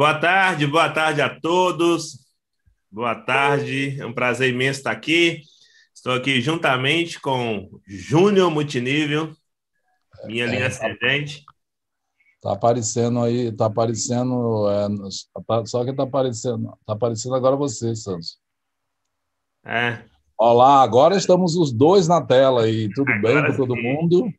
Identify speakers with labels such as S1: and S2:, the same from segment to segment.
S1: Boa tarde, boa tarde a todos. Boa tarde, é um prazer imenso estar aqui. Estou aqui juntamente com Júnior Multinível, minha linha ascendente.
S2: Tá aparecendo aí, tá aparecendo, é, tá, só que tá aparecendo, tá aparecendo agora você, Santos.
S1: É.
S2: Olá, agora estamos os dois na tela aí, tudo agora bem com todo mundo,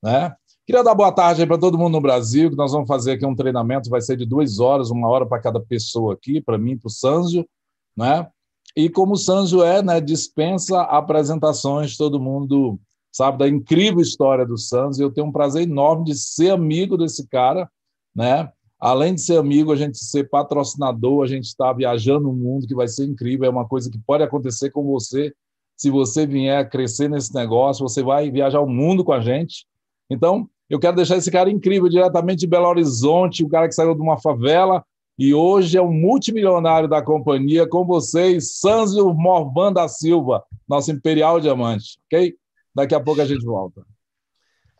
S2: né? Queria dar boa tarde para todo mundo no Brasil, que nós vamos fazer aqui um treinamento, vai ser de duas horas, uma hora para cada pessoa aqui, para mim, para o Sanjo, né? E como o Sanjo é, né, dispensa apresentações, todo mundo sabe da incrível história do Sanjo, eu tenho um prazer enorme de ser amigo desse cara, né? Além de ser amigo, a gente ser patrocinador, a gente está viajando o mundo, que vai ser incrível, é uma coisa que pode acontecer com você, se você vier crescer nesse negócio, você vai viajar o mundo com a gente. Então, eu quero deixar esse cara incrível, diretamente de Belo Horizonte, o cara que saiu de uma favela e hoje é um multimilionário da companhia, com vocês, Sanzio Morvan da Silva, nosso Imperial Diamante, ok? Daqui a pouco a gente volta.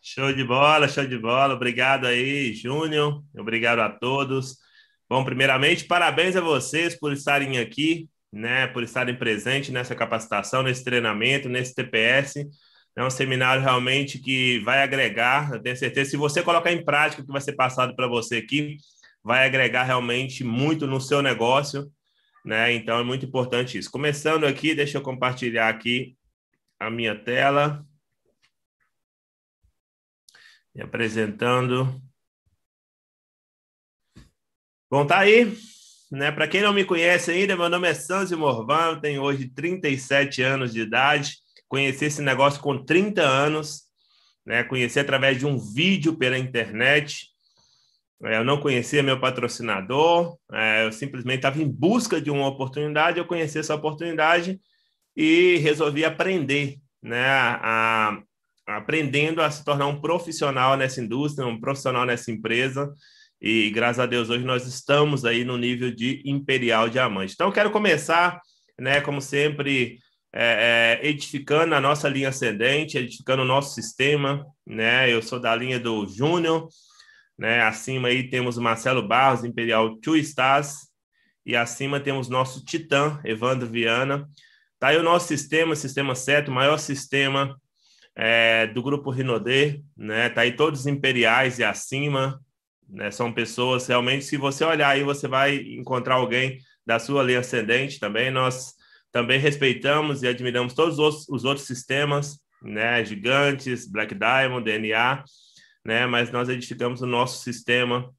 S1: Show de bola, show de bola. Obrigado aí, Júnior. Obrigado a todos. Bom, primeiramente, parabéns a vocês por estarem aqui, né, por estarem presentes nessa capacitação, nesse treinamento, nesse TPS. É um seminário realmente que vai agregar, eu tenho certeza, se você colocar em prática o que vai ser passado para você aqui, vai agregar realmente muito no seu negócio, né? Então é muito importante isso. Começando aqui, deixa eu compartilhar aqui a minha tela. Me apresentando. Bom, tá aí. Né? Para quem não me conhece ainda, meu nome é Sanzio Morvan, tenho hoje 37 anos de idade. Conheci esse negócio com 30 anos, né? Conheci através de um vídeo pela internet. É, eu não conhecia meu patrocinador, é, eu simplesmente estava em busca de uma oportunidade, eu conheci essa oportunidade e resolvi aprender, né, a, aprendendo a se tornar um profissional nessa indústria, um profissional nessa empresa, e graças a Deus hoje nós estamos aí no nível de Imperial Diamante. Então, quero começar, né, como sempre, é, é, edificando a nossa linha ascendente, edificando o nosso sistema, né, eu sou da linha do Júnior, né? Acima aí temos Marcelo Barros, Imperial Two Stars, e acima temos nosso Titã, Evandro Viana. Tá aí o nosso sistema, sistema 7, o maior sistema é, do grupo Rinodê, né? Tá aí todos os imperiais e acima, né? São pessoas realmente, se você olhar aí, você vai encontrar alguém da sua linha ascendente também. Nós também respeitamos e admiramos todos os, os outros sistemas, né? Gigantes, Black Diamond, DNA, né? Mas nós edificamos o nosso sistema,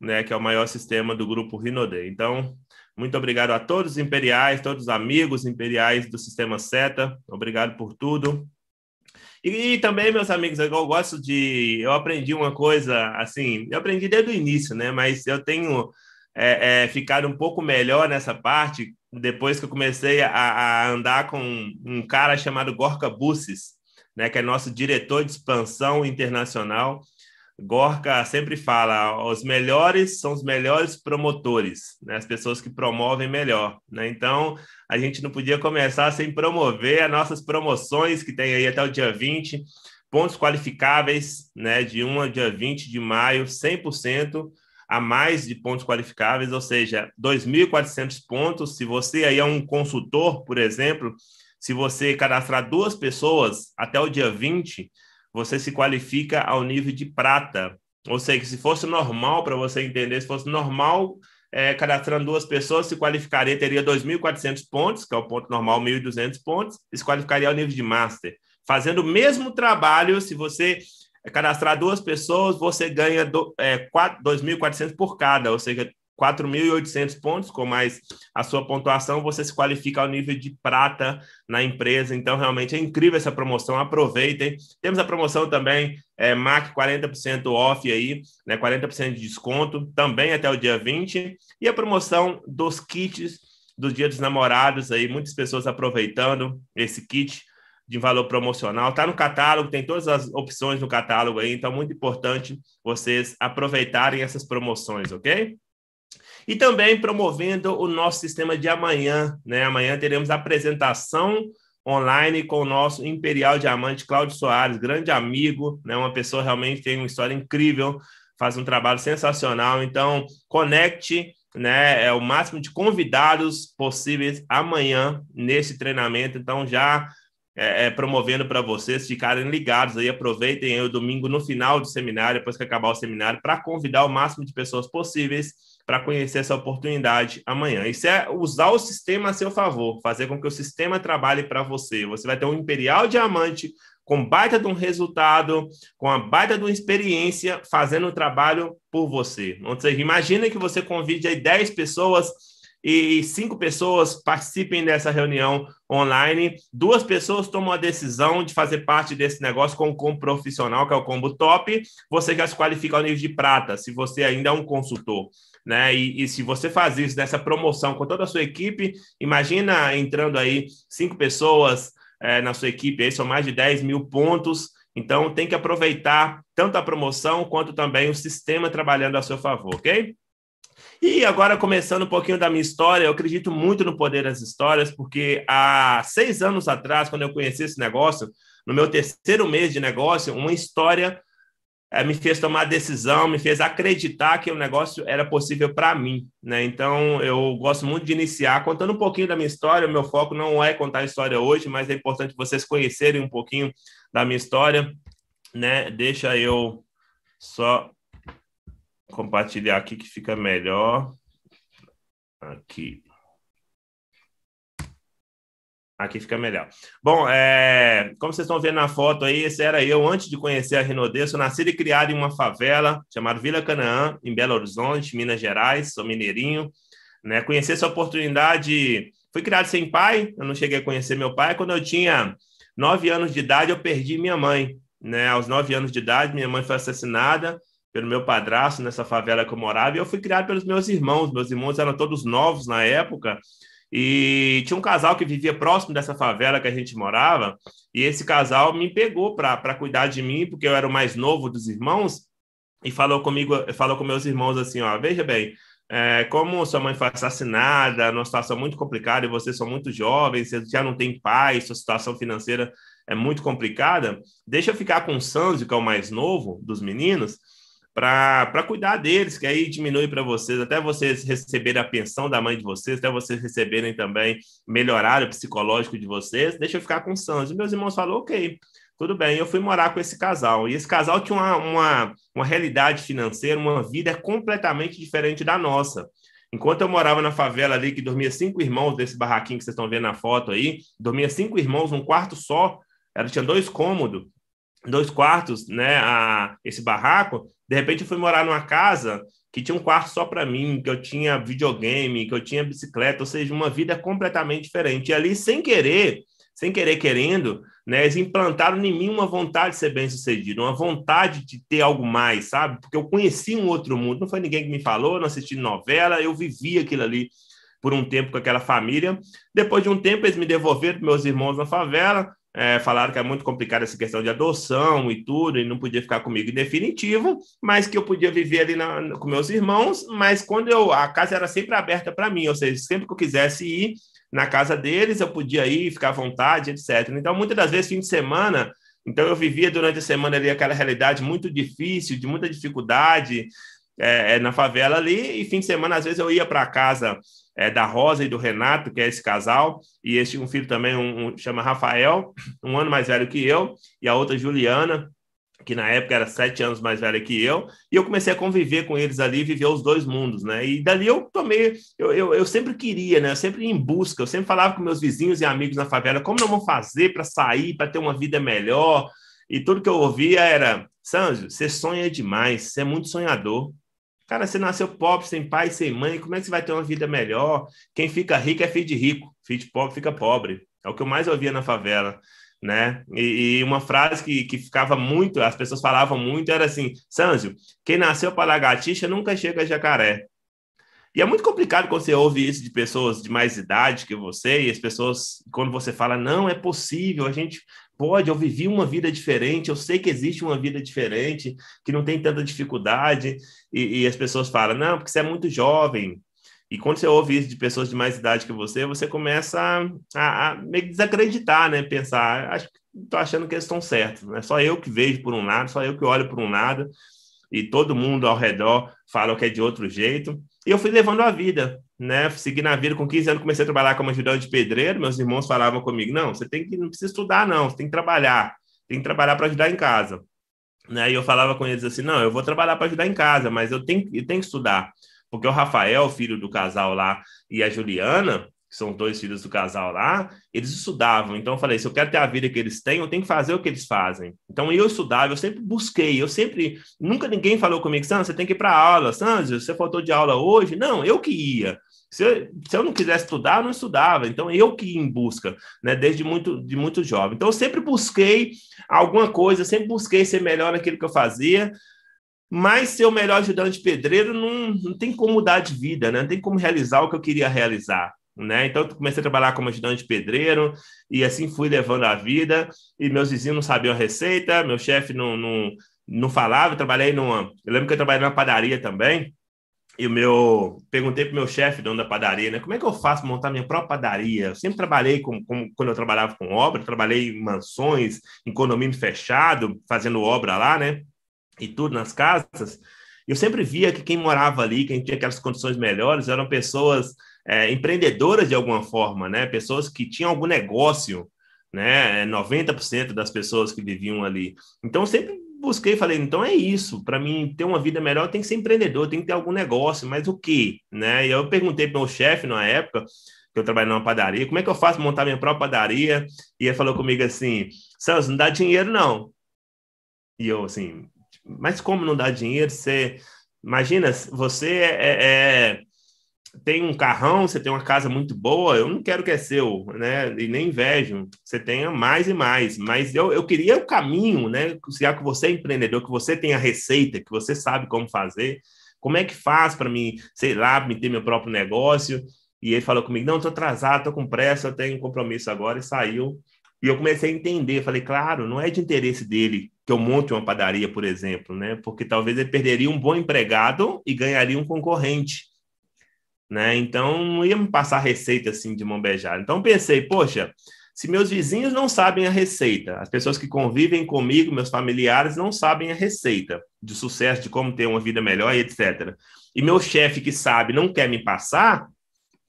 S1: né? Que é o maior sistema do grupo Rinode. Então, muito obrigado a todos os imperiais, todos os amigos imperiais do sistema SETA. Obrigado por tudo. E, e, também, meus amigos, eu gosto de. Eu aprendi uma coisa, assim, eu aprendi desde o início, né? Mas eu tenho é, é, ficado um pouco melhor nessa parte depois que eu comecei a, a andar com um cara chamado Gorka Busses né, que é nosso diretor de expansão internacional. Gorka sempre fala: os melhores são os melhores promotores, né, as pessoas que promovem melhor. Né? Então, a gente não podia começar sem promover as nossas promoções, que tem aí até o dia 20, pontos qualificáveis, né, de 1 a dia 20 de maio, 100% a mais de pontos qualificáveis, ou seja, 2.400 pontos. Se você aí é um consultor, por exemplo, se você cadastrar duas pessoas até o dia 20, você se qualifica ao nível de prata. Ou seja, se fosse normal, para você entender, se fosse normal, é, cadastrando duas pessoas, se qualificaria, teria 2.400 pontos, que é o ponto normal, 1.200 pontos, e se qualificaria ao nível de Master. Fazendo o mesmo trabalho, se você cadastrar duas pessoas, você ganha do, é, 2.400 por cada, ou seja, 4.800 pontos, com mais a sua pontuação, você se qualifica ao nível de prata na empresa. Então, realmente é incrível essa promoção. Aproveitem. Temos a promoção também, é, MAC 40% off aí, né? 40% de desconto, também até o dia 20. E a promoção dos kits do Dia dos Namorados aí, muitas pessoas aproveitando esse kit de valor promocional. Está no catálogo, tem todas as opções no catálogo aí, então muito importante vocês aproveitarem essas promoções, ok? E também promovendo o nosso sistema de amanhã. Né? Amanhã teremos a apresentação online com o nosso Imperial Diamante, Cláudio Soares, grande amigo, né? uma pessoa realmente tem uma história incrível, faz um trabalho sensacional. Então, conecte né, é o máximo de convidados possíveis amanhã nesse treinamento. Então, já é, é, promovendo para vocês ficarem ligados aí, aproveitem aí o domingo no final do seminário, depois que acabar o seminário, para convidar o máximo de pessoas possíveis para conhecer essa oportunidade amanhã. Isso é usar o sistema a seu favor, fazer com que o sistema trabalhe para você. Você vai ter um Imperial Diamante com baita de um resultado, com a baita de uma experiência, fazendo o trabalho por você. Ou seja, imagina que você convide aí 10 pessoas e cinco pessoas participem dessa reunião online. Duas pessoas tomam a decisão de fazer parte desse negócio com o combo profissional, que é o combo top. Você já se qualifica ao nível de prata, se você ainda é um consultor. Né? E, e se você faz isso nessa promoção com toda a sua equipe, imagina entrando aí cinco pessoas é, na sua equipe, aí são mais de 10 mil pontos. Então, tem que aproveitar tanto a promoção quanto também o sistema trabalhando a seu favor, ok? E agora, começando um pouquinho da minha história, eu acredito muito no poder das histórias, porque há seis anos atrás, quando eu conheci esse negócio, no meu terceiro mês de negócio, uma história é, me fez tomar decisão, me fez acreditar que o negócio era possível para mim. Né? Então, eu gosto muito de iniciar contando um pouquinho da minha história. O meu foco não é contar a história hoje, mas é importante vocês conhecerem um pouquinho da minha história. Né? Deixa eu só compartilhar aqui que fica melhor. Aqui. Aqui fica melhor. Bom, é, como vocês estão vendo na foto aí, esse era eu antes de conhecer a Renaudet. Sou nascido e criado em uma favela chamada Vila Canaã, em Belo Horizonte, Minas Gerais. Sou mineirinho. Né? Conheci essa oportunidade. Fui criado sem pai, eu não cheguei a conhecer meu pai. Quando eu tinha nove anos de idade, eu perdi minha mãe. Né? Aos nove anos de idade, minha mãe foi assassinada pelo meu padrasto nessa favela que eu morava, e eu fui criado pelos meus irmãos. Meus irmãos eram todos novos na época, e tinha um casal que vivia próximo dessa favela que a gente morava, e esse casal me pegou para cuidar de mim, porque eu era o mais novo dos irmãos, e falou comigo, falou com meus irmãos assim: ó, veja bem, é, como sua mãe foi assassinada, numa situação muito complicada, e vocês são muito jovens, vocês já não têm pai, sua situação financeira é muito complicada, deixa eu ficar com o Sanzio, que é o mais novo dos meninos, para cuidar deles, que aí diminui para vocês, até vocês receberem a pensão da mãe de vocês, até vocês receberem também melhorar o psicológico de vocês, deixa eu ficar com o Santos. E meus irmãos falaram, ok, tudo bem. Eu fui morar com esse casal. E esse casal tinha uma, uma, uma realidade financeira, uma vida completamente diferente da nossa. Enquanto eu morava na favela ali, que dormia cinco irmãos desse barraquinho que vocês estão vendo na foto aí, dormia cinco irmãos num quarto só, ela tinha dois cômodos, dois quartos, né, a, esse barraco, de repente eu fui morar numa casa que tinha um quarto só para mim, que eu tinha videogame, que eu tinha bicicleta, ou seja, uma vida completamente diferente. E ali, sem querer, sem querer querendo, né, eles implantaram em mim uma vontade de ser bem-sucedido, uma vontade de ter algo mais, sabe? Porque eu conheci um outro mundo, não foi ninguém que me falou, não assisti novela, eu vivi aquilo ali por um tempo com aquela família. Depois de um tempo, eles me devolveram para meus irmãos na favela, é, falaram que é muito complicado essa questão de adoção e tudo, e não podia ficar comigo em definitivo, mas que eu podia viver ali na, com meus irmãos, mas quando eu a casa era sempre aberta para mim, ou seja, sempre que eu quisesse ir na casa deles, eu podia ir, ficar à vontade, etc. Então, muitas das vezes, fim de semana, então eu vivia durante a semana ali aquela realidade muito difícil, de muita dificuldade é, é na favela ali, e fim de semana, às vezes, eu ia para casa é, da Rosa e do Renato, que é esse casal, e esse um filho também, um, um, chama Rafael, um ano mais velho que eu, e a outra Juliana, que na época era sete anos mais velha que eu, e eu comecei a conviver com eles ali, viver os dois mundos, né? E dali eu tomei, eu, eu, eu sempre queria, né? Eu sempre em busca, eu sempre falava com meus vizinhos e amigos na favela, como não vão fazer para sair, para ter uma vida melhor, e tudo que eu ouvia era, Sanjo, você sonha demais, você é muito sonhador, Cara, você nasceu pobre, sem pai, sem mãe, como é que você vai ter uma vida melhor? Quem fica rico é filho de rico, filho de pobre fica pobre. É o que eu mais ouvia na favela, né? E, e uma frase que, que ficava muito, as pessoas falavam muito, era assim, Sanzio, quem nasceu para lagartixa nunca chega a jacaré. E é muito complicado quando você ouve isso de pessoas de mais idade que você, e as pessoas, quando você fala, não, é possível, a gente pode, eu vivi uma vida diferente, eu sei que existe uma vida diferente, que não tem tanta dificuldade, e, e, as pessoas falam, não, porque você é muito jovem. E quando você ouve isso de pessoas de mais idade que você, você começa a, a meio desacreditar, né? Pensar, acho que estou achando que eles estão certos, é só eu que vejo por um lado, só eu que olho por um lado, e todo mundo ao redor fala que é de outro jeito. E eu fui levando a vida, né? Segui na vida, com 15 anos comecei a trabalhar como ajudante de pedreiro, meus irmãos falavam comigo, não, você tem que, não precisa estudar não, você tem que trabalhar, tem que trabalhar para ajudar em casa. Né? E eu falava com eles assim, não, eu vou trabalhar para ajudar em casa, mas eu tenho, eu tenho que estudar. Porque o Rafael, filho do casal lá, e a Juliana, que são dois filhos do casal lá, eles estudavam. Então eu falei, se eu quero ter a vida que eles têm, eu tenho que fazer o que eles fazem. Então eu estudava, eu sempre busquei, eu sempre, nunca ninguém falou comigo, Sandro, você tem que ir para aula, Sandro, você faltou de aula hoje? Não, eu que ia. Se eu, se eu não quisesse estudar, eu não estudava. Então, eu que ia em busca, né, desde muito, de muito jovem. Então, eu sempre busquei alguma coisa, sempre busquei ser melhor naquilo que eu fazia, mas ser o melhor ajudante pedreiro não, não tem como mudar de vida, né? não tem como realizar o que eu queria realizar. Né? Então, comecei a trabalhar como ajudante pedreiro e assim fui levando a vida. E meus vizinhos não sabiam a receita, meu chefe não, não, não falava. Eu trabalhei numa. Eu lembro que eu trabalhei numa padaria também. E o meu. Perguntei para o meu chefe, dono da padaria, né? Como é que eu faço para montar minha própria padaria? Eu sempre trabalhei com, com, quando eu trabalhava com obra, trabalhei em mansões, em condomínio fechado, fazendo obra lá, né? E tudo nas casas. Eu sempre via que quem morava ali, quem tinha aquelas condições melhores, eram pessoas é, empreendedoras de alguma forma, né? Pessoas que tinham algum negócio, né? 90% das pessoas que viviam ali. Então, sempre busquei falei, então é isso, para mim ter uma vida melhor tem que ser empreendedor, tem que ter algum negócio, mas o quê? Né? E eu perguntei para o meu chefe na época, que eu trabalho numa padaria, como é que eu faço montar minha própria padaria? E ele falou comigo assim, Celso, não dá dinheiro não. E eu assim, mas como não dá dinheiro? Você imagina, você é, é tem um carrão, você tem uma casa muito boa, eu não quero que é seu, né? E nem invejo. Você tenha mais e mais. Mas eu, eu queria o caminho, né? Já que você é empreendedor, que você tem a receita, que você sabe como fazer, como é que faz para mim, sei lá, me ter meu próprio negócio? E ele falou comigo: não, estou atrasado, estou com pressa, eu tenho um compromisso agora, e saiu. E eu comecei a entender, falei, claro, não é de interesse dele que eu monte uma padaria, por exemplo, né? Porque talvez ele perderia um bom empregado e ganharia um concorrente né? Então não ia me passar receita assim de mão beijada. Então pensei, poxa, se meus vizinhos não sabem a receita, as pessoas que convivem comigo, meus familiares não sabem a receita de sucesso, de como ter uma vida melhor e etc. E meu chefe que sabe não quer me passar,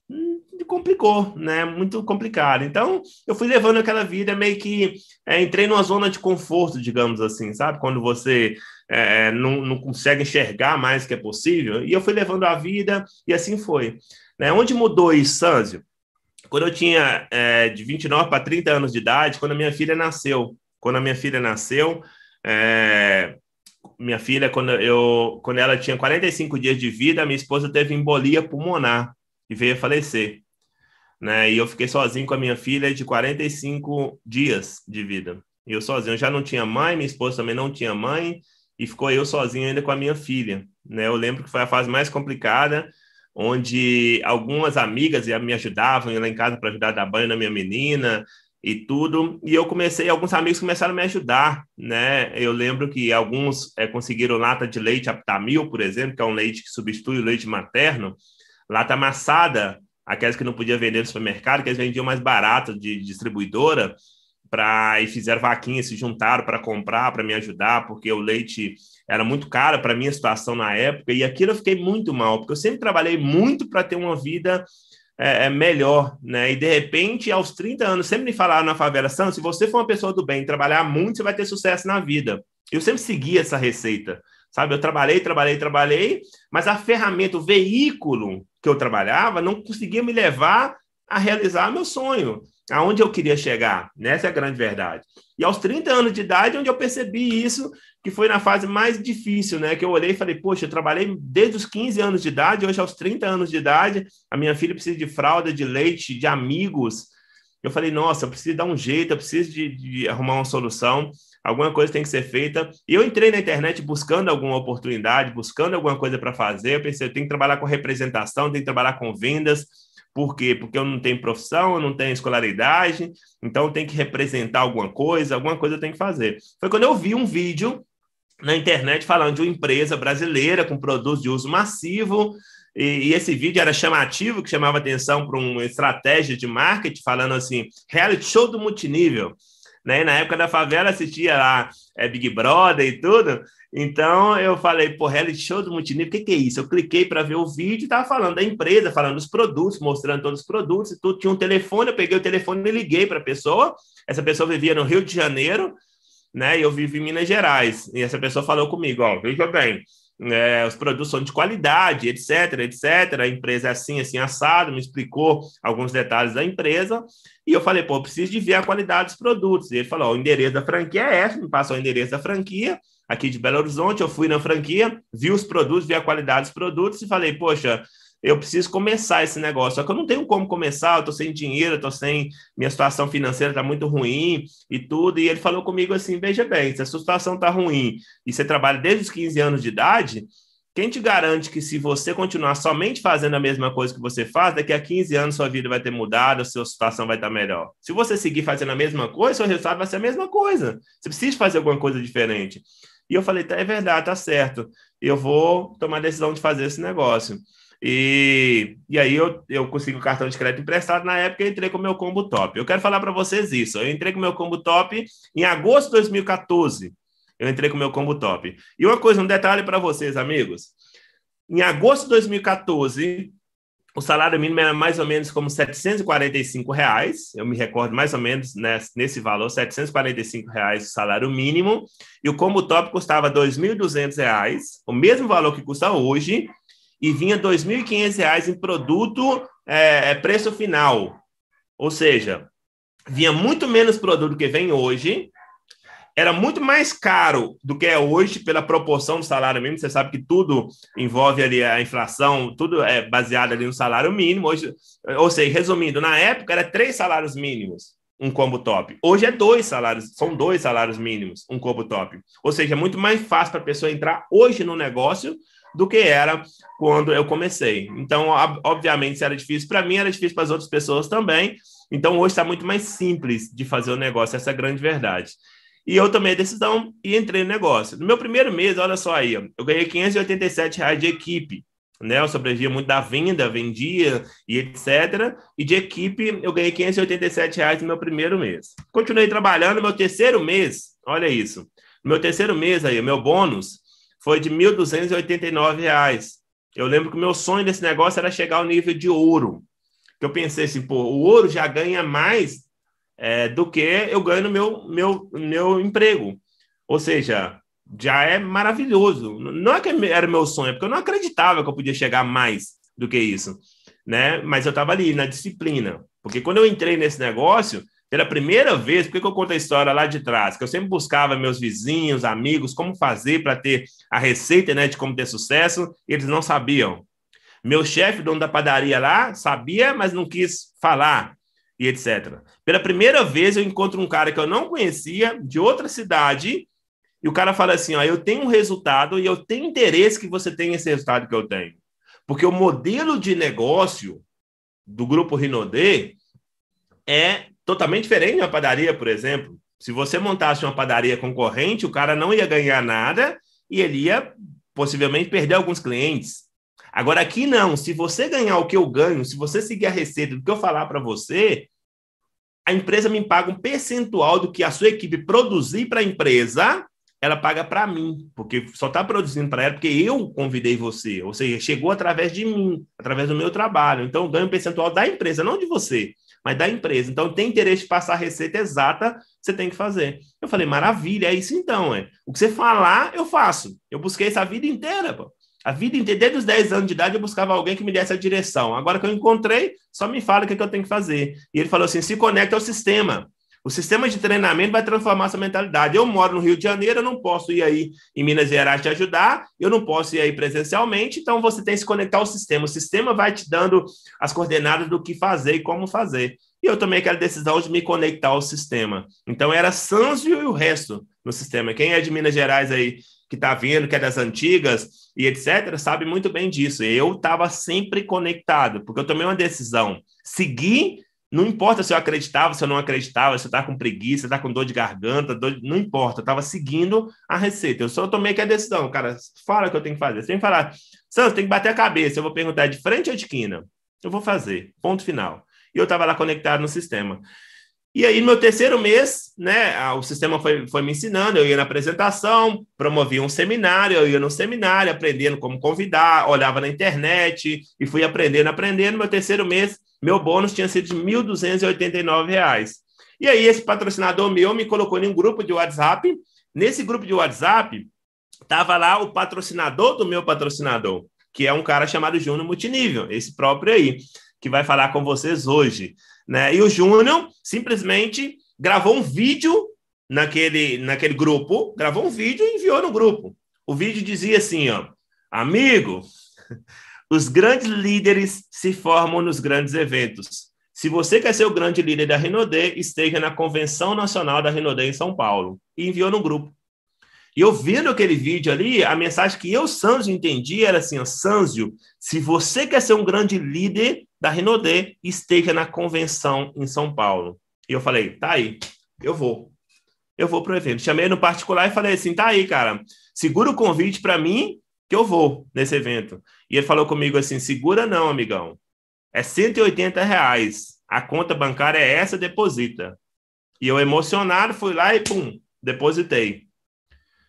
S1: hum, complicou, né? Muito complicado. Então, eu fui levando aquela vida meio que é, entrei numa zona de conforto, digamos assim, sabe? Quando você é, não, não consegue enxergar mais que é possível. E eu fui levando a vida e assim foi. Né? Onde mudou isso, Sanzio? Quando eu tinha é, de 29 para 30 anos de idade, quando a minha filha nasceu. Quando a minha filha nasceu, é, minha filha, quando, eu, quando ela tinha 45 dias de vida, minha esposa teve embolia pulmonar e veio a falecer. Né? E eu fiquei sozinho com a minha filha de 45 dias de vida. Eu sozinho, eu já não tinha mãe, minha esposa também não tinha mãe, e ficou eu sozinho ainda com a minha filha. Né? Eu lembro que foi a fase mais complicada, onde algumas amigas me ajudavam, lá em casa para ajudar a dar banho na minha menina e tudo. E eu comecei, alguns amigos começaram a me ajudar, né? Eu lembro que alguns é, conseguiram lata de leite Aptamil, por exemplo, que é um leite que substitui o leite materno, lata amassada, aquelas que não podia vender no supermercado, que eles vendiam mais barato de distribuidora, para e fizeram vaquinha, se juntaram para comprar, para me ajudar, porque o leite era muito caro para minha situação na época, e aquilo eu fiquei muito mal, porque eu sempre trabalhei muito para ter uma vida é, é, melhor, né? E de repente, aos 30 anos, sempre me falaram na favela, Santos, se você for uma pessoa do bem, trabalhar muito, você vai ter sucesso na vida. Eu sempre segui essa receita, sabe? Eu trabalhei, trabalhei, trabalhei, mas a ferramenta, o veículo que eu trabalhava, não conseguia me levar a realizar meu sonho aonde eu queria chegar. Nessa é a grande verdade. E aos 30 anos de idade, onde eu percebi isso, que foi na fase mais difícil, né? Que eu olhei e falei, poxa, eu trabalhei desde os 15 anos de idade, hoje aos 30 anos de idade, a minha filha precisa de fralda, de leite, de amigos. Eu falei, nossa, eu preciso dar um jeito, eu preciso de, de arrumar uma solução, alguma coisa tem que ser feita. E eu entrei na internet buscando alguma oportunidade, buscando alguma coisa para fazer. Eu pensei, eu tenho que trabalhar com representação, tenho que trabalhar com vendas, por quê? Porque eu não tenho profissão, eu não tenho escolaridade, então tenho que representar alguma coisa, alguma coisa eu tenho que fazer. Foi quando eu vi um vídeo na internet falando de uma empresa brasileira com produtos de uso massivo, e, e esse vídeo era chamativo, que chamava atenção para uma estratégia de marketing, falando assim, reality show do multinível. Né? Na época da favela assistia lá é, Big Brother e tudo. Então eu falei, pô, reality show do multinível, o que, que é isso? Eu cliquei para ver o vídeo e tava falando da empresa, falando dos produtos, mostrando todos os produtos e tudo. Tinha um telefone, eu peguei o telefone e liguei para a pessoa. Essa pessoa vivia no Rio de Janeiro, né? E eu vivo em Minas Gerais. E essa pessoa falou comigo, ó, veja bem, é, os produtos são de qualidade, etc, etc. A empresa é assim, assim, assado, me explicou alguns detalhes da empresa. E eu falei, pô, preciso de ver a qualidade dos produtos. E ele falou, o endereço da franquia é esse, me passou o endereço da franquia aqui de Belo Horizonte. Eu fui na franquia, vi os produtos, vi a qualidade dos produtos e falei, poxa, eu preciso começar esse negócio. Só que eu não tenho como começar, eu estou sem dinheiro, estou sem. Minha situação financeira está muito ruim e tudo. E ele falou comigo assim: veja bem, se a sua situação está ruim e você trabalha desde os 15 anos de idade, quem te garante que se você continuar somente fazendo a mesma coisa que você faz, daqui a 15 anos sua vida vai ter mudado, a sua situação vai estar melhor? Se você seguir fazendo a mesma coisa, seu resultado vai ser a mesma coisa. Você precisa fazer alguma coisa diferente. E eu falei, tá, é verdade, tá certo. Eu vou tomar a decisão de fazer esse negócio. E, e aí eu, eu consegui o cartão de crédito emprestado na época e entrei com o meu combo top. Eu quero falar para vocês isso. Eu entrei com o meu combo top em agosto de 2014. Eu entrei com o meu combo top. E uma coisa, um detalhe para vocês, amigos. Em agosto de 2014, o salário mínimo era mais ou menos como 745 reais, eu me recordo mais ou menos nesse, nesse valor, 745 reais o salário mínimo, e o combo top custava 2.200 reais, o mesmo valor que custa hoje, e vinha R$ 2.500 em produto é, é, preço final. Ou seja, vinha muito menos produto que vem hoje, era muito mais caro do que é hoje pela proporção do salário mínimo. Você sabe que tudo envolve ali a inflação, tudo é baseado ali no salário mínimo. Hoje, ou seja, resumindo, na época era três salários mínimos um combo top. Hoje é dois salários, são dois salários mínimos, um combo top. Ou seja, é muito mais fácil para a pessoa entrar hoje no negócio do que era quando eu comecei. Então, obviamente, se era difícil para mim, era difícil para as outras pessoas também. Então, hoje está muito mais simples de fazer o negócio, essa é a grande verdade. E eu tomei a decisão e entrei no negócio. No meu primeiro mês, olha só aí, eu ganhei 587 reais de equipe. Né, eu sobrevivia muito da venda, vendia e etc. E de equipe, eu ganhei 587 reais no meu primeiro mês. Continuei trabalhando, no meu terceiro mês, olha isso. No meu terceiro mês aí, meu bônus foi de R$ 1.289. Eu lembro que o meu sonho desse negócio era chegar ao nível de ouro. Que eu pensei assim, pô, o ouro já ganha mais é, do que eu ganho no meu, meu, meu emprego. Ou seja, já é maravilhoso. Não é que era meu sonho, é porque eu não acreditava que eu podia chegar mais do que isso, né? Mas eu estava ali na disciplina, porque quando eu entrei nesse negócio, pela primeira vez, por que eu conto a história lá de trás? Que eu sempre buscava meus vizinhos, amigos, como fazer para ter a receita né, de como ter sucesso, e eles não sabiam. Meu chefe, dono da padaria lá, sabia, mas não quis falar, e etc. Pela primeira vez, eu encontro um cara que eu não conhecia, de outra cidade, e o cara fala assim: ó, eu tenho um resultado e eu tenho interesse que você tenha esse resultado que eu tenho. Porque o modelo de negócio do grupo Rinodê é totalmente diferente de uma padaria, por exemplo. Se você montasse uma padaria concorrente, o cara não ia ganhar nada e ele ia possivelmente perder alguns clientes. Agora aqui não, se você ganhar o que eu ganho, se você seguir a receita do que eu falar para você, a empresa me paga um percentual do que a sua equipe produzir para a empresa, ela paga para mim, porque só está produzindo para ela porque eu convidei você, ou seja, chegou através de mim, através do meu trabalho. Então, eu ganho um percentual da empresa, não de você mas da empresa. Então, tem interesse de passar a receita exata, você tem que fazer. Eu falei, maravilha, é isso então. É. O que você falar, eu faço. Eu busquei essa vida inteira, pô. A vida inteira, desde os 10 anos de idade, eu buscava alguém que me desse a direção. Agora que eu encontrei, só me fala o que, é que eu tenho que fazer. E ele falou assim: se conecta ao sistema. O sistema de treinamento vai transformar essa mentalidade. Eu moro no Rio de Janeiro, eu não posso ir aí em Minas Gerais te ajudar, eu não posso ir aí presencialmente, então você tem que se conectar ao sistema. O sistema vai te dando as coordenadas do que fazer e como fazer. E eu tomei aquela decisão de me conectar ao sistema. Então era Sanzio e o resto no sistema. Quem é de Minas Gerais aí, que está vendo, que é das antigas e etc., sabe muito bem disso. Eu estava sempre conectado, porque eu tomei uma decisão. Seguir não importa se eu acreditava, se eu não acreditava, se eu estava com preguiça, se eu estava com dor de garganta, dor... não importa, eu estava seguindo a receita. Eu só tomei aqui a decisão, cara, fala o que eu tenho que fazer. Você tem que falar, Santos, tem que bater a cabeça, eu vou perguntar de frente ou de quina? Eu vou fazer, ponto final. E eu estava lá conectado no sistema. E aí, no meu terceiro mês, né, o sistema foi, foi me ensinando, eu ia na apresentação, promovia um seminário, eu ia no seminário, aprendendo como convidar, olhava na internet e fui aprendendo, aprendendo. No meu terceiro mês, meu bônus tinha sido de R$ 1.289. E aí, esse patrocinador meu me colocou em um grupo de WhatsApp. Nesse grupo de WhatsApp, estava lá o patrocinador do meu patrocinador, que é um cara chamado Júnior Multinível, esse próprio aí, que vai falar com vocês hoje. Né? E o Júnior simplesmente gravou um vídeo naquele, naquele grupo, gravou um vídeo e enviou no grupo. O vídeo dizia assim, ó, amigo, os grandes líderes se formam nos grandes eventos. Se você quer ser o grande líder da Renaudet, esteja na Convenção Nacional da Renaudet em São Paulo. E enviou no grupo. E eu vendo aquele vídeo ali, a mensagem que eu, Sanzio, entendi era assim, Sanzio, se você quer ser um grande líder da Renaudet, esteja na convenção em São Paulo. E eu falei, tá aí, eu vou. Eu vou para o evento. Chamei no particular e falei assim, tá aí, cara, segura o convite para mim que eu vou nesse evento. E ele falou comigo assim, segura não, amigão. É 180 reais. A conta bancária é essa, deposita. E eu emocionado fui lá e pum, depositei.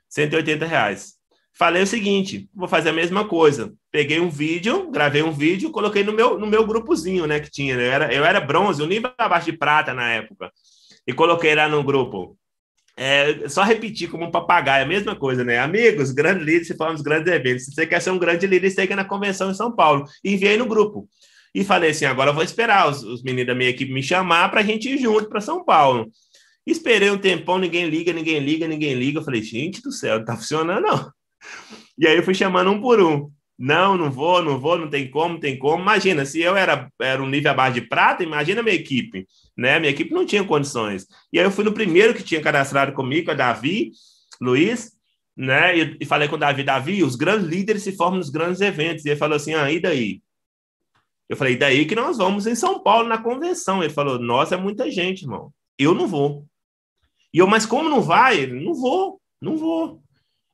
S1: 180 reais. Falei o seguinte, vou fazer a mesma coisa. Peguei um vídeo, gravei um vídeo, coloquei no meu, no meu grupozinho, né, que tinha. Eu era, eu era bronze, o nível abaixo de prata na época. E coloquei lá no grupo. É, só repetir como um papagaio, a mesma coisa, né? Amigos, grandes líderes se formam nos grandes eventos. Se você quer ser um grande líder, esteja na convenção em São Paulo. Enviei no grupo. E falei assim: agora eu vou esperar os, os meninos da minha equipe me chamar para a gente ir junto para São Paulo. Esperei um tempão, ninguém liga, ninguém liga, ninguém liga. Eu falei, gente do céu, não tá funcionando, não. E aí eu fui chamando um por um. Não, não vou, não vou, não tem como, tem como. Imagina, se eu era, era um nível abaixo de prata, imagina a minha equipe, né? Minha equipe não tinha condições. E aí eu fui no primeiro que tinha cadastrado comigo, a Davi, Luiz, né? E, e falei com o Davi, Davi, os grandes líderes se formam nos grandes eventos. E ele falou assim, ah, daí? Eu falei, daí que nós vamos em São Paulo na convenção. Ele falou, nossa, é muita gente, irmão. Eu não vou. E eu, mas como não vai? Não vou, não vou.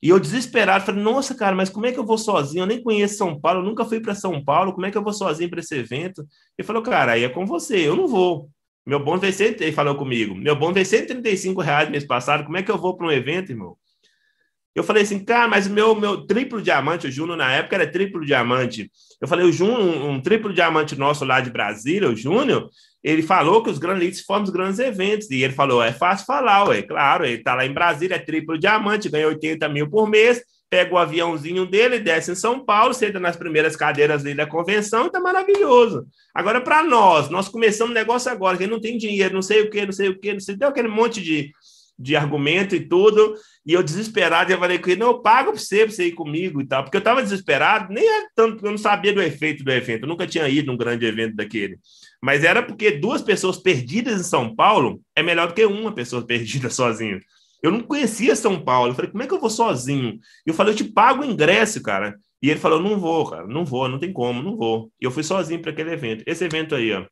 S1: E eu desesperado, falei, nossa, cara, mas como é que eu vou sozinho? Eu nem conheço São Paulo, eu nunca fui para São Paulo, como é que eu vou sozinho para esse evento? Ele falou, cara, aí é com você, eu não vou. Meu bônus veio 100, ele falou comigo, meu bônus veio 135 reais mês passado, como é que eu vou para um evento, irmão? Eu falei assim, cara, mas meu, meu triplo diamante, o Júnior na época era triplo diamante. Eu falei, o Júnior, um, um triplo diamante nosso lá de Brasília, o Júnior, ele falou que os grandes leads formam os grandes eventos. E ele falou: é fácil falar, ué. Claro, ele está lá em Brasília, é triplo diamante, ganha 80 mil por mês, pega o aviãozinho dele, desce em São Paulo, senta nas primeiras cadeiras dele da convenção, tá maravilhoso. Agora, para nós, nós começamos o negócio agora, que não tem dinheiro, não sei o que, não sei o que, não sei, deu aquele monte de, de argumento e tudo. E eu desesperado, eu falei com ele, não, eu pago para você, você ir comigo e tal. Porque eu estava desesperado, nem tanto, eu não sabia do efeito do evento, eu nunca tinha ido num grande evento daquele. Mas era porque duas pessoas perdidas em São Paulo é melhor do que uma pessoa perdida sozinha. Eu não conhecia São Paulo. Eu falei, como é que eu vou sozinho? E eu falei, eu te pago o ingresso, cara. E ele falou, não vou, cara, não vou, não tem como, não vou. E eu fui sozinho para aquele evento. Esse evento aí, ó.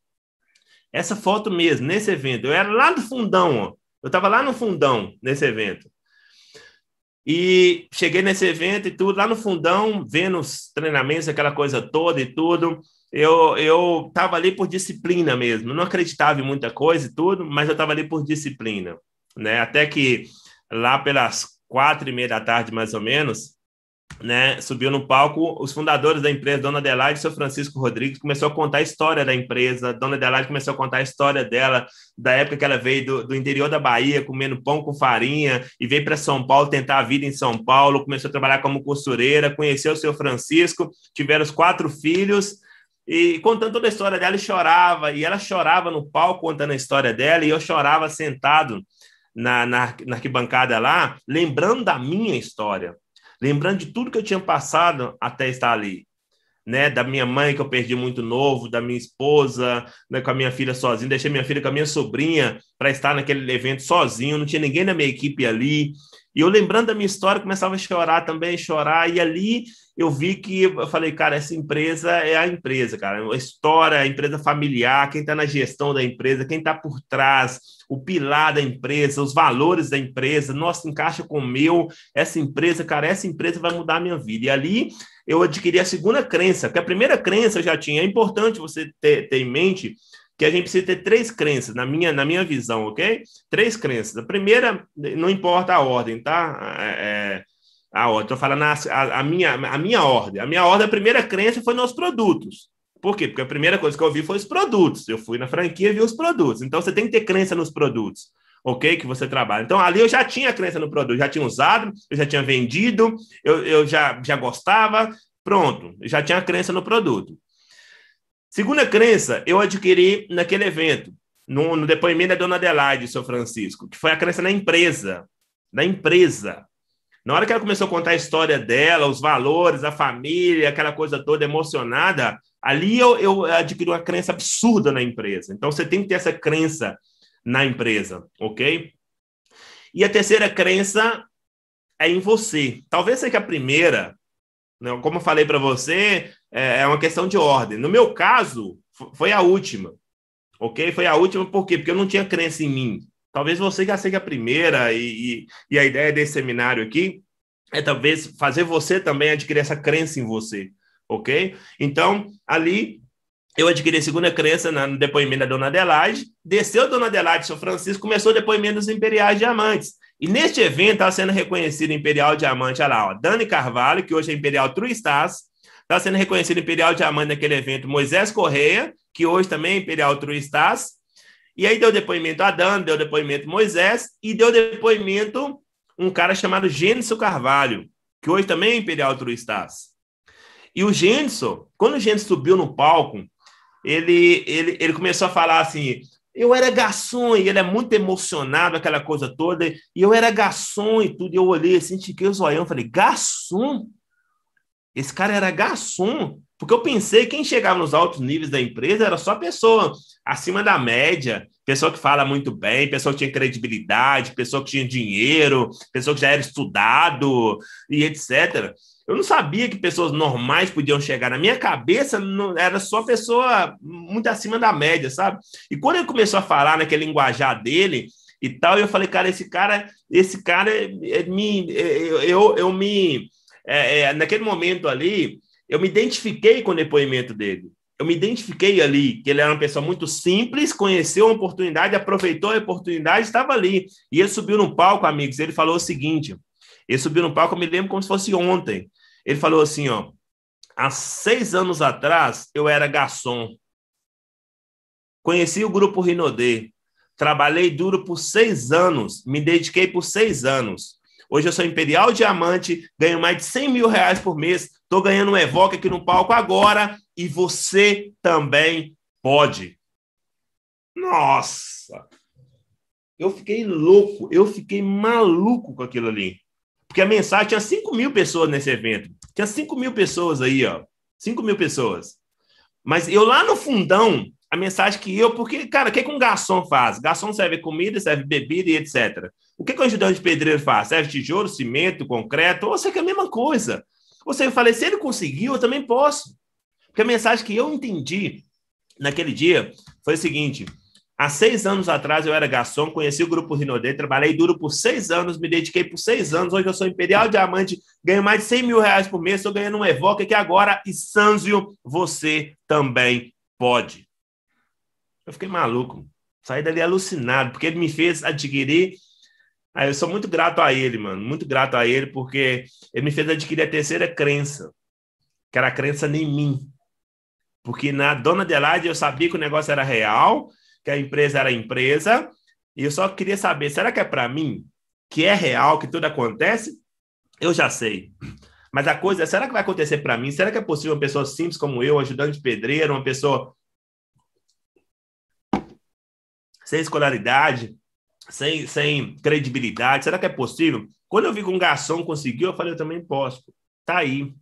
S1: Essa foto mesmo, nesse evento. Eu era lá do fundão, ó. Eu estava lá no fundão, nesse evento. E cheguei nesse evento e tudo, lá no fundão, vendo os treinamentos, aquela coisa toda e tudo eu eu estava ali por disciplina mesmo. Não acreditava em muita coisa e tudo, mas eu estava ali por disciplina, né? Até que lá pelas quatro e meia da tarde, mais ou menos, né, subiu no palco os fundadores da empresa, Dona Adelaide e seu Francisco Rodrigues, começou a contar a história da empresa. Dona Adelaide começou a contar a história dela, da época que ela veio do, do interior da Bahia, comendo pão com farinha, e veio para São Paulo tentar a vida em São Paulo, começou a trabalhar como costureira, conheceu o seu Francisco, tiveram os quatro filhos, e contando toda a história dela, e chorava, e ela chorava no palco contando a história dela, e eu chorava sentado na, na, na arquibancada lá, lembrando da minha história, lembrando de tudo que eu tinha passado até estar ali. Né, da minha mãe que eu perdi muito novo, da minha esposa, né, com a minha filha sozinha, deixei minha filha com a minha sobrinha para estar naquele evento sozinho, não tinha ninguém na minha equipe ali. E eu lembrando da minha história, começava a chorar também, chorar, e ali eu vi que eu falei, cara, essa empresa é a empresa, cara. A história, a empresa familiar, quem está na gestão da empresa, quem está por trás, o pilar da empresa, os valores da empresa, nossa, encaixa com o meu, essa empresa, cara, essa empresa vai mudar a minha vida. E ali eu adquiri a segunda crença, que a primeira crença eu já tinha. É importante você ter, ter em mente que a gente precisa ter três crenças, na minha, na minha visão, ok? Três crenças. A primeira, não importa a ordem, tá? É, é a ordem, estou falando a, a, a, minha, a minha ordem. A minha ordem, a primeira crença foi nos produtos. Por quê? Porque a primeira coisa que eu vi foi os produtos. Eu fui na franquia e vi os produtos. Então, você tem que ter crença nos produtos ok? Que você trabalha. Então, ali eu já tinha crença no produto, já tinha usado, eu já tinha vendido, eu, eu já, já gostava, pronto, já tinha crença no produto. Segunda crença, eu adquiri naquele evento, no, no depoimento da dona Adelaide, seu Francisco, que foi a crença na empresa. Na empresa. Na hora que ela começou a contar a história dela, os valores, a família, aquela coisa toda emocionada, ali eu, eu adquiri uma crença absurda na empresa. Então você tem que ter essa crença na empresa, ok? E a terceira crença é em você. Talvez seja a primeira? Como eu falei para você, é, é uma questão de ordem. No meu caso, foi a última, ok? Foi a última por quê? Porque eu não tinha crença em mim. Talvez você já seja a primeira, e, e, e a ideia desse seminário aqui é talvez fazer você também adquirir essa crença em você, ok? Então, ali eu adquiri a segunda crença no depoimento da Dona Adelaide, desceu a Dona Adelaide São Francisco, começou o depoimento dos Imperiais Diamantes. E neste evento está sendo reconhecido Imperial Diamante, olha lá, ó, Dani Carvalho, que hoje é Imperial True Stars, está sendo reconhecido Imperial Diamante naquele evento, Moisés Correia, que hoje também é Imperial True Stars, e aí deu depoimento a Dani, deu depoimento Moisés, e deu depoimento um cara chamado Gênison Carvalho, que hoje também é Imperial True Stars. E o Gênison, quando o Gênison subiu no palco, ele, ele, ele começou a falar assim: eu era garçom, e ele é muito emocionado, aquela coisa toda, e eu era garçom e tudo, e eu olhei assim, tiquei o zoião, falei, garçom? Esse cara era garçom? Porque eu pensei que quem chegava nos altos níveis da empresa era só pessoa acima da média, pessoa que fala muito bem, pessoa que tinha credibilidade, pessoa que tinha dinheiro, pessoa que já era estudado e etc. Eu não sabia que pessoas normais podiam chegar. Na minha cabeça, não, era só pessoa muito acima da média, sabe? E quando ele começou a falar naquele linguajar dele e tal, eu falei, cara, esse cara, esse cara é, me, eu, eu, eu me, é, é, naquele momento ali, eu me identifiquei com o depoimento dele. Eu me identifiquei ali, que ele era uma pessoa muito simples, conheceu uma oportunidade, aproveitou a oportunidade, estava ali. E ele subiu no palco, amigos, ele falou o seguinte: ele subiu no palco, eu me lembro como se fosse ontem. Ele falou assim, ó, há seis anos atrás eu era garçom. Conheci o grupo Rinodê. Trabalhei duro por seis anos, me dediquei por seis anos. Hoje eu sou Imperial Diamante, ganho mais de 100 mil reais por mês, estou ganhando um Evoque aqui no palco agora e você também pode. Nossa! Eu fiquei louco, eu fiquei maluco com aquilo ali. Porque a mensagem tinha 5 mil pessoas nesse evento. Tinha 5 mil pessoas aí, ó. 5 mil pessoas. Mas eu lá no fundão, a mensagem que eu, porque, cara, o que, que um garçom faz? Garçom serve comida, serve bebida e etc. O que, que o ajudante de pedreiro faz? Serve tijolo, cimento, concreto, ou seja, é a mesma coisa. Ou seja, eu falei, se ele conseguiu, eu também posso. Porque a mensagem que eu entendi naquele dia foi o seguinte: Há seis anos atrás eu era garçom, conheci o grupo Rinodê, trabalhei duro por seis anos, me dediquei por seis anos. Hoje eu sou Imperial Diamante, ganho mais de 100 mil reais por mês, estou ganhando um Evoque que agora, e Sanzio, você também pode. Eu fiquei maluco, saí dali alucinado, porque ele me fez adquirir. Ah, eu sou muito grato a ele, mano, muito grato a ele, porque ele me fez adquirir a terceira crença, que era a crença em mim. Porque na Dona Adelaide eu sabia que o negócio era real, que a empresa era empresa, e eu só queria saber, será que é para mim, que é real, que tudo acontece? Eu já sei. Mas a coisa é, será que vai acontecer para mim? Será que é possível uma pessoa simples como eu, ajudante de pedreiro, uma pessoa sem escolaridade, sem, sem credibilidade, será que é possível? Quando eu vi que um garçom conseguiu, eu falei, eu também posso. Tá aí.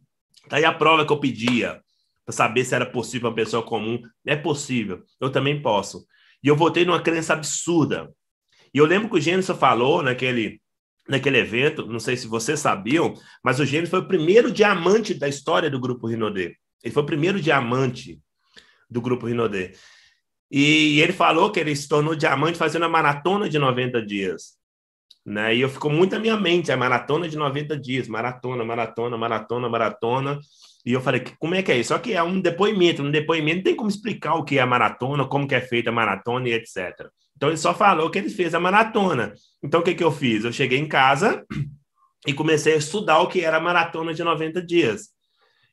S1: Tá aí a prova que eu pedia para saber se era possível uma pessoa comum. É possível. Eu também posso. E eu voltei numa crença absurda. E eu lembro que o Gênesis falou naquele, naquele evento, não sei se vocês sabiam, mas o Gênesis foi o primeiro diamante da história do Grupo Rinodê. Ele foi o primeiro diamante do Grupo Rinodê. E ele falou que ele se tornou diamante fazendo a maratona de 90 dias. Né? E eu ficou muito na minha mente a maratona de 90 dias, maratona, maratona, maratona, maratona. E eu falei, como é que é isso? Só que é um depoimento, um depoimento tem como explicar o que é a maratona, como que é feita a maratona e etc. Então ele só falou que ele fez a maratona. Então o que, que eu fiz? Eu cheguei em casa e comecei a estudar o que era a maratona de 90 dias.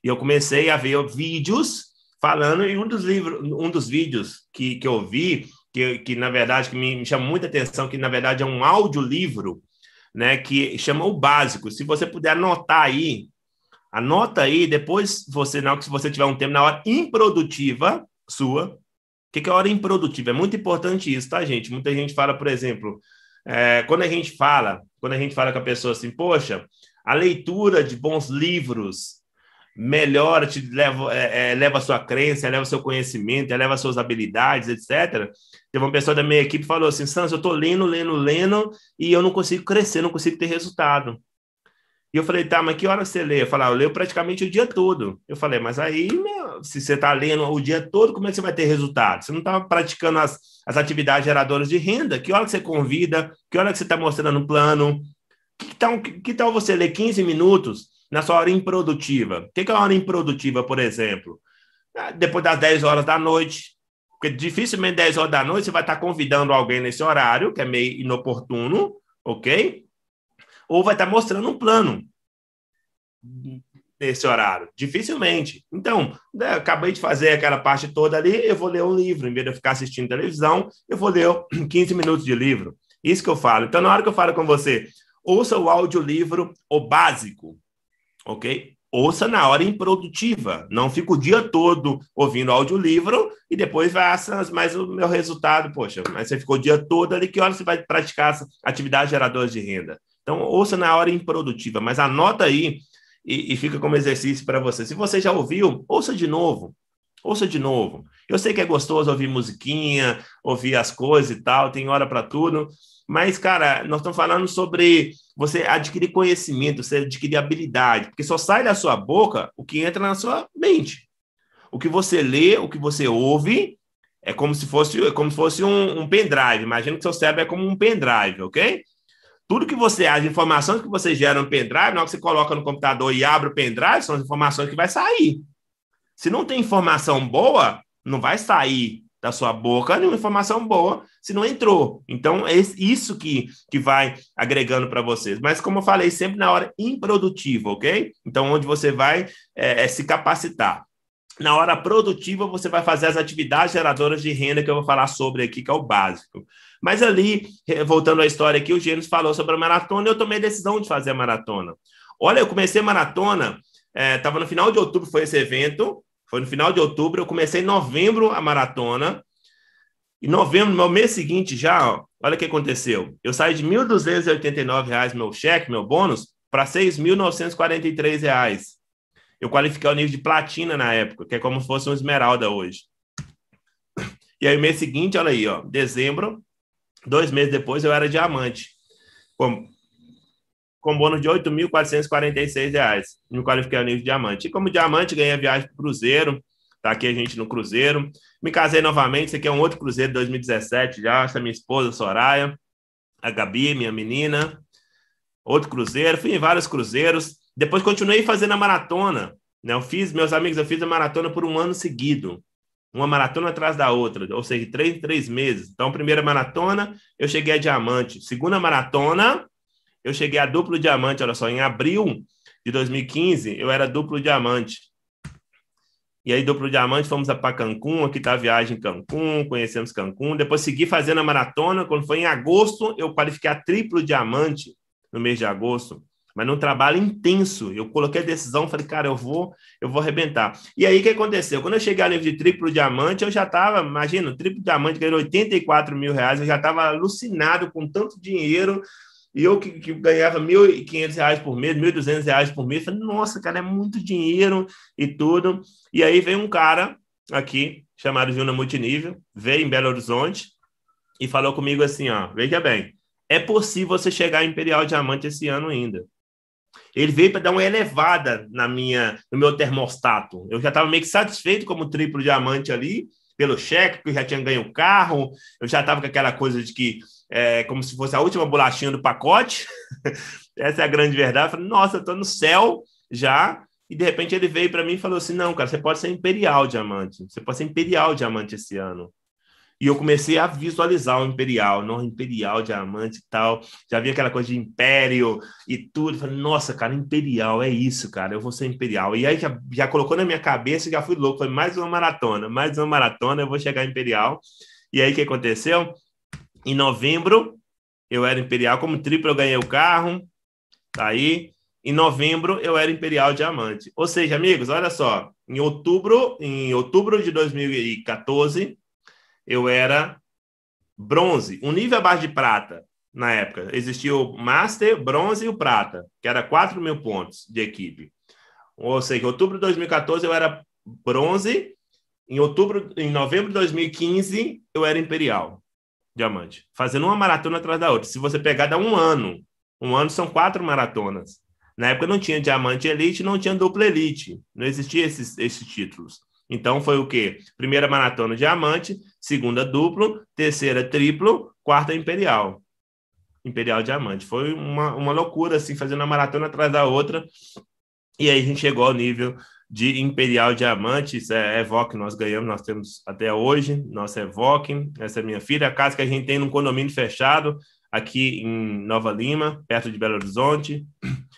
S1: E eu comecei a ver vídeos falando, e um dos livros, um dos vídeos que, que eu vi, que, que na verdade que me, me chama muita atenção, que na verdade é um audiolivro, né, que chama o básico. Se você puder anotar aí, Anota aí, depois você, na hora que você tiver um tempo, na hora improdutiva sua. O que, que é a hora improdutiva? É muito importante isso, tá, gente? Muita gente fala, por exemplo, é, quando a gente fala, quando a gente fala com a pessoa assim, poxa, a leitura de bons livros melhora, te leva, é, é, leva a sua crença, leva o seu conhecimento, eleva as suas habilidades, etc. Teve uma pessoa da minha equipe que falou assim, Sans, eu estou lendo, lendo, lendo, e eu não consigo crescer, não consigo ter resultado. E eu falei, tá, mas que hora você lê? Eu falei, ah, eu leio praticamente o dia todo. Eu falei, mas aí, meu, se você está lendo o dia todo, como é que você vai ter resultado? Você não está praticando as, as atividades geradoras de renda? Que hora que você convida? Que hora que você está mostrando o plano? Que tal, que tal você ler 15 minutos na sua hora improdutiva? O que é a hora improdutiva, por exemplo? Ah, depois das 10 horas da noite. Porque dificilmente 10 horas da noite você vai estar convidando alguém nesse horário, que é meio inoportuno, ok? Ou vai estar mostrando um plano nesse horário. Dificilmente. Então, né, acabei de fazer aquela parte toda ali, eu vou ler um livro. Em vez de eu ficar assistindo televisão, eu vou ler 15 minutos de livro. Isso que eu falo. Então, na hora que eu falo com você, ouça o audiolivro, o básico, ok? Ouça na hora improdutiva. Não fica o dia todo ouvindo audiolivro e depois vai, mas o meu resultado, poxa, mas você ficou o dia todo ali, que hora você vai praticar atividades geradoras de renda? Então, ouça na hora improdutiva, mas anota aí e, e fica como exercício para você. Se você já ouviu, ouça de novo. Ouça de novo. Eu sei que é gostoso ouvir musiquinha, ouvir as coisas e tal, tem hora para tudo, mas, cara, nós estamos falando sobre você adquirir conhecimento, você adquirir habilidade, porque só sai da sua boca o que entra na sua mente. O que você lê, o que você ouve, é como se fosse, é como se fosse um, um pendrive. Imagina que seu cérebro é como um pendrive, ok? Tudo que você, as informações que você gera no pendrive, na hora que você coloca no computador e abre o pendrive, são as informações que vai sair. Se não tem informação boa, não vai sair da sua boca nenhuma informação boa se não entrou. Então, é isso que, que vai agregando para vocês. Mas, como eu falei, sempre na hora improdutiva, ok? Então, onde você vai é, é se capacitar. Na hora produtiva, você vai fazer as atividades geradoras de renda que eu vou falar sobre aqui, que é o básico. Mas ali, voltando à história aqui, o Gênesis falou sobre a maratona e eu tomei a decisão de fazer a maratona. Olha, eu comecei a maratona, estava é, no final de outubro, foi esse evento, foi no final de outubro, eu comecei em novembro a maratona. Em novembro, no mês seguinte já, ó, olha o que aconteceu. Eu saí de R$ 1.289 meu cheque, meu bônus, para R$ 6.943. Eu qualifiquei o nível de platina na época, que é como se fosse um esmeralda hoje. E aí, mês seguinte, olha aí, ó, dezembro, Dois meses depois eu era diamante, com, com bônus de R$ 8.446. Me qualifiquei ao nível de diamante. E como diamante, ganhei a viagem para o Cruzeiro. Tá aqui a gente no Cruzeiro. Me casei novamente. Esse aqui é um outro Cruzeiro de 2017 já. Essa é minha esposa, Soraya. A Gabi, minha menina. Outro Cruzeiro. Fui em vários Cruzeiros. Depois continuei fazendo a maratona. Né? Eu fiz, meus amigos, eu fiz a maratona por um ano seguido uma maratona atrás da outra, ou seja, três três meses. Então, primeira maratona, eu cheguei a diamante. Segunda maratona, eu cheguei a duplo diamante. Olha só, em abril de 2015, eu era duplo diamante. E aí, duplo diamante, fomos para Cancún, aqui está a viagem em Cancún, conhecemos Cancún. Depois segui fazendo a maratona. Quando foi em agosto, eu qualifiquei a triplo diamante no mês de agosto mas num trabalho intenso. Eu coloquei a decisão, falei, cara, eu vou, eu vou arrebentar. E aí o que aconteceu? Quando eu cheguei ao nível de triplo diamante, eu já estava, imagina, triplo diamante ganhando 84 mil reais, eu já estava alucinado com tanto dinheiro. E eu que, que ganhava R$ 1.500 por mês, R$ 1.200 por mês, falei, nossa, cara, é muito dinheiro e tudo. E aí veio um cara aqui, chamado Juna Multinível, veio em Belo Horizonte e falou comigo assim, ó, veja bem, é possível você chegar a Imperial Diamante esse ano ainda. Ele veio para dar uma elevada na minha, no meu termostato. Eu já estava meio que satisfeito como triplo diamante ali, pelo cheque, porque eu já tinha ganho o carro, eu já estava com aquela coisa de que é como se fosse a última bolachinha do pacote. Essa é a grande verdade. Eu falei, nossa, eu estou no céu já, e de repente ele veio para mim e falou assim: não, cara, você pode ser imperial diamante, você pode ser imperial diamante esse ano. E eu comecei a visualizar o Imperial, não Imperial, diamante e tal. Já vi aquela coisa de Império e tudo. Falei, nossa, cara, Imperial, é isso, cara, eu vou ser Imperial. E aí já, já colocou na minha cabeça e já fui louco. Foi mais uma maratona, mais uma maratona, eu vou chegar Imperial. E aí o que aconteceu? Em novembro, eu era Imperial, como triplo eu ganhei o carro, tá aí. Em novembro, eu era Imperial Diamante. Ou seja, amigos, olha só, em outubro, em outubro de 2014, eu era bronze, um nível abaixo de prata na época. Existia o Master, bronze e o prata, que era 4 mil pontos de equipe. Ou seja, em outubro de 2014 eu era bronze, em outubro, em novembro de 2015 eu era imperial, diamante, fazendo uma maratona atrás da outra. Se você pegar, dá um ano. Um ano são quatro maratonas. Na época não tinha diamante elite, não tinha dupla elite, não existia esses, esses títulos. Então foi o quê? Primeira maratona diamante, segunda duplo, terceira triplo, quarta imperial. Imperial diamante. Foi uma, uma loucura, assim, fazendo uma maratona atrás da outra. E aí a gente chegou ao nível de Imperial Diamante, isso é Evoque, nós ganhamos, nós temos até hoje, nossa Evoque, essa é minha filha, a casa que a gente tem num condomínio fechado, aqui em Nova Lima, perto de Belo Horizonte.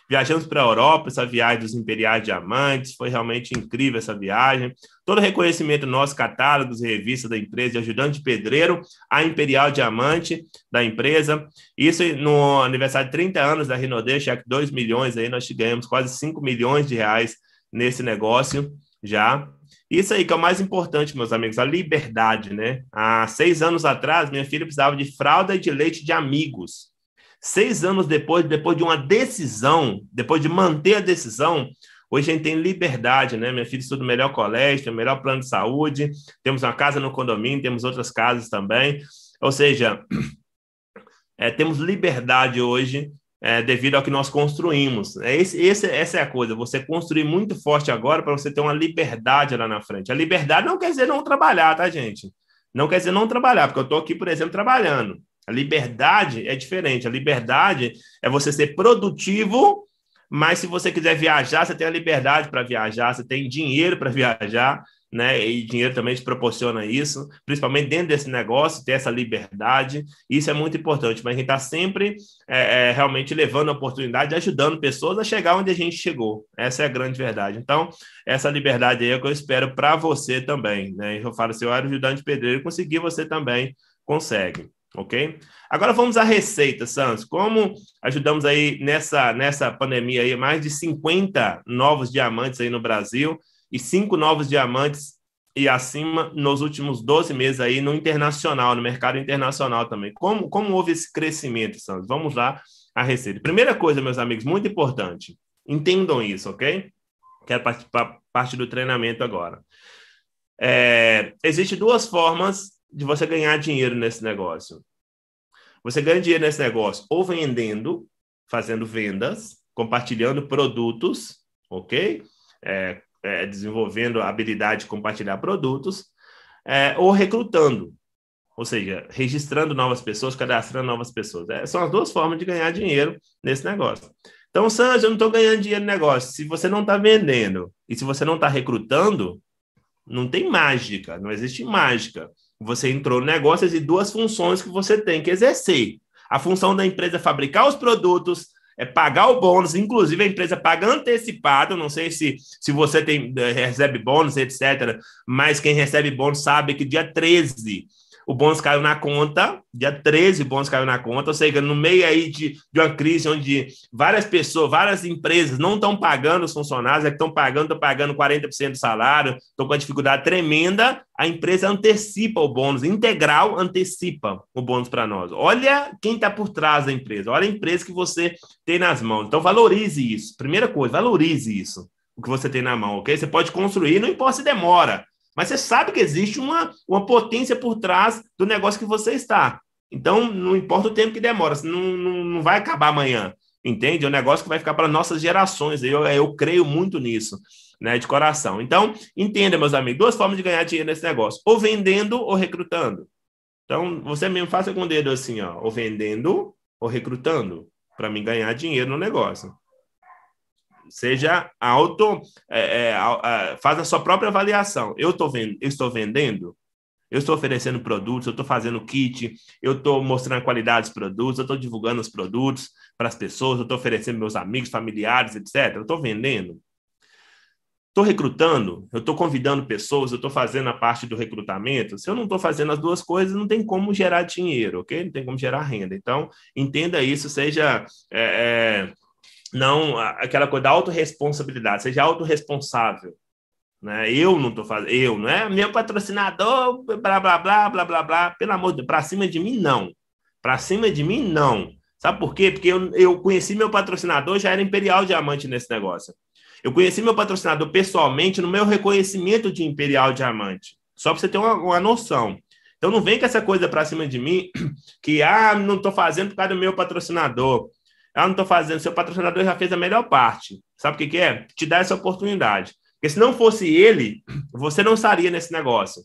S1: Viajamos para a Europa, essa viagem dos Imperiais Diamantes, foi realmente incrível essa viagem. Todo reconhecimento do nosso catálogos e revistas da empresa, de ajudante pedreiro a Imperial Diamante da empresa. Isso no aniversário de 30 anos da Rinode, cheque 2 milhões, aí nós ganhamos quase 5 milhões de reais nesse negócio já. Isso aí que é o mais importante, meus amigos, a liberdade, né? Há seis anos atrás, minha filha precisava de fralda e de leite de amigos. Seis anos depois, depois de uma decisão, depois de manter a decisão, hoje a gente tem liberdade, né? Minha filha estuda melhor colégio, tem o melhor plano de saúde, temos uma casa no condomínio, temos outras casas também. Ou seja, é, temos liberdade hoje é, devido ao que nós construímos. É esse, esse, essa é a coisa, você construir muito forte agora para você ter uma liberdade lá na frente. A liberdade não quer dizer não trabalhar, tá, gente? Não quer dizer não trabalhar, porque eu estou aqui, por exemplo, trabalhando. A liberdade é diferente. A liberdade é você ser produtivo, mas se você quiser viajar, você tem a liberdade para viajar, você tem dinheiro para viajar, né? E dinheiro também te proporciona isso, principalmente dentro desse negócio, ter essa liberdade. Isso é muito importante, mas a gente está sempre é, é, realmente levando a oportunidade, ajudando pessoas a chegar onde a gente chegou. Essa é a grande verdade. Então, essa liberdade aí é o que eu espero para você também, né? Eu falo, se eu era ajudante pedreiro, conseguir, você também consegue. Ok? Agora vamos à receita, Santos. Como ajudamos aí nessa, nessa pandemia aí mais de 50 novos diamantes aí no Brasil, e cinco novos diamantes e acima nos últimos 12 meses aí no internacional, no mercado internacional também. Como, como houve esse crescimento, Santos? Vamos lá a receita. Primeira coisa, meus amigos, muito importante. Entendam isso, ok? Quero participar parte do treinamento agora. É, Existem duas formas de você ganhar dinheiro nesse negócio. Você ganha dinheiro nesse negócio ou vendendo, fazendo vendas, compartilhando produtos, ok? É, é, desenvolvendo a habilidade de compartilhar produtos, é, ou recrutando, ou seja, registrando novas pessoas, cadastrando novas pessoas. É, são as duas formas de ganhar dinheiro nesse negócio. Então, Sanja, eu não estou ganhando dinheiro no negócio. Se você não está vendendo e se você não está recrutando, não tem mágica, não existe mágica. Você entrou no negócio e duas funções que você tem que exercer. A função da empresa é fabricar os produtos, é pagar o bônus, inclusive a empresa paga antecipado, não sei se, se você tem, eh, recebe bônus, etc., mas quem recebe bônus sabe que dia 13 o bônus caiu na conta, dia 13 o bônus caiu na conta, ou seja, no meio aí de, de uma crise onde várias pessoas, várias empresas não estão pagando os funcionários, é que estão pagando, estão pagando 40% do salário, estão com uma dificuldade tremenda, a empresa antecipa o bônus, integral antecipa o bônus para nós. Olha quem está por trás da empresa, olha a empresa que você tem nas mãos. Então valorize isso. Primeira coisa, valorize isso, o que você tem na mão, ok? Você pode construir, não importa se demora. Mas você sabe que existe uma, uma potência por trás do negócio que você está. Então, não importa o tempo que demora, não, não, não vai acabar amanhã, entende? É um negócio que vai ficar para nossas gerações. Eu, eu creio muito nisso, né, de coração. Então, entenda, meus amigos, duas formas de ganhar dinheiro nesse negócio: ou vendendo ou recrutando. Então, você mesmo faça com o dedo assim, ó, ou vendendo ou recrutando, para mim ganhar dinheiro no negócio. Seja auto, é, é, é, faz a sua própria avaliação. Eu, tô vend, eu estou vendendo? Eu estou oferecendo produtos, eu estou fazendo kit, eu estou mostrando a qualidade dos produtos, eu estou divulgando os produtos para as pessoas, eu estou oferecendo meus amigos, familiares, etc. Eu estou vendendo. Estou recrutando, eu estou convidando pessoas, eu estou fazendo a parte do recrutamento. Se eu não estou fazendo as duas coisas, não tem como gerar dinheiro, ok? Não tem como gerar renda. Então, entenda isso, seja é, é, não aquela coisa da autorresponsabilidade, seja autorresponsável. Né? Eu não estou fazendo, eu, não é? Meu patrocinador, blá, blá, blá, blá, blá, blá. Pelo amor de Deus, para cima de mim, não. Para cima de mim, não. Sabe por quê? Porque eu, eu conheci meu patrocinador, já era Imperial Diamante nesse negócio. Eu conheci meu patrocinador pessoalmente no meu reconhecimento de Imperial Diamante. Só para você ter uma, uma, noção. Então não vem com essa coisa para cima de mim que ah, não estou fazendo por causa do meu patrocinador. Ah, não estou fazendo. Seu patrocinador já fez a melhor parte. Sabe o que, que é? Te dar essa oportunidade. Porque se não fosse ele, você não estaria nesse negócio.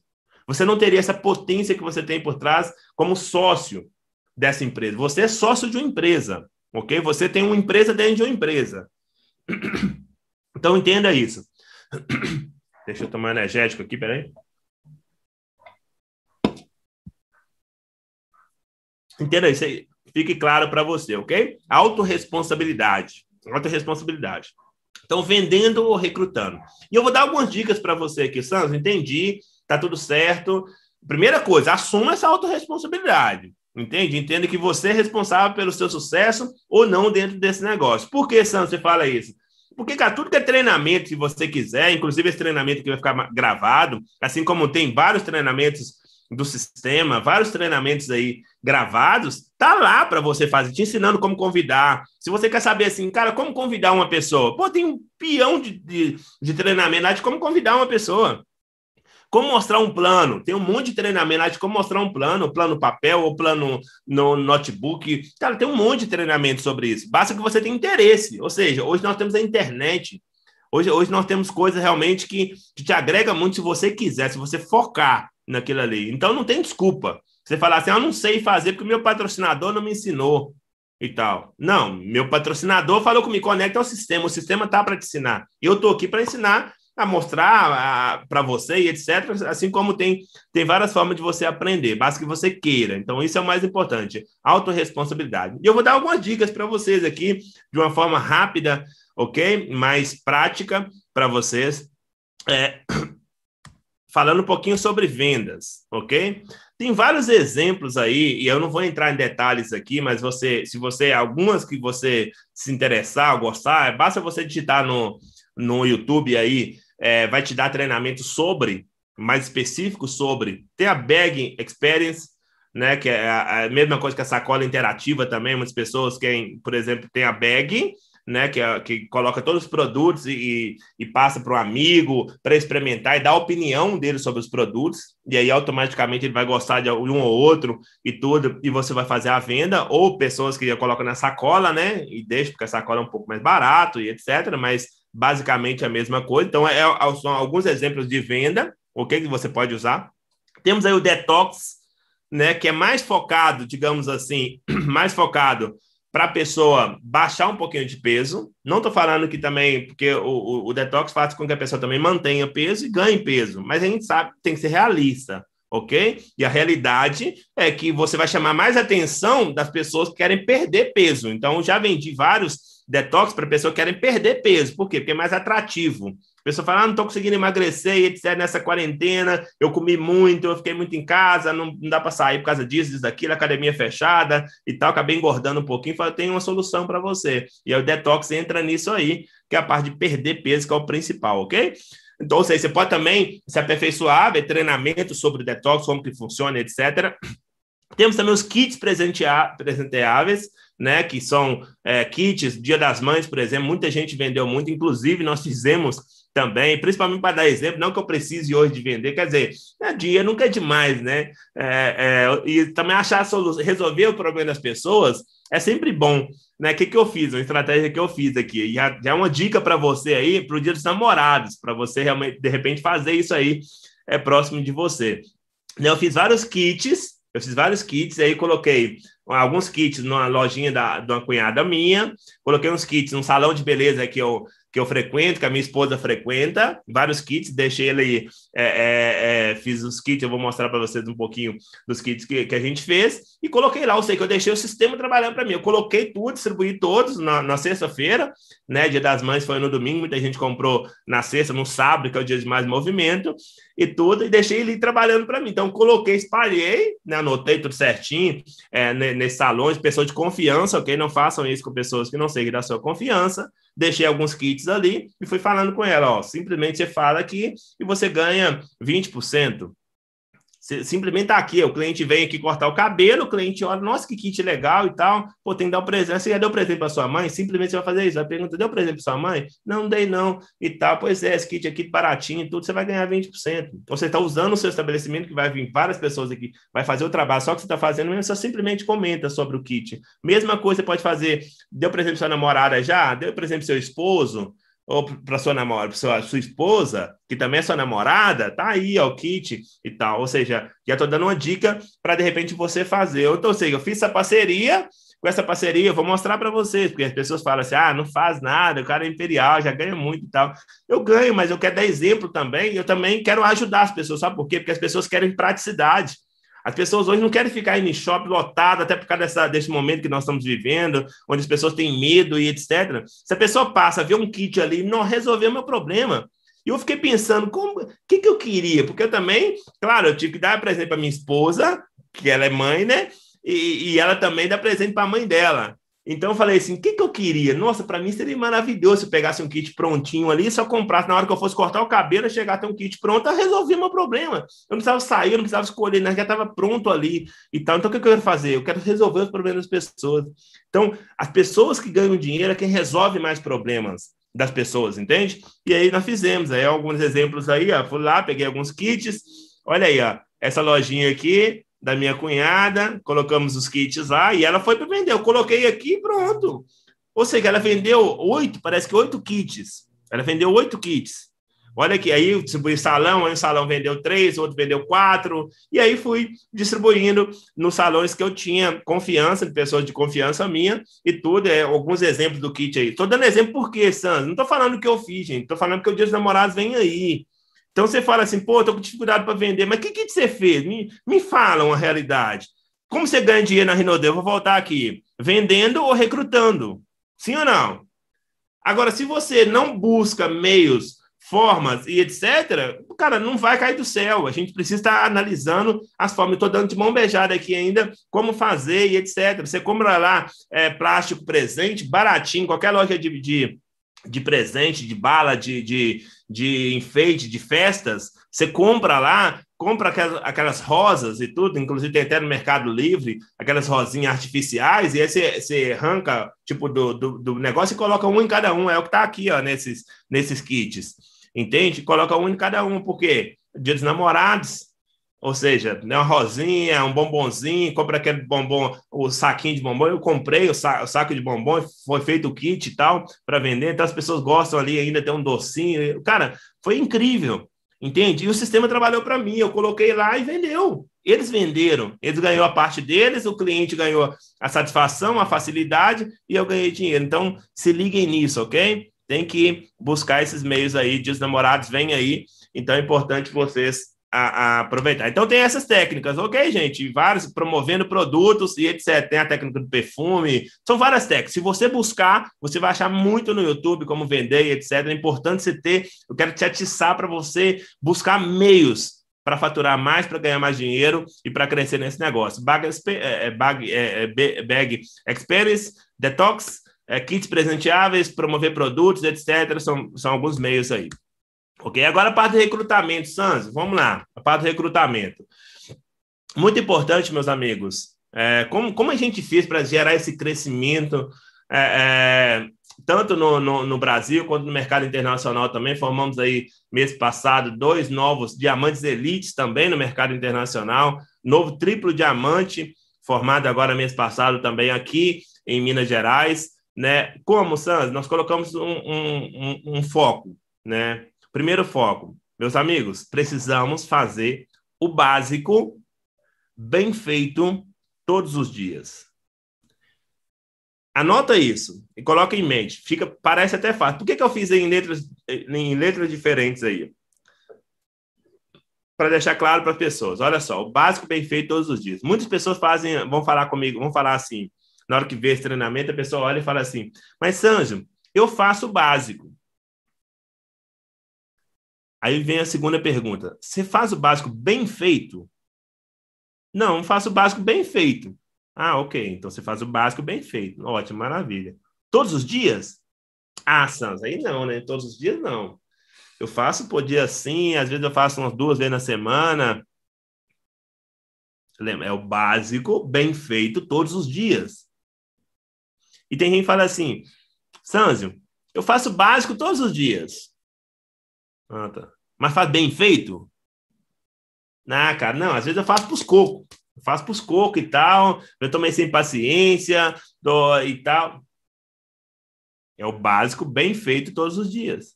S1: Você não teria essa potência que você tem por trás como sócio dessa empresa. Você é sócio de uma empresa, ok? Você tem uma empresa dentro de uma empresa. Então entenda isso. Deixa eu tomar energético aqui, peraí. Entenda isso aí. Fique claro para você, ok? Autoresponsabilidade. Autoresponsabilidade. Então, vendendo ou recrutando. E eu vou dar algumas dicas para você aqui, Santos. Entendi, tá tudo certo. Primeira coisa, assuma essa autorresponsabilidade. Entende? Entenda que você é responsável pelo seu sucesso ou não dentro desse negócio. Por que, Santos, você fala isso? Porque, cara, tudo que é treinamento, se você quiser, inclusive esse treinamento que vai ficar gravado, assim como tem vários treinamentos do sistema, vários treinamentos aí gravados, tá lá para você fazer, te ensinando como convidar. Se você quer saber assim, cara, como convidar uma pessoa? Pô, tem um peão de, de, de treinamento lá de como convidar uma pessoa. Como mostrar um plano? Tem um monte de treinamento de como mostrar um plano, plano papel ou plano no notebook. Cara, tem um monte de treinamento sobre isso. Basta que você tenha interesse. Ou seja, hoje nós temos a internet. Hoje, hoje nós temos coisas realmente que te agrega muito se você quiser, se você focar naquilo ali. Então não tem desculpa. Você falar assim, ah, eu não sei fazer porque o meu patrocinador não me ensinou e tal. Não, meu patrocinador falou comigo, conecta ao sistema, o sistema tá para te ensinar. Eu estou aqui para ensinar a mostrar para você e etc. Assim como tem, tem várias formas de você aprender, basta que você queira. Então, isso é o mais importante, autorresponsabilidade. E eu vou dar algumas dicas para vocês aqui, de uma forma rápida, ok? Mais prática para vocês. É, falando um pouquinho sobre vendas, ok? Tem vários exemplos aí, e eu não vou entrar em detalhes aqui, mas você, se você, algumas que você se interessar, gostar, basta você digitar no, no YouTube aí é, vai te dar treinamento sobre, mais específico sobre. Tem a Bag Experience, né, que é a, mesma coisa que a sacola interativa também. Muitas pessoas querem, por exemplo, tem a Bag, né, que, é, que coloca todos os produtos e, e passa para um amigo para experimentar e dar a opinião dele sobre os produtos, e aí automaticamente ele vai gostar de um ou outro e tudo, e você vai fazer a venda, ou pessoas que colocam na sacola, né, e deixa, porque a sacola é um pouco mais barato e etc., mas basicamente a mesma coisa. Então, é, é, são alguns exemplos de venda, ok? Que você pode usar. Temos aí o detox, né? Que é mais focado, digamos assim, mais focado para a pessoa baixar um pouquinho de peso. Não estou falando que também, porque o, o, detox faz com que a pessoa também mantenha peso e ganhe peso, mas a gente sabe que tem que ser realista, ok? E a realidade é que você vai chamar mais atenção das pessoas que querem perder peso. Então, já vendi vários detox para pessoas que querem perder peso. Por quê? Porque é mais atrativo. Pessoa fala, ah, não estou conseguindo emagrecer, etc. Nessa quarentena, eu comi muito, eu fiquei muito em casa, não, não dá para sair por causa disso, disso, daquilo, academia fechada e tal, acabei engordando um pouquinho. Fala, tem uma solução para você. E aí o detox entra nisso aí, que é a parte de perder peso, que é o principal, ok? Então, ou seja, você pode também se aperfeiçoar, ver treinamento sobre o detox, como que funciona, etc. Temos também os kits presenteáveis, né, que são é, kits, Dia das Mães, por exemplo, muita gente vendeu muito, inclusive nós fizemos também, principalmente para dar exemplo, não que eu precise hoje de vender, quer dizer, é, dinheiro nunca é demais, né? É, é, e também achar solução, resolver o problema das pessoas é sempre bom, né? O que, que eu fiz? Uma estratégia que eu fiz aqui, já, já é uma dica para você aí, para o dia dos namorados, para você realmente, de repente, fazer isso aí é próximo de você. Eu fiz vários kits eu fiz vários kits, aí coloquei alguns kits numa lojinha da, de uma cunhada minha, coloquei uns kits num salão de beleza que eu que eu frequento, que a minha esposa frequenta, vários kits, deixei ele, é, é, é, fiz os kits, eu vou mostrar para vocês um pouquinho dos kits que, que a gente fez, e coloquei lá, eu sei que eu deixei o sistema trabalhando para mim, eu coloquei tudo, distribuí todos na, na sexta-feira, né, dia das mães foi no domingo, muita gente comprou na sexta, no sábado, que é o dia de mais movimento, e tudo, e deixei ele trabalhando para mim, então coloquei, espalhei, né, anotei tudo certinho, é, nesses salões, pessoas de confiança, ok, não façam isso com pessoas que não seguem da sua confiança, deixei alguns kits ali e fui falando com ela, ó, simplesmente você fala aqui e você ganha 20%. Simplesmente tá aqui, o cliente vem aqui cortar o cabelo, o cliente olha, nossa, que kit legal e tal, pô, tem que dar um presente. Você já deu presente para sua mãe? Simplesmente você vai fazer isso. Vai pergunta, deu presente para sua mãe? Não, não dei não, e tal. Pois é, esse kit aqui baratinho e tudo, você vai ganhar 20%. Então você está usando o seu estabelecimento, que vai vir várias pessoas aqui, vai fazer o trabalho, só que você está fazendo mesmo, só simplesmente comenta sobre o kit. Mesma coisa você pode fazer, deu presente para sua namorada já? Deu presente para seu esposo? Ou para sua namorada, sua, sua esposa, que também é sua namorada, tá aí, ó, o kit e tal. Ou seja, já estou dando uma dica para de repente você fazer. Então, ou seja, eu fiz essa parceria, com essa parceria, eu vou mostrar para vocês, porque as pessoas falam assim: ah, não faz nada, o cara é imperial, já ganha muito e tal. Eu ganho, mas eu quero dar exemplo também, eu também quero ajudar as pessoas, sabe por quê? Porque as pessoas querem praticidade. As pessoas hoje não querem ficar em shopping lotado, até por causa dessa, desse momento que nós estamos vivendo, onde as pessoas têm medo e etc. Se a pessoa passa, vê um kit ali, não resolveu meu problema. E eu fiquei pensando, o que, que eu queria? Porque eu também, claro, eu tive que dar presente para minha esposa, que ela é mãe, né? E, e ela também dá presente para a mãe dela. Então eu falei assim, o que, que eu queria? Nossa, para mim seria maravilhoso se eu pegasse um kit prontinho ali, só comprasse na hora que eu fosse cortar o cabelo, chegar até um kit pronto, eu resolvi meu problema. Eu não precisava sair, eu não precisava escolher, né? já estava pronto ali e tal. Então o que eu quero fazer? Eu quero resolver os problemas das pessoas. Então, as pessoas que ganham dinheiro é quem resolve mais problemas das pessoas, entende? E aí nós fizemos aí alguns exemplos aí, ó. Fui lá, peguei alguns kits. Olha aí, ó. Essa lojinha aqui, da minha cunhada, colocamos os kits lá e ela foi para vender. Eu coloquei aqui pronto. Ou seja, ela vendeu oito, parece que oito kits. Ela vendeu oito kits. Olha aqui, aí distribuí salão, aí o salão vendeu três, outro vendeu quatro, e aí fui distribuindo nos salões que eu tinha confiança, de pessoas de confiança minha, e tudo, é, alguns exemplos do kit aí. Estou dando exemplo por quê, Sandro? Não estou falando que eu fiz, gente, estou falando que o Dia dos Namorados vem aí. Então você fala assim, pô, tô com dificuldade para vender, mas o que, que você fez? Me, me fala uma realidade. Como você ganha dinheiro na Rinode? Eu vou voltar aqui. Vendendo ou recrutando? Sim ou não? Agora, se você não busca meios, formas e etc., o cara não vai cair do céu. A gente precisa estar analisando as formas. Estou dando de mão beijada aqui ainda como fazer e etc. Você compra lá é, plástico presente, baratinho, qualquer loja de, de de presente, de bala, de, de, de enfeite, de festas, você compra lá, compra aquelas, aquelas rosas e tudo, inclusive tem até no Mercado Livre, aquelas rosinhas artificiais, e aí você, você arranca, tipo, do, do, do, negócio e coloca um em cada um, é o que está aqui, ó, nesses, nesses kits, entende? Coloca um em cada um, porque Dia dos Namorados, ou seja, né, uma rosinha, um bombonzinho, compra aquele bombom, o saquinho de bombom. Eu comprei o, sa o saco de bombom, foi feito o kit e tal, para vender. Então as pessoas gostam ali ainda, tem um docinho. Cara, foi incrível, entende? E o sistema trabalhou para mim. Eu coloquei lá e vendeu. Eles venderam, eles ganhou a parte deles, o cliente ganhou a satisfação, a facilidade e eu ganhei dinheiro. Então se liguem nisso, ok? Tem que buscar esses meios aí. Dias namorados, vem aí. Então é importante vocês a, a, aproveitar. Então tem essas técnicas, ok, gente? Vários promovendo produtos e etc. Tem a técnica do perfume, são várias técnicas. Se você buscar, você vai achar muito no YouTube como vender e etc. É importante você ter. Eu quero te atiçar para você buscar meios para faturar mais, para ganhar mais dinheiro e para crescer nesse negócio. Bag, é, é, bag, é, bag Experience, Detox, kits presenteáveis, promover produtos, etc. São, são alguns meios aí. Ok? Agora a parte do recrutamento, Sanz, vamos lá. A parte do recrutamento. Muito importante, meus amigos. É, como, como a gente fez para gerar esse crescimento, é, é, tanto no, no, no, Brasil quanto no mercado internacional também. Formamos aí, mês passado, dois novos diamantes elites também no mercado internacional. Novo triplo diamante, formado agora mês passado também aqui em Minas Gerais. Né? Como, Sanz? Nós colocamos um, um, um, um foco, né? Primeiro foco, meus amigos, precisamos fazer o básico bem feito todos os dias. Anota isso e coloca em mente. Fica, parece até fácil. Por que, que eu fiz em letras, em letras diferentes aí? Para deixar claro para as pessoas. Olha só, o básico bem feito todos os dias. Muitas pessoas fazem, vão falar comigo, vão falar assim, na hora que vê esse treinamento, a pessoa olha e fala assim: Mas, Sanjo, eu faço o básico. Aí vem a segunda pergunta: Você faz o básico bem feito? Não, faço o básico bem feito. Ah, ok. Então você faz o básico bem feito. Ótimo, maravilha. Todos os dias? Ah, Sans, aí não, né? Todos os dias não. Eu faço por dia sim, às vezes eu faço umas duas vezes na semana. Lembra? É o básico bem feito todos os dias. E tem gente que fala assim, Sanzio, eu faço básico todos os dias. Ah, tá. Mas faz bem feito? Ah, cara, não, às vezes eu faço pros cocos. Eu faço pros cocos e tal. Eu tomei sem paciência do, e tal. É o básico bem feito todos os dias.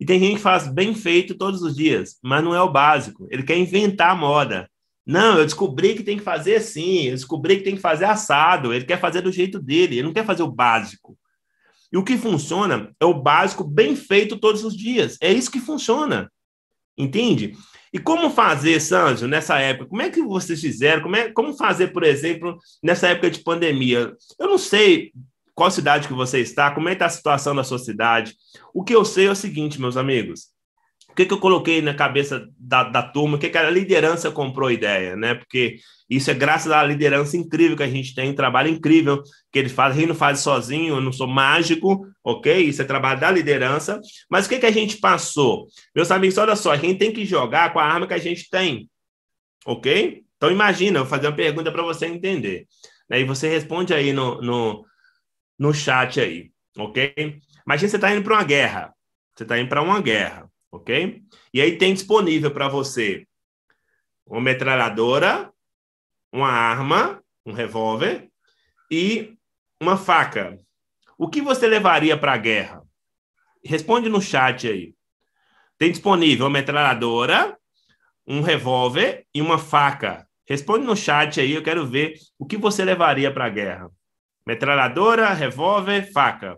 S1: E tem gente que faz bem feito todos os dias, mas não é o básico. Ele quer inventar a moda. Não, eu descobri que tem que fazer assim, eu descobri que tem que fazer assado, ele quer fazer do jeito dele, ele não quer fazer o básico. E o que funciona é o básico bem feito todos os dias. É isso que funciona. Entende? E como fazer, Sanjo, nessa época? Como é que vocês fizeram? Como, é, como fazer, por exemplo, nessa época de pandemia? Eu não sei qual cidade que você está, como é que está a situação da sua cidade. O que eu sei é o seguinte, meus amigos. O que, que eu coloquei na cabeça da, da turma? O que, que a liderança comprou ideia, né? Porque isso é graças à liderança incrível que a gente tem, trabalho incrível que ele faz, ele não faz sozinho, eu não sou mágico, ok? Isso é trabalho da liderança. Mas o que, que a gente passou? Meus amigos, olha só, a gente tem que jogar com a arma que a gente tem, ok? Então imagina, eu vou fazer uma pergunta para você entender. Né? E você responde aí no, no, no chat aí, ok? Imagina você está indo para uma guerra. Você está indo para uma guerra ok? E aí tem disponível para você uma metralhadora, uma arma, um revólver e uma faca. O que você levaria para a guerra? Responde no chat aí. Tem disponível uma metralhadora, um revólver e uma faca. Responde no chat aí, eu quero ver o que você levaria para a guerra. Metralhadora, revólver, faca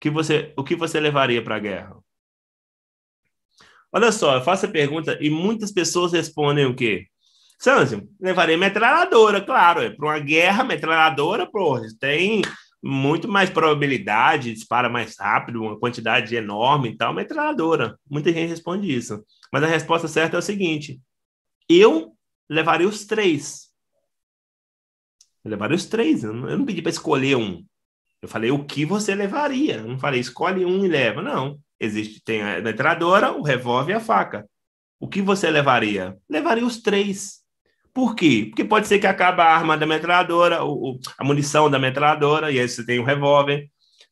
S1: que você, o que você levaria para a guerra? Olha só, eu faço a pergunta e muitas pessoas respondem o quê? Sanzio, levarei metralhadora, claro. É para uma guerra, metralhadora, pô, tem muito mais probabilidade, dispara mais rápido, uma quantidade enorme e tal, metralhadora. Muita gente responde isso. Mas a resposta certa é o seguinte: eu levaria os três. Eu levaria os três. Eu não pedi para escolher um. Eu falei o que você levaria. Eu não falei escolhe um e leva. Não. Existe, tem a metralhadora, o revólver e a faca. O que você levaria? Levaria os três. Por quê? Porque pode ser que acabe a arma da metralhadora, o, a munição da metralhadora, e aí você tem o revólver.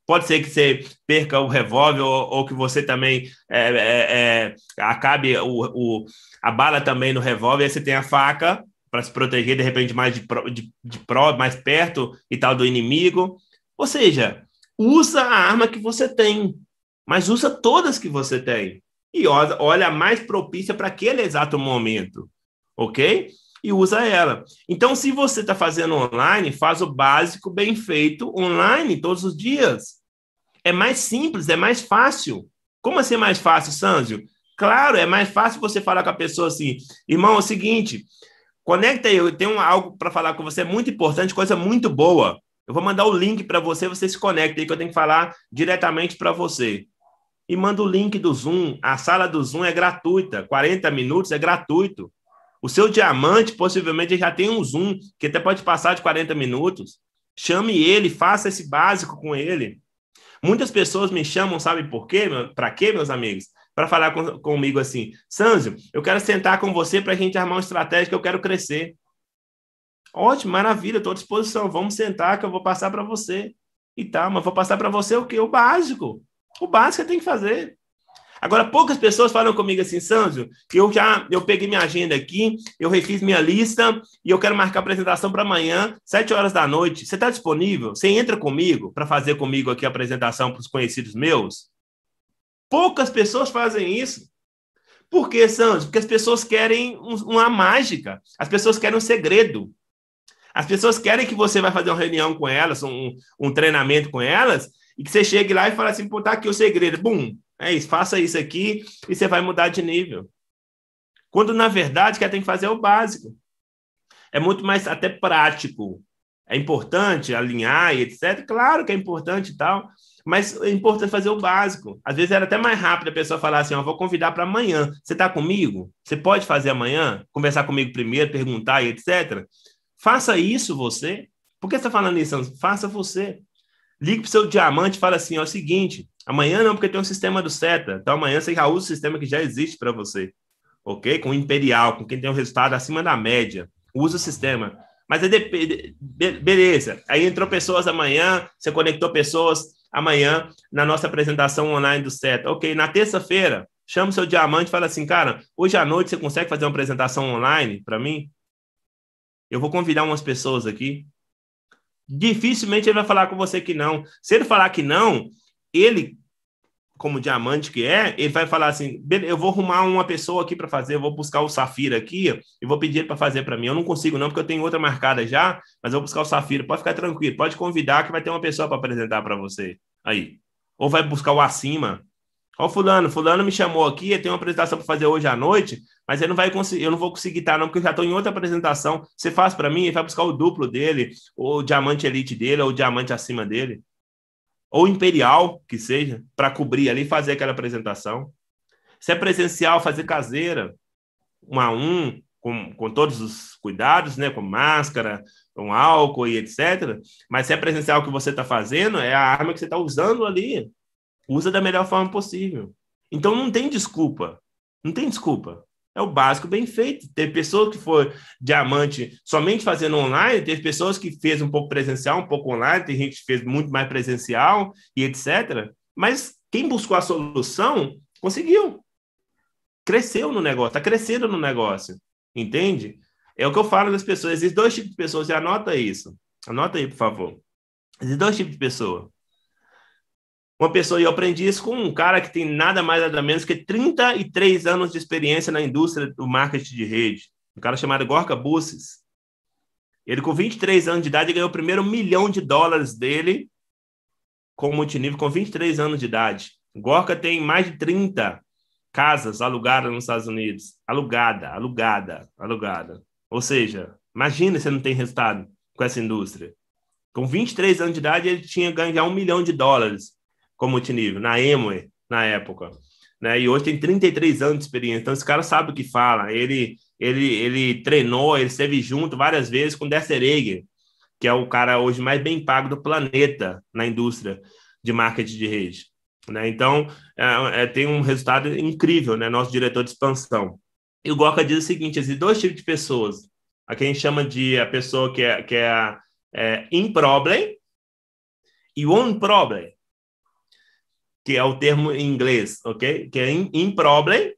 S1: Pode ser que você perca o revólver ou, ou que você também é, é, é, acabe o, o, a bala também no revólver, aí você tem a faca para se proteger de repente mais de, de, de mais perto e tal do inimigo. Ou seja, usa a arma que você tem, mas usa todas que você tem. E olha a mais propícia para aquele exato momento, ok? E usa ela. Então, se você está fazendo online, faz o básico bem feito online todos os dias. É mais simples, é mais fácil. Como assim é mais fácil, Sanzio? Claro, é mais fácil você falar com a pessoa assim, irmão, é o seguinte, conecta aí, eu tenho algo para falar com você muito importante, coisa muito boa. Eu vou mandar o link para você, você se conecta aí que eu tenho que falar diretamente para você. E manda o link do Zoom. A sala do Zoom é gratuita, 40 minutos é gratuito. O seu diamante possivelmente já tem um Zoom que até pode passar de 40 minutos. Chame ele, faça esse básico com ele. Muitas pessoas me chamam, sabe por quê? Para quê, meus amigos? Para falar com, comigo assim, Sanzio, eu quero sentar com você para a gente armar uma estratégia que eu quero crescer. Ótimo, maravilha, estou à disposição. Vamos sentar que eu vou passar para você. E tal, mas vou passar para você o quê? O básico. O básico tem que fazer. Agora, poucas pessoas falam comigo assim, Sandro, eu já eu peguei minha agenda aqui, eu refiz minha lista e eu quero marcar a apresentação para amanhã, sete horas da noite. Você está disponível? Você entra comigo para fazer comigo aqui a apresentação para os conhecidos meus? Poucas pessoas fazem isso. Por que, Sandro? Porque as pessoas querem uma mágica, as pessoas querem um segredo. As pessoas querem que você vai fazer uma reunião com elas, um, um treinamento com elas, e que você chegue lá e fale assim, pô, tá aqui o segredo. Bum, é isso, faça isso aqui e você vai mudar de nível. Quando, na verdade, quem tem que fazer é o básico. É muito mais até prático. É importante alinhar e etc. Claro que é importante e tal, mas é importante fazer o básico. Às vezes era até mais rápido a pessoa falar assim: ó, vou convidar para amanhã. Você está comigo? Você pode fazer amanhã? Conversar comigo primeiro, perguntar e etc. Faça isso você. Por que você está falando isso? Faça você. Ligue para o seu diamante e fala assim: ó, é o seguinte, amanhã não, porque tem um sistema do SETA. Então amanhã você já usa o sistema que já existe para você. Ok? Com o Imperial, com quem tem um resultado acima da média. Usa o sistema. Mas aí depende. Beleza. Aí entrou pessoas amanhã, você conectou pessoas amanhã na nossa apresentação online do SETA. Ok, na terça-feira, chama o seu diamante e fala assim, cara, hoje à noite você consegue fazer uma apresentação online para mim? Eu vou convidar umas pessoas aqui. Dificilmente ele vai falar com você que não. Se ele falar que não, ele, como diamante que é, ele vai falar assim: eu vou arrumar uma pessoa aqui para fazer, eu vou buscar o Safira aqui e vou pedir para fazer para mim. Eu não consigo, não, porque eu tenho outra marcada já, mas eu vou buscar o Safira. Pode ficar tranquilo, pode convidar que vai ter uma pessoa para apresentar para você. Aí. Ou vai buscar o acima, Ó, fulano, fulano me chamou aqui, tem uma apresentação para fazer hoje à noite, mas ele não vai conseguir, eu não vou conseguir estar não, porque eu já estou em outra apresentação. Você faz para mim, ele vai buscar o duplo dele, ou o diamante elite dele, ou o diamante acima dele, ou imperial, que seja, para cobrir ali e fazer aquela apresentação. Se é presencial, fazer caseira, um a um, com, com todos os cuidados, né, com máscara, com álcool e etc. Mas se é presencial que você está fazendo, é a arma que você está usando ali Usa da melhor forma possível. Então não tem desculpa. Não tem desculpa. É o básico bem feito. Teve pessoas que foi diamante somente fazendo online, teve pessoas que fez um pouco presencial, um pouco online, tem gente que fez muito mais presencial e etc. Mas quem buscou a solução conseguiu. Cresceu no negócio, está crescendo no negócio. Entende? É o que eu falo das pessoas. Existem dois tipos de pessoas, e anota isso. Anota aí, por favor. Existem dois tipos de pessoa uma pessoa, e eu aprendi isso com um cara que tem nada mais nada menos que 33 anos de experiência na indústria do marketing de rede, um cara chamado Gorka Busses. Ele, com 23 anos de idade, ganhou o primeiro milhão de dólares dele com multinível, com 23 anos de idade. Gorka tem mais de 30 casas alugadas nos Estados Unidos. Alugada, alugada, alugada. Ou seja, imagina se não tem resultado com essa indústria. Com 23 anos de idade, ele tinha ganho já um milhão de dólares como multinível, na Emue, na época. Né? E hoje tem 33 anos de experiência, então esse cara sabe o que fala. Ele, ele, ele treinou, ele esteve junto várias vezes com Dexter Eger, que é o cara hoje mais bem pago do planeta na indústria de marketing de rede. Né? Então, é, é, tem um resultado incrível, né? Nosso diretor de expansão. E o Gorka diz o seguinte: existem dois tipos de pessoas. A quem chama de a pessoa que é, que é, é in problem e one problem que é o termo em inglês, ok? Que é in, in problem,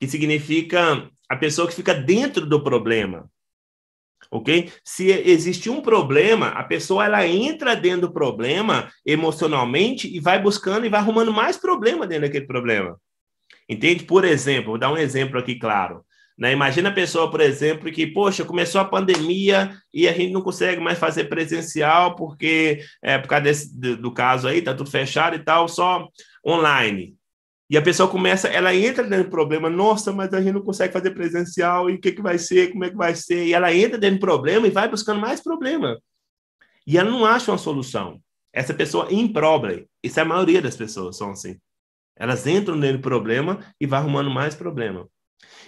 S1: que significa a pessoa que fica dentro do problema, ok? Se existe um problema, a pessoa ela entra dentro do problema emocionalmente e vai buscando e vai arrumando mais problema dentro daquele problema. Entende? Por exemplo, vou dar um exemplo aqui claro. Né? Imagina a pessoa, por exemplo, que, poxa, começou a pandemia e a gente não consegue mais fazer presencial porque, é, por causa desse, do, do caso aí, tá tudo fechado e tal, só online. E a pessoa começa, ela entra dentro do problema, nossa, mas a gente não consegue fazer presencial, e o que, que vai ser, como é que vai ser? E ela entra dentro do problema e vai buscando mais problema. E ela não acha uma solução. Essa pessoa em problem, isso é a maioria das pessoas são assim. Elas entram dentro do problema e vai arrumando mais problema.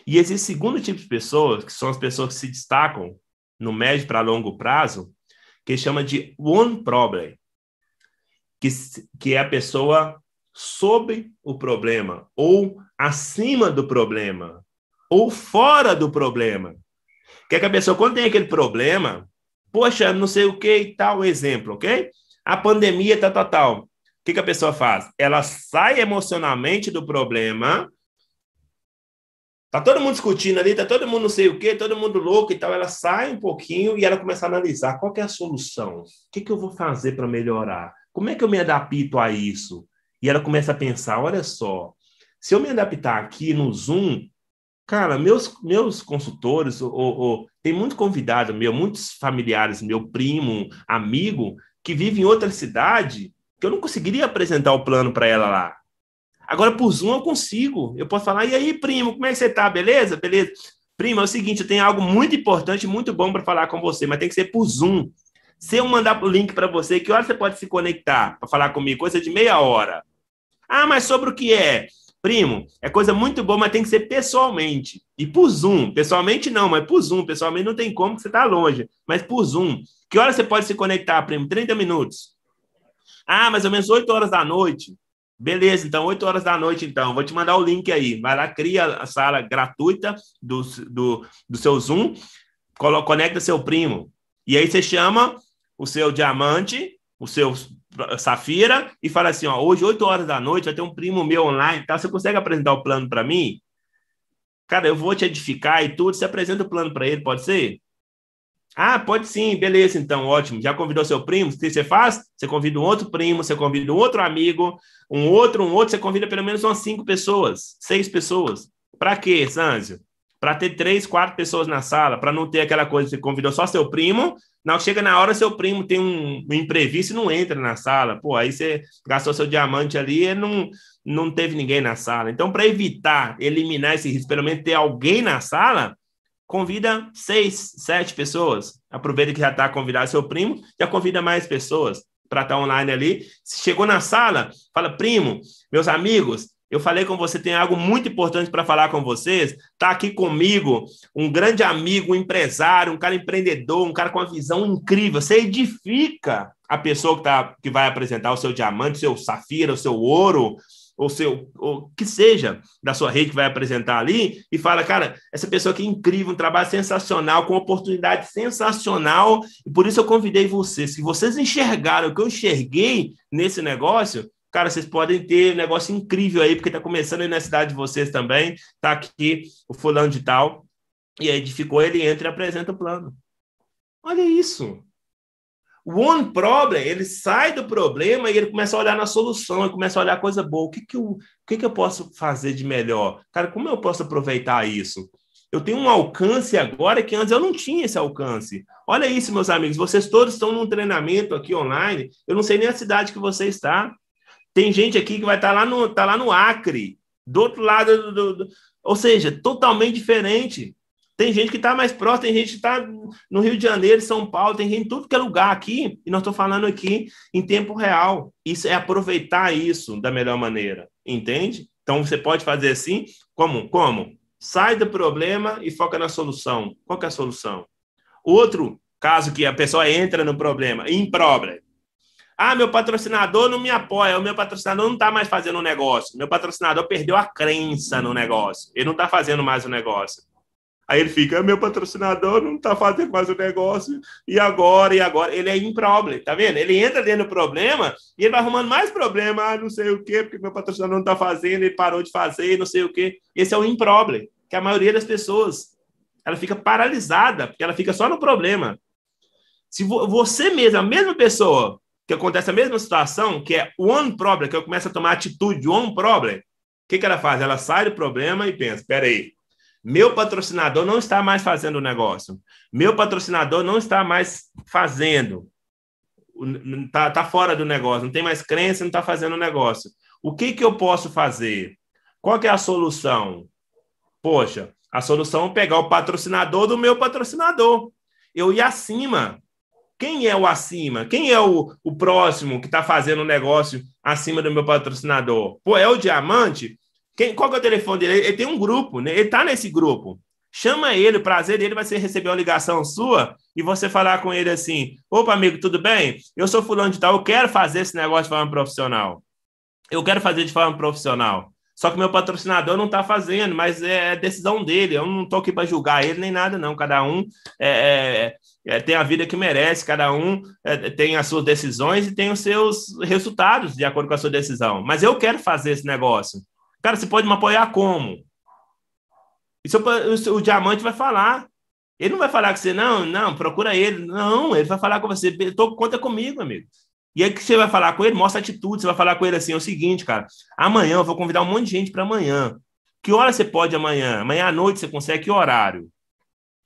S1: E existe segundo tipo de pessoas, que são as pessoas que se destacam no médio para longo prazo, que chama de one problem, que, que é a pessoa sobre o problema, ou acima do problema, ou fora do problema. Que, que a pessoa, quando tem aquele problema, poxa, não sei o que e tal, exemplo, ok? A pandemia, tal, tal, tal. O que, que a pessoa faz? Ela sai emocionalmente do problema Tá todo mundo discutindo ali, tá todo mundo não sei o quê, todo mundo louco e tal. Ela sai um pouquinho e ela começa a analisar qual é a solução. O que, que eu vou fazer para melhorar? Como é que eu me adapto a isso? E ela começa a pensar: olha só, se eu me adaptar aqui no Zoom, cara, meus, meus consultores ou, ou Tem muito convidado meu, muitos familiares, meu primo, amigo, que vive em outra cidade, que eu não conseguiria apresentar o plano para ela lá. Agora, por Zoom, eu consigo. Eu posso falar, e aí, primo, como é que você tá? Beleza? Beleza. Primo, é o seguinte, eu tenho algo muito importante, muito bom para falar com você, mas tem que ser por Zoom. Se eu mandar o link para você, que hora você pode se conectar para falar comigo? Coisa de meia hora. Ah, mas sobre o que é? Primo, é coisa muito boa, mas tem que ser pessoalmente. E por Zoom. Pessoalmente não, mas por Zoom. Pessoalmente não tem como, que você está longe. Mas por Zoom. Que hora você pode se conectar, primo? 30 minutos. Ah, mais ou menos 8 horas da noite. Beleza, então, 8 horas da noite, então. Vou te mandar o link aí. Vai lá, cria a sala gratuita do, do, do seu Zoom, conecta seu primo. E aí você chama o seu diamante, o seu Safira e fala assim: ó, hoje, 8 horas da noite, vai ter um primo meu online, tá? Você consegue apresentar o plano para mim? Cara, eu vou te edificar e tudo. Você apresenta o plano para ele, pode ser? Ah, pode sim, beleza, então, ótimo. Já convidou seu primo? O que você faz? Você convida um outro primo, você convida um outro amigo, um outro, um outro, você convida pelo menos umas cinco pessoas, seis pessoas. Para quê, Sanzio? Para ter três, quatro pessoas na sala, para não ter aquela coisa, você convidou só seu primo, não, chega na hora, seu primo tem um, um imprevisto e não entra na sala. Pô, aí você gastou seu diamante ali e não, não teve ninguém na sala. Então, para evitar, eliminar esse risco, pelo menos ter alguém na sala, convida seis, sete pessoas. Aproveita que já está convidado seu primo, já convida mais pessoas para estar tá online ali. Chegou na sala, fala, primo, meus amigos, eu falei com você, tem algo muito importante para falar com vocês. Está aqui comigo um grande amigo, um empresário, um cara empreendedor, um cara com uma visão incrível. Você edifica a pessoa que, tá, que vai apresentar o seu diamante, o seu safira, o seu ouro, ou seu, o que seja da sua rede que vai apresentar ali, e fala, cara, essa pessoa aqui é incrível, um trabalho sensacional, com oportunidade sensacional, e por isso eu convidei vocês. Se vocês enxergaram o que eu enxerguei nesse negócio, Cara, vocês podem ter um negócio incrível aí, porque está começando aí na cidade de vocês também. Está aqui o fulano de tal. E aí edificou, ele entra e apresenta o plano. Olha isso. O one problem, ele sai do problema e ele começa a olhar na solução, ele começa a olhar coisa boa. O que, que, eu, o que, que eu posso fazer de melhor? Cara, como eu posso aproveitar isso? Eu tenho um alcance agora que antes eu não tinha esse alcance. Olha isso, meus amigos. Vocês todos estão num treinamento aqui online. Eu não sei nem a cidade que você está. Tem gente aqui que vai estar tá lá no, tá lá no Acre, do outro lado do, do, ou seja, totalmente diferente. Tem gente que está mais próximo, tem gente que está no Rio de Janeiro, São Paulo, tem gente em tudo que é lugar aqui, e nós estamos falando aqui em tempo real. Isso é aproveitar isso da melhor maneira, entende? Então você pode fazer assim, como? Como? Sai do problema e foca na solução. Qual é a solução? Outro caso que a pessoa entra no problema, em problema. Ah, meu patrocinador não me apoia, o meu patrocinador não está mais fazendo o negócio. Meu patrocinador perdeu a crença no negócio. Ele não está fazendo mais o negócio. Aí ele fica, meu patrocinador não está fazendo mais o negócio, e agora, e agora? Ele é improblem, tá vendo? Ele entra dentro do problema e ele vai arrumando mais problema, ah, não sei o quê, porque meu patrocinador não está fazendo, ele parou de fazer, não sei o quê. Esse é o improblem, que a maioria das pessoas, ela fica paralisada, porque ela fica só no problema. Se você mesmo, a mesma pessoa, que acontece a mesma situação, que é one problem, que eu começo a tomar atitude, one problem, o que, que ela faz? Ela sai do problema e pensa: espera aí, meu patrocinador não está mais fazendo o negócio, meu patrocinador não está mais fazendo, está tá fora do negócio, não tem mais crença, não está fazendo o negócio. O que, que eu posso fazer? Qual que é a solução? Poxa, a solução é pegar o patrocinador do meu patrocinador. Eu ir acima. Quem é o acima? Quem é o, o próximo que está fazendo o negócio acima do meu patrocinador? Pô, é o diamante? Quem, qual é o telefone dele? Ele, ele tem um grupo, né? ele está nesse grupo. Chama ele, o prazer dele vai ser receber uma ligação sua e você falar com ele assim: opa, amigo, tudo bem? Eu sou fulano de tal, eu quero fazer esse negócio de forma profissional. Eu quero fazer de forma profissional. Só que meu patrocinador não está fazendo, mas é decisão dele. Eu não estou aqui para julgar ele nem nada, não. Cada um é, é, é, tem a vida que merece, cada um é, tem as suas decisões e tem os seus resultados de acordo com a sua decisão. Mas eu quero fazer esse negócio. Cara, você pode me apoiar como? Isso, o, o diamante vai falar. Ele não vai falar com você, não, não, procura ele. Não, ele vai falar com você. Tô, conta comigo, amigo. E aí que você vai falar com ele, mostra atitude. Você vai falar com ele assim: é o seguinte, cara, amanhã eu vou convidar um monte de gente para amanhã. Que hora você pode amanhã? Amanhã à noite você consegue que horário?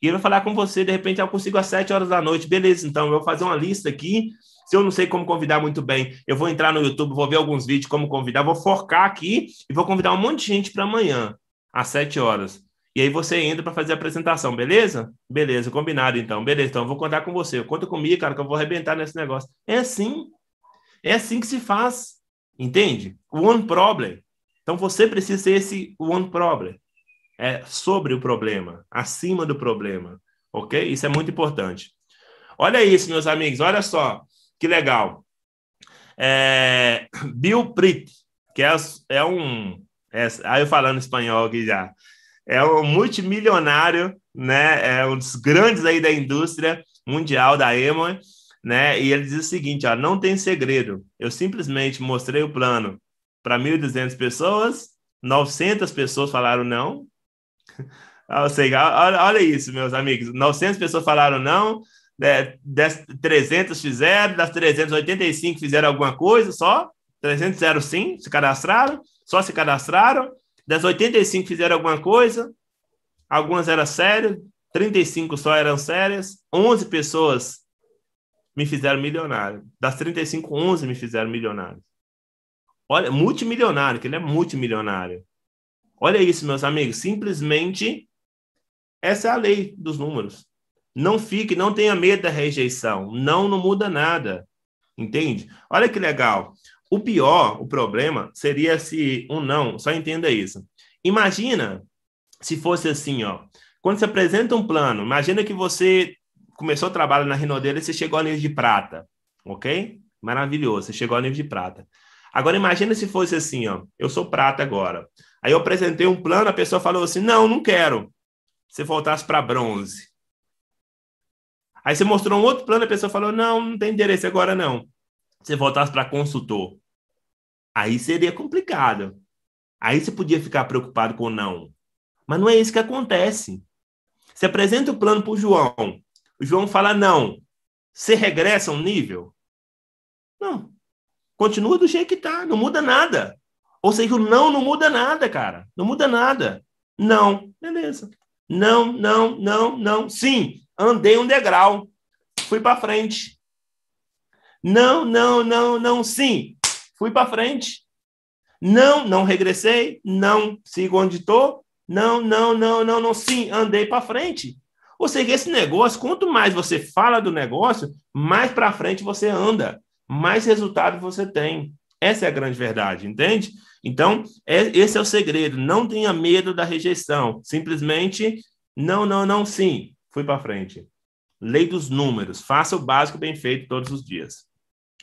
S1: E ele vai falar com você, de repente, eu consigo às 7 horas da noite. Beleza, então eu vou fazer uma lista aqui. Se eu não sei como convidar muito bem, eu vou entrar no YouTube, vou ver alguns vídeos como convidar, vou focar aqui e vou convidar um monte de gente para amanhã, às 7 horas. E aí você entra para fazer a apresentação, beleza? Beleza, combinado então. Beleza, então eu vou contar com você. Conta comigo, cara, que eu vou arrebentar nesse negócio. É assim. É assim que se faz. Entende? One problem. Então você precisa ser esse one problem. É sobre o problema, acima do problema. Ok? Isso é muito importante. Olha isso, meus amigos, olha só. Que legal. É, Bill Pritt, que é, é um. É, aí eu falando espanhol aqui já é um multimilionário, né? É um dos grandes aí da indústria mundial da Emma, né? E ele diz o seguinte, ó, não tem segredo. Eu simplesmente mostrei o plano para 1.200 pessoas, 900 pessoas falaram não. Ou seja, olha, olha isso, meus amigos. 900 pessoas falaram não, né, 300 fizeram, das 385 fizeram alguma coisa só, 300 fizeram sim, se cadastraram, só se cadastraram, das 85 fizeram alguma coisa, algumas eram sérias, 35 só eram sérias, 11 pessoas me fizeram milionário. Das 35, 11 me fizeram milionário. Olha, multimilionário, que ele é multimilionário. Olha isso, meus amigos, simplesmente essa é a lei dos números. Não fique, não tenha medo da rejeição. Não, não muda nada. Entende? Olha que legal. O pior, o problema, seria se um não, só entenda isso. Imagina se fosse assim, ó. Quando você apresenta um plano, imagina que você começou o trabalho na Rinodeira e você chegou ao nível de prata, ok? Maravilhoso, você chegou ao nível de prata. Agora imagina se fosse assim, ó. Eu sou prata agora. Aí eu apresentei um plano, a pessoa falou assim: "Não, não quero". Você voltasse para bronze. Aí você mostrou um outro plano, a pessoa falou: "Não, não tem interesse agora não" você voltasse para consultor, aí seria complicado. Aí você podia ficar preocupado com não. Mas não é isso que acontece. Você apresenta o plano para o João, João fala não. Você regressa um nível? Não. Continua do jeito que está, não muda nada. Ou seja, o não não muda nada, cara. Não muda nada. Não, beleza. Não, não, não, não. Sim, andei um degrau. Fui para frente. Não, não, não, não, sim. Fui para frente. Não, não regressei. Não, sigo onde estou. Não, não, não, não, não, sim, andei para frente. Ou seja, esse negócio, quanto mais você fala do negócio, mais para frente você anda, mais resultado você tem. Essa é a grande verdade, entende? Então, é, esse é o segredo. Não tenha medo da rejeição. Simplesmente, não, não, não, sim. Fui para frente. Lei dos números. Faça o básico bem feito todos os dias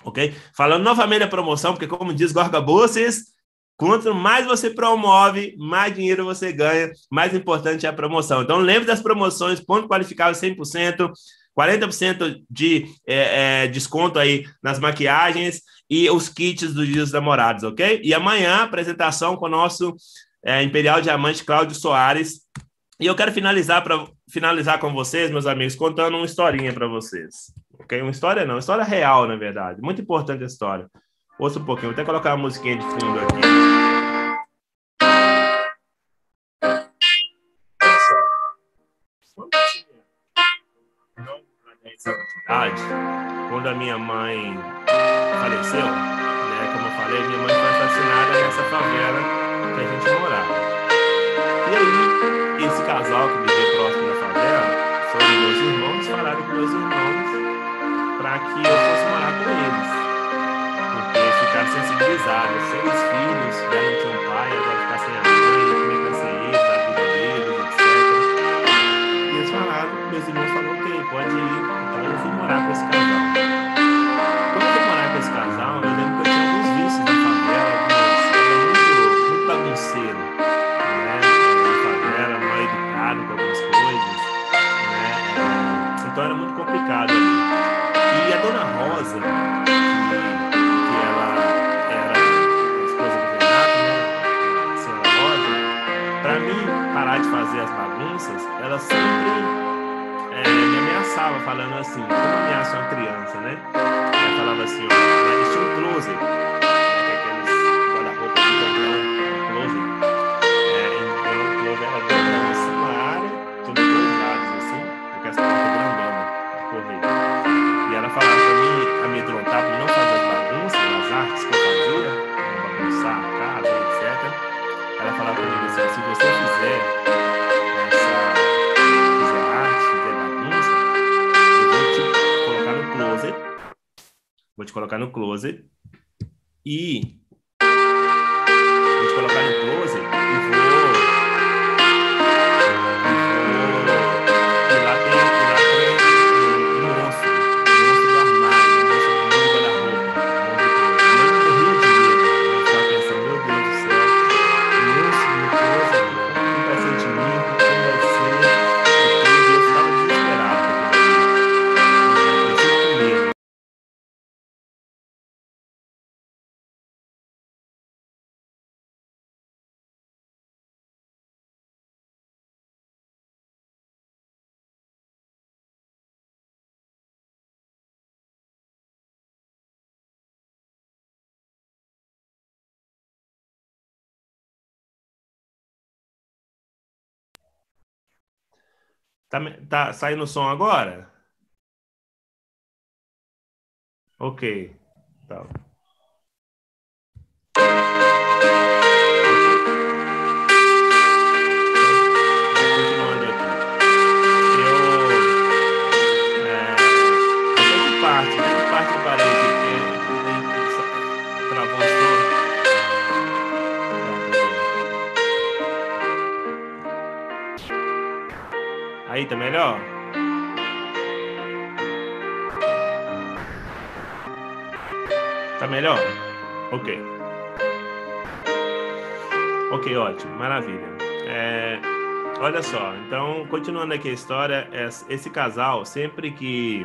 S1: ok? Falando novamente da promoção, porque como diz Gorga Bolsas, quanto mais você promove, mais dinheiro você ganha, mais importante é a promoção. Então lembre das promoções, ponto qualificável 100%, 40% de é, é, desconto aí nas maquiagens e os kits dos dias namorados, ok? E amanhã, apresentação com o nosso é, Imperial Diamante Cláudio Soares. E eu quero finalizar, para finalizar com vocês, meus amigos, contando uma historinha para vocês. Ok? Uma história não, uma história real, na verdade. Muito importante a história. Ouça um pouquinho, vou até colocar uma musiquinha de fundo aqui. Quando a minha mãe faleceu, né, como eu falei, minha mãe foi assassinada nessa favela que a gente morava. E aí, esse casal que vivia próximo da favela, foram dois irmãos, falaram com meus irmãos para que eu fosse morar com eles. Porque ficaram sensibilizados. Sem os filhos, já não tinham pai, agora ficar sem a mãe, como é que vai ser eles, a vida deles, etc. E eles falaram, meus irmãos falaram, ok, pode ir. Então eu fui morar com esse casal. Parar de fazer as bagunças, ela sempre é, me ameaçava, falando assim, como ameaça uma criança, né? Ela falava assim, ó, ela tinha um closet, né, é aqueles guarda-roupa comprou colocar no closet. E Tá, tá saindo o som agora? Ok. Tá. Aí, tá melhor? Tá melhor? Ok. Ok, ótimo, maravilha. É, olha só, então, continuando aqui a história, esse casal, sempre que.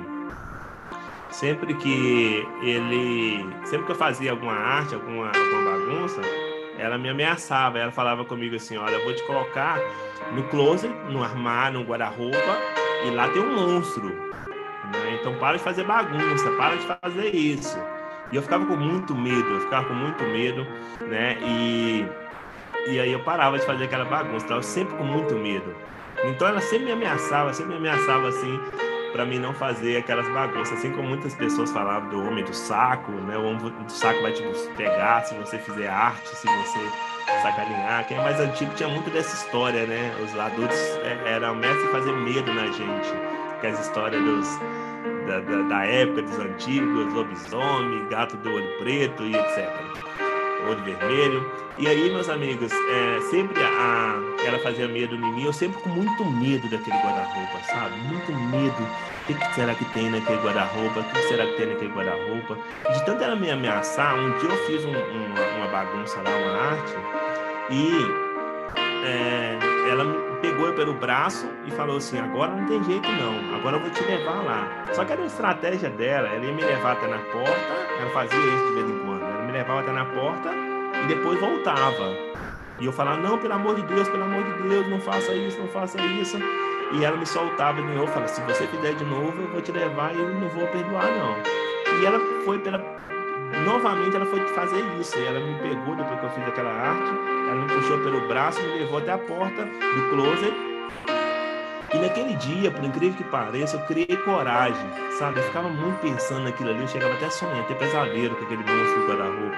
S1: Sempre que ele. Sempre que eu fazia alguma arte, alguma, alguma bagunça, ela me ameaçava, ela falava comigo assim, olha, eu vou te colocar no closet, no armário, no guarda-roupa, e lá tem um monstro. Né? Então para de fazer bagunça, para de fazer isso. E eu ficava com muito medo, eu ficava com muito medo, né? E, e aí eu parava de fazer aquela bagunça, estava sempre com muito medo. Então ela sempre me ameaçava, sempre me ameaçava assim, para mim não fazer aquelas bagunças, assim como muitas pessoas falavam do homem do saco, né? O homem do saco vai te pegar se você fizer arte, se você sacanear. Quem é mais antigo tinha muito dessa história, né? Os adultos é, eram mestres fazer medo na gente, que as histórias dos da, da, da época dos antigos, lobisomem, gato do olho preto e etc olho vermelho. E aí, meus amigos, é, sempre a, ela fazia medo em mim, eu sempre com muito medo daquele guarda-roupa, sabe? Muito medo. Que, que será que tem naquele guarda-roupa? O que, que será que tem naquele guarda-roupa? De tanto ela me ameaçar, um dia eu fiz um, uma, uma, bagunça lá, uma arte, e é, ela me pegou pelo braço e falou assim: agora não tem jeito não, agora eu vou te levar lá. Só que era uma estratégia dela, ela ia me levar até na porta, ela fazia isso de vez em quando me levava até na porta e depois voltava. E eu falava, não, pelo amor de Deus, pelo amor de Deus, não faça isso, não faça isso. E ela me soltava de novo, falava, se você fizer de novo, eu vou te levar e eu não vou perdoar, não. E ela foi pela... Novamente ela foi fazer isso. E ela me pegou depois que eu fiz aquela arte, ela me puxou pelo braço, me levou até a porta do closet e naquele dia, por incrível que pareça, eu criei coragem, sabe? Eu ficava muito pensando naquilo ali, eu chegava até a sonhar, até pesadelo com aquele monstro guarda-roupa.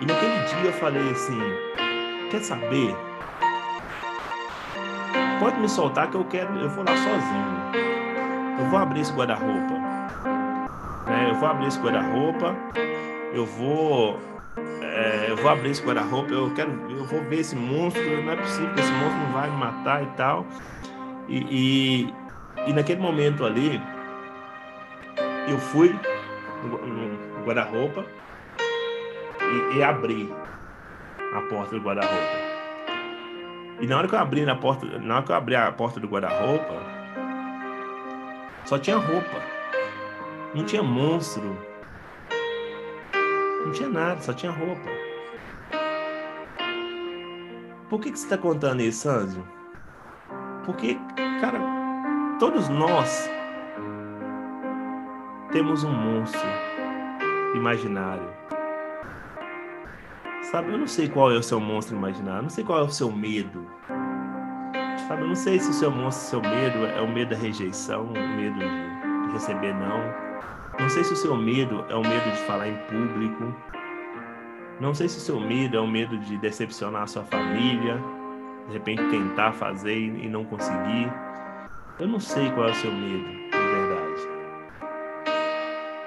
S1: E naquele dia eu falei assim: quer saber? Pode me soltar que eu quero, eu vou lá sozinho. Eu vou abrir esse guarda-roupa. É, eu vou abrir esse guarda-roupa. Eu vou é, eu vou abrir esse guarda-roupa, eu quero, eu vou ver esse monstro, não é possível que esse monstro não vai me matar e tal. E, e, e naquele momento ali, eu fui no, guarda-roupa e, e, abri a porta do guarda-roupa. E na hora que eu abri na porta, na hora que eu abri a porta do guarda-roupa, só tinha roupa. Não tinha monstro. Não tinha nada, só tinha roupa. Por que, que você está contando isso, Sandro? Porque, cara, todos nós temos um monstro imaginário. Sabe, eu não sei qual é o seu monstro imaginário, não sei qual é o seu medo. Sabe, eu não sei se o seu monstro, seu medo é o medo da rejeição, o medo de receber não. Não sei se o seu medo é o medo de falar em público. Não sei se o seu medo é o medo de decepcionar a sua família de repente tentar fazer e não conseguir. Eu não sei qual é o seu medo, de verdade.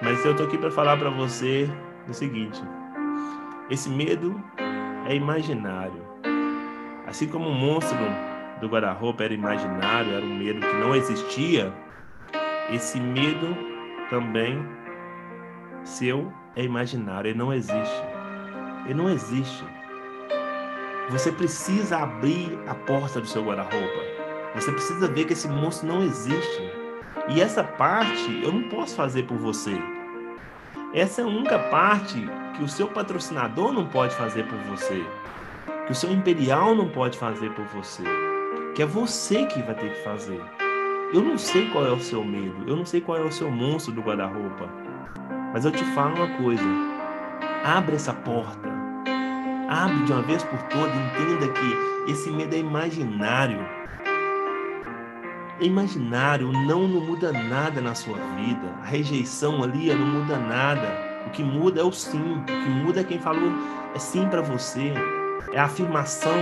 S1: Mas eu tô aqui para falar para você o seguinte: esse medo é imaginário. Assim como o monstro do guarda-roupa era imaginário, era um medo que não existia, esse medo também seu é imaginário, ele não existe. Ele não existe. Você precisa abrir a porta do seu guarda-roupa. Você precisa ver que esse monstro não existe. E essa parte eu não posso fazer por você. Essa é a única parte que o seu patrocinador não pode fazer por você. Que o seu imperial não pode fazer por você. Que é você que vai ter que fazer. Eu não sei qual é o seu medo. Eu não sei qual é o seu monstro do guarda-roupa. Mas eu te falo uma coisa. Abre essa porta. Abre de uma vez por todas. Entenda que esse medo é imaginário imaginário, não não muda nada na sua vida. A rejeição ali não muda nada. O que muda é o sim. O que muda é quem falou é sim para você. É a afirmação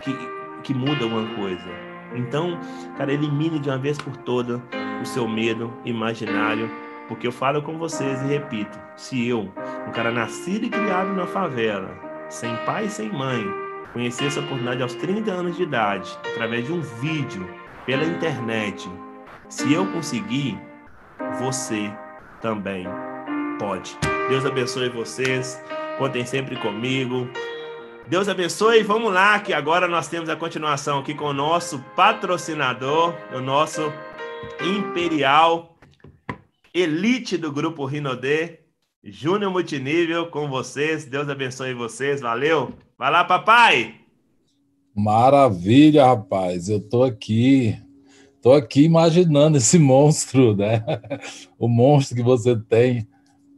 S1: que, que muda alguma coisa. Então, cara, elimine de uma vez por toda o seu medo imaginário, porque eu falo com vocês e repito: se eu, um cara nascido e criado na favela, sem pai e sem mãe, conheci essa oportunidade aos 30 anos de idade, através de um vídeo pela internet. Se eu conseguir, você também pode. Deus abençoe vocês. Contem sempre comigo. Deus abençoe. Vamos lá, que agora nós temos a continuação aqui com o nosso patrocinador, o nosso Imperial Elite do Grupo Rinodê, Júnior Multinível com vocês. Deus abençoe vocês. Valeu. Vai lá, papai.
S2: Maravilha, rapaz. Eu tô aqui. Tô aqui imaginando esse monstro, né? o monstro que você tem.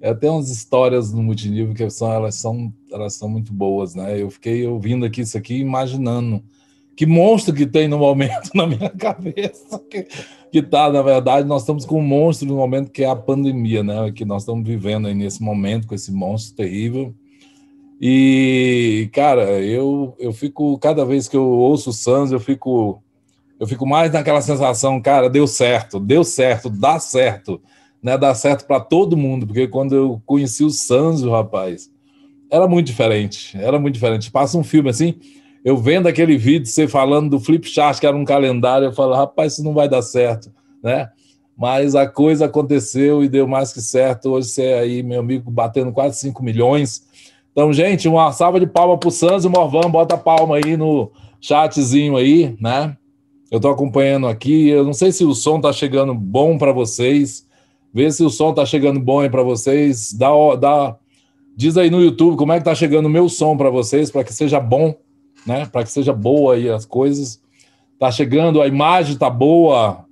S2: É, tem umas histórias no multinível que são elas são elas são muito boas, né? Eu fiquei ouvindo aqui isso aqui imaginando que monstro que tem no momento na minha cabeça que, que tá, na verdade, nós estamos com um monstro no momento que é a pandemia, né? Que nós estamos vivendo aí nesse momento com esse monstro terrível e, cara, eu, eu fico, cada vez que eu ouço o Sans, eu fico, eu fico mais naquela sensação, cara, deu certo, deu certo, dá certo, né? Dá certo para todo mundo, porque quando eu conheci o Sanzo, rapaz, era muito diferente, era muito diferente. Passa um filme assim, eu vendo aquele vídeo, você falando do flip chart, que era um calendário, eu falo, rapaz, isso não vai dar certo, né? Mas a coisa aconteceu e deu mais que certo. Hoje você é aí, meu amigo, batendo quase 5 milhões então, gente, uma salva de palma pro Sanz e Morvan, bota palma aí no chatzinho aí, né? Eu tô acompanhando aqui, eu não sei se o som tá chegando bom para vocês. Vê se o som tá chegando bom aí para vocês. Dá, dá, diz aí no YouTube como é que tá chegando o meu som para vocês, para que seja bom, né? Para que seja boa aí as coisas. Tá chegando, a imagem tá boa.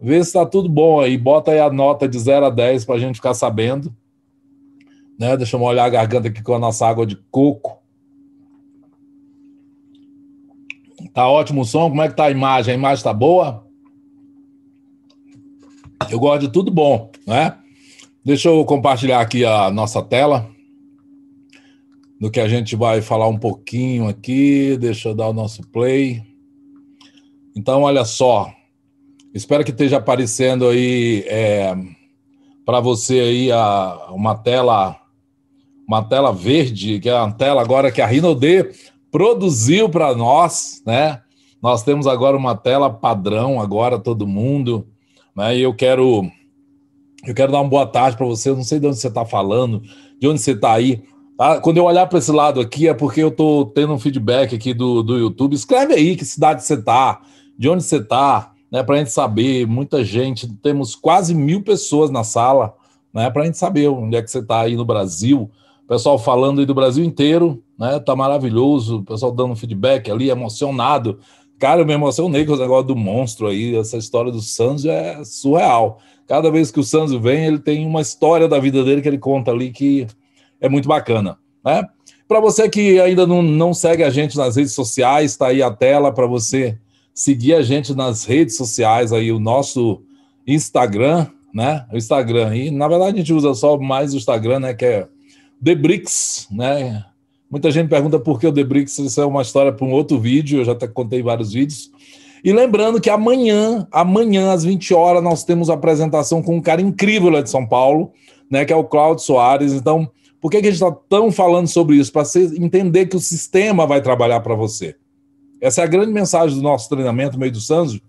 S2: Vê se tá tudo bom aí. Bota aí a nota de 0 a 10 para a gente ficar sabendo. Né? Deixa eu molhar a garganta aqui com a nossa água de coco. Tá ótimo o som. Como é que tá a imagem? A imagem tá boa? Eu gosto de tudo bom, né? Deixa eu compartilhar aqui a nossa tela do que a gente vai falar um pouquinho aqui. Deixa eu dar o nosso play. Então, olha só. Espero que esteja aparecendo aí é, para você aí a, uma tela uma tela verde, que é uma tela agora que a Rinode produziu para nós, né? Nós temos agora uma tela padrão, agora todo mundo, né? E eu quero eu quero dar uma boa tarde para você. Eu não sei de onde você está falando, de onde você está aí. Tá? Quando eu olhar para esse lado aqui é porque eu estou tendo um feedback aqui do, do YouTube. Escreve aí que cidade você está, de onde você está, né? Para a gente saber. Muita gente, temos quase mil pessoas na sala, né? Para a gente saber onde é que você está aí no Brasil pessoal falando aí do Brasil inteiro, né? Tá maravilhoso, o pessoal dando feedback ali, emocionado. Cara, eu me emocionei com o negócio do monstro aí, essa história do Sanzo é surreal. Cada vez que o Sanzo vem, ele tem uma história da vida dele que ele conta ali que é muito bacana, né? Para você que ainda não, não segue a gente nas redes sociais, está aí a tela para você seguir a gente nas redes sociais aí, o nosso Instagram, né? O Instagram. E na verdade a gente usa só mais o Instagram, né? Que é The Bricks, né? Muita gente pergunta por que o The Bricks, isso é uma história para um outro vídeo, eu já até contei vários vídeos. E lembrando que amanhã, amanhã às 20 horas, nós temos apresentação com um cara incrível lá de São Paulo, né, que é o Claudio Soares. Então, por que, que a gente está tão falando sobre isso? Para você entender que o sistema vai trabalhar para você. Essa é a grande mensagem do nosso treinamento, meio do Sanzo,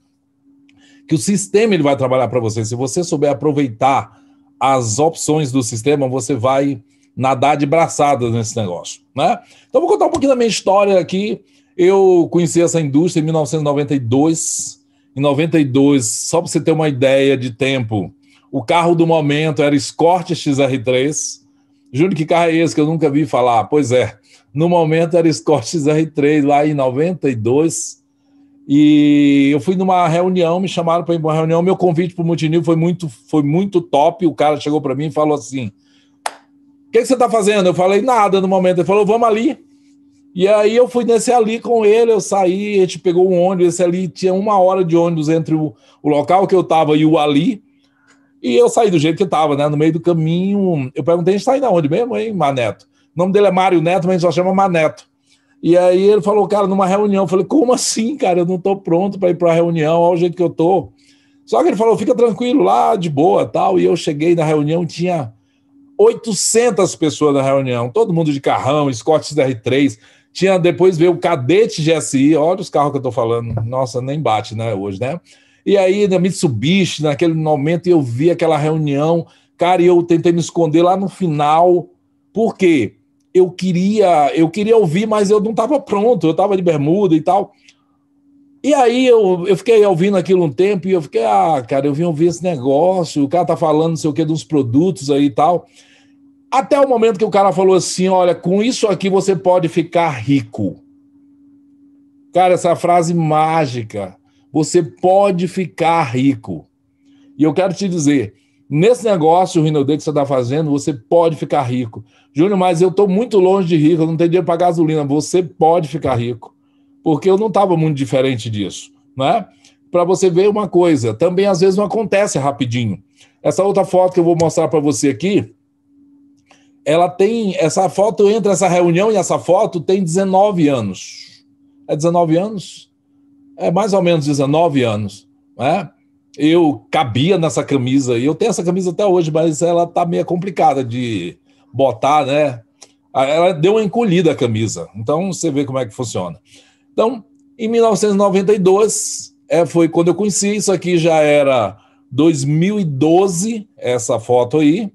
S2: que o sistema ele vai trabalhar para você. Se você souber aproveitar as opções do sistema, você vai nadar de braçadas nesse negócio, né? Então vou contar um pouquinho da minha história aqui. Eu conheci essa indústria em 1992. Em 92, só para você ter uma ideia de tempo, o carro do momento era Escort XR3. Juro que carro é esse que eu nunca vi falar. Pois é, no momento era Escort XR3 lá em 92. E eu fui numa reunião, me chamaram para ir para uma reunião. Meu convite para o Multinil foi muito, foi muito top. O cara chegou para mim e falou assim: O que, que você está fazendo? Eu falei: Nada no momento. Ele falou: Vamos ali. E aí eu fui nesse ali com ele. Eu saí, a gente pegou um ônibus. Esse ali tinha uma hora de ônibus entre o, o local que eu estava e o ali. E eu saí do jeito que estava, né? No meio do caminho. Eu perguntei: A gente está indo aonde mesmo, hein, Maneto? O nome dele é Mário Neto, mas a gente só chama Maneto. E aí ele falou, cara, numa reunião. Eu falei, como assim, cara? Eu não estou pronto para ir para a reunião, olha o jeito que eu tô. Só que ele falou, fica tranquilo lá, de boa, tal. E eu cheguei na reunião, tinha 800 pessoas na reunião, todo mundo de carrão, Scott DR3. Tinha depois veio o cadete GSI, olha os carros que eu estou falando. Nossa, nem bate, né, hoje, né? E aí, na Mitsubishi, naquele momento, eu vi aquela reunião, cara, e eu tentei me esconder lá no final. Por quê? eu queria, eu queria ouvir, mas eu não estava pronto, eu estava de bermuda e tal. E aí eu, eu fiquei ouvindo aquilo um tempo e eu fiquei, ah, cara, eu vim ouvir esse negócio, o cara tá falando não sei o que dos produtos aí e tal. Até o momento que o cara falou assim: olha, com isso aqui você pode ficar rico. Cara, essa frase mágica. Você pode ficar rico. E eu quero te dizer, Nesse negócio, o Rinode que você está fazendo, você pode ficar rico. Júnior, mas eu estou muito longe de rico, eu não tenho dinheiro para gasolina. Você pode ficar rico. Porque eu não estava muito diferente disso. Né? Para você ver uma coisa, também às vezes não acontece rapidinho. Essa outra foto que eu vou mostrar para você aqui, ela tem. Essa foto, entre essa reunião e essa foto, tem 19 anos. É 19 anos? É mais ou menos 19 anos. Né? eu cabia nessa camisa, e eu tenho essa camisa até hoje, mas ela tá meio complicada de botar, né? Ela deu uma encolhida a camisa, então você vê como é que funciona. Então, em 1992, é, foi quando eu conheci, isso aqui já era 2012, essa foto aí,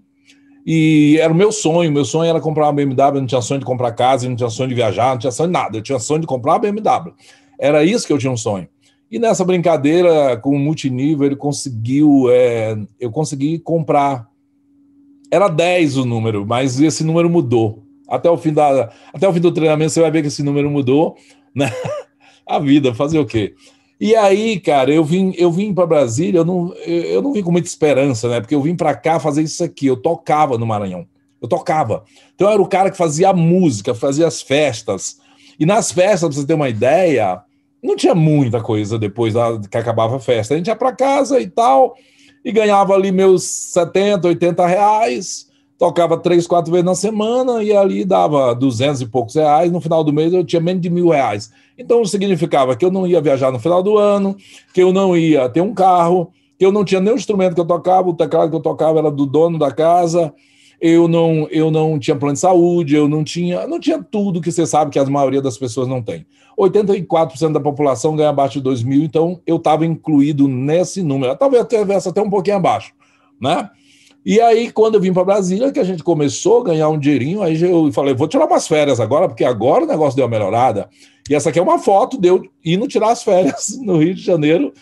S2: e era o meu sonho, meu sonho era comprar uma BMW, não tinha sonho de comprar casa, não tinha sonho de viajar, não tinha sonho de nada, eu tinha sonho de comprar uma BMW. Era isso que eu tinha um sonho. E nessa brincadeira com o multinível, ele conseguiu. É, eu consegui comprar. Era 10 o número, mas esse número mudou. Até o fim, da, até o fim do treinamento, você vai ver que esse número mudou. Né? A vida, fazer o quê? E aí, cara, eu vim, eu vim para Brasília, eu não, eu não vim com muita esperança, né? Porque eu vim para cá fazer isso aqui. Eu tocava no Maranhão. Eu tocava. Então eu era o cara que fazia a música, fazia as festas. E nas festas, para você ter uma ideia, não tinha muita coisa depois da, que acabava a festa. A gente ia para casa e tal, e ganhava ali meus 70, 80 reais, tocava três, quatro vezes na semana, e ali dava 200 e poucos reais. No final do mês eu tinha menos de mil reais. Então significava que eu não ia viajar no final do ano, que eu não ia ter um carro, que eu não tinha nenhum instrumento que eu tocava, o teclado que eu tocava era do dono da casa eu não, eu não tinha plano de saúde, eu não tinha, não tinha tudo que você sabe que a maioria das pessoas não tem. 84% da população ganha abaixo de 2 mil, então eu estava incluído nesse número. Talvez tivesse até um pouquinho abaixo, né? E aí, quando eu vim para Brasília, que a gente começou a ganhar um dinheirinho, aí eu falei, vou tirar umas férias agora, porque agora o negócio deu uma melhorada. E essa aqui é uma foto de eu indo tirar as férias no Rio de Janeiro,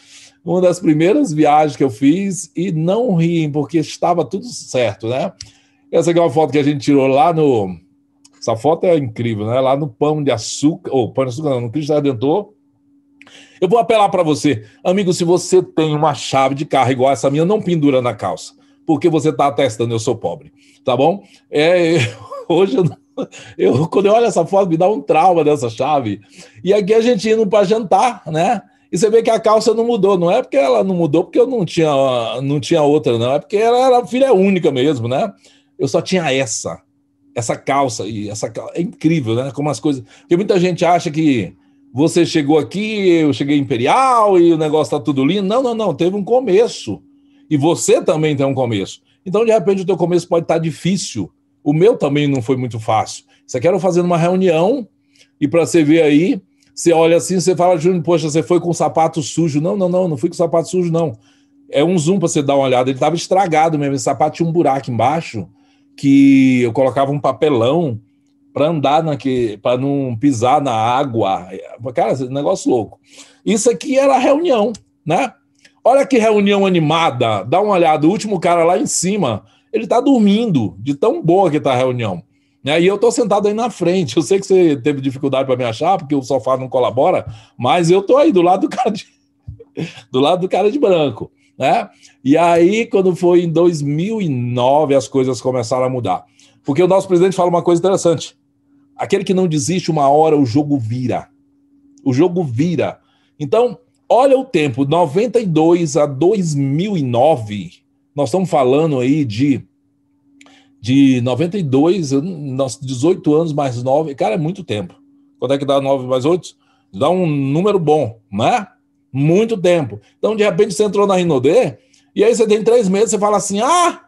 S2: uma das primeiras viagens que eu fiz, e não riem, porque estava tudo certo, né? Essa aqui é uma foto que a gente tirou lá no. Essa foto é incrível, né? Lá no Pão de Açúcar, ou Pão de Açúcar, não, no Cristo Redentor. Eu vou apelar para você, amigo, se você tem uma chave de carro igual essa minha, não pendura na calça, porque você está atestando eu sou pobre, tá bom? É, hoje eu, eu, quando eu olho essa foto, me dá um trauma dessa chave. E aqui a gente indo para jantar, né? E você vê que a calça não mudou, não é porque ela não mudou porque eu não tinha, não tinha outra, não, é porque ela era filha única mesmo, né? eu só tinha essa, essa calça e essa é incrível, né? Como as coisas, porque muita gente acha que você chegou aqui, eu cheguei imperial e o negócio tá tudo lindo. Não, não, não, teve um começo. E você também tem um começo. Então, de repente, o teu começo pode estar difícil. O meu também não foi muito fácil. Você quer fazer uma reunião e para você ver aí, você olha assim, você fala, Júnior, poxa, você foi com sapato sujo. Não, não, não, não fui com sapato sujo, não. É um zoom para você dar uma olhada. Ele estava estragado mesmo. Esse sapato tinha um buraco embaixo que eu colocava um papelão para andar naquele, para não pisar na água. Cara, negócio louco. Isso aqui era a reunião, né? Olha que reunião animada. Dá uma olhada, o último cara lá em cima, ele tá dormindo, de tão boa que tá a reunião. E eu tô sentado aí na frente. Eu sei que você teve dificuldade para me achar, porque o sofá não colabora, mas eu tô aí do lado do cara de, do lado do cara de branco, né? E aí, quando foi em 2009, as coisas começaram a mudar. Porque o nosso presidente fala uma coisa interessante. Aquele que não desiste uma hora, o jogo vira. O jogo vira. Então, olha o tempo, 92 a 2009, nós estamos falando aí de de 92, nós 18 anos mais 9, cara, é muito tempo. Quanto é que dá 9 mais 8? Dá um número bom, né? Muito tempo. Então, de repente, você entrou na Rinodê, e aí você tem três meses, você fala assim: ah,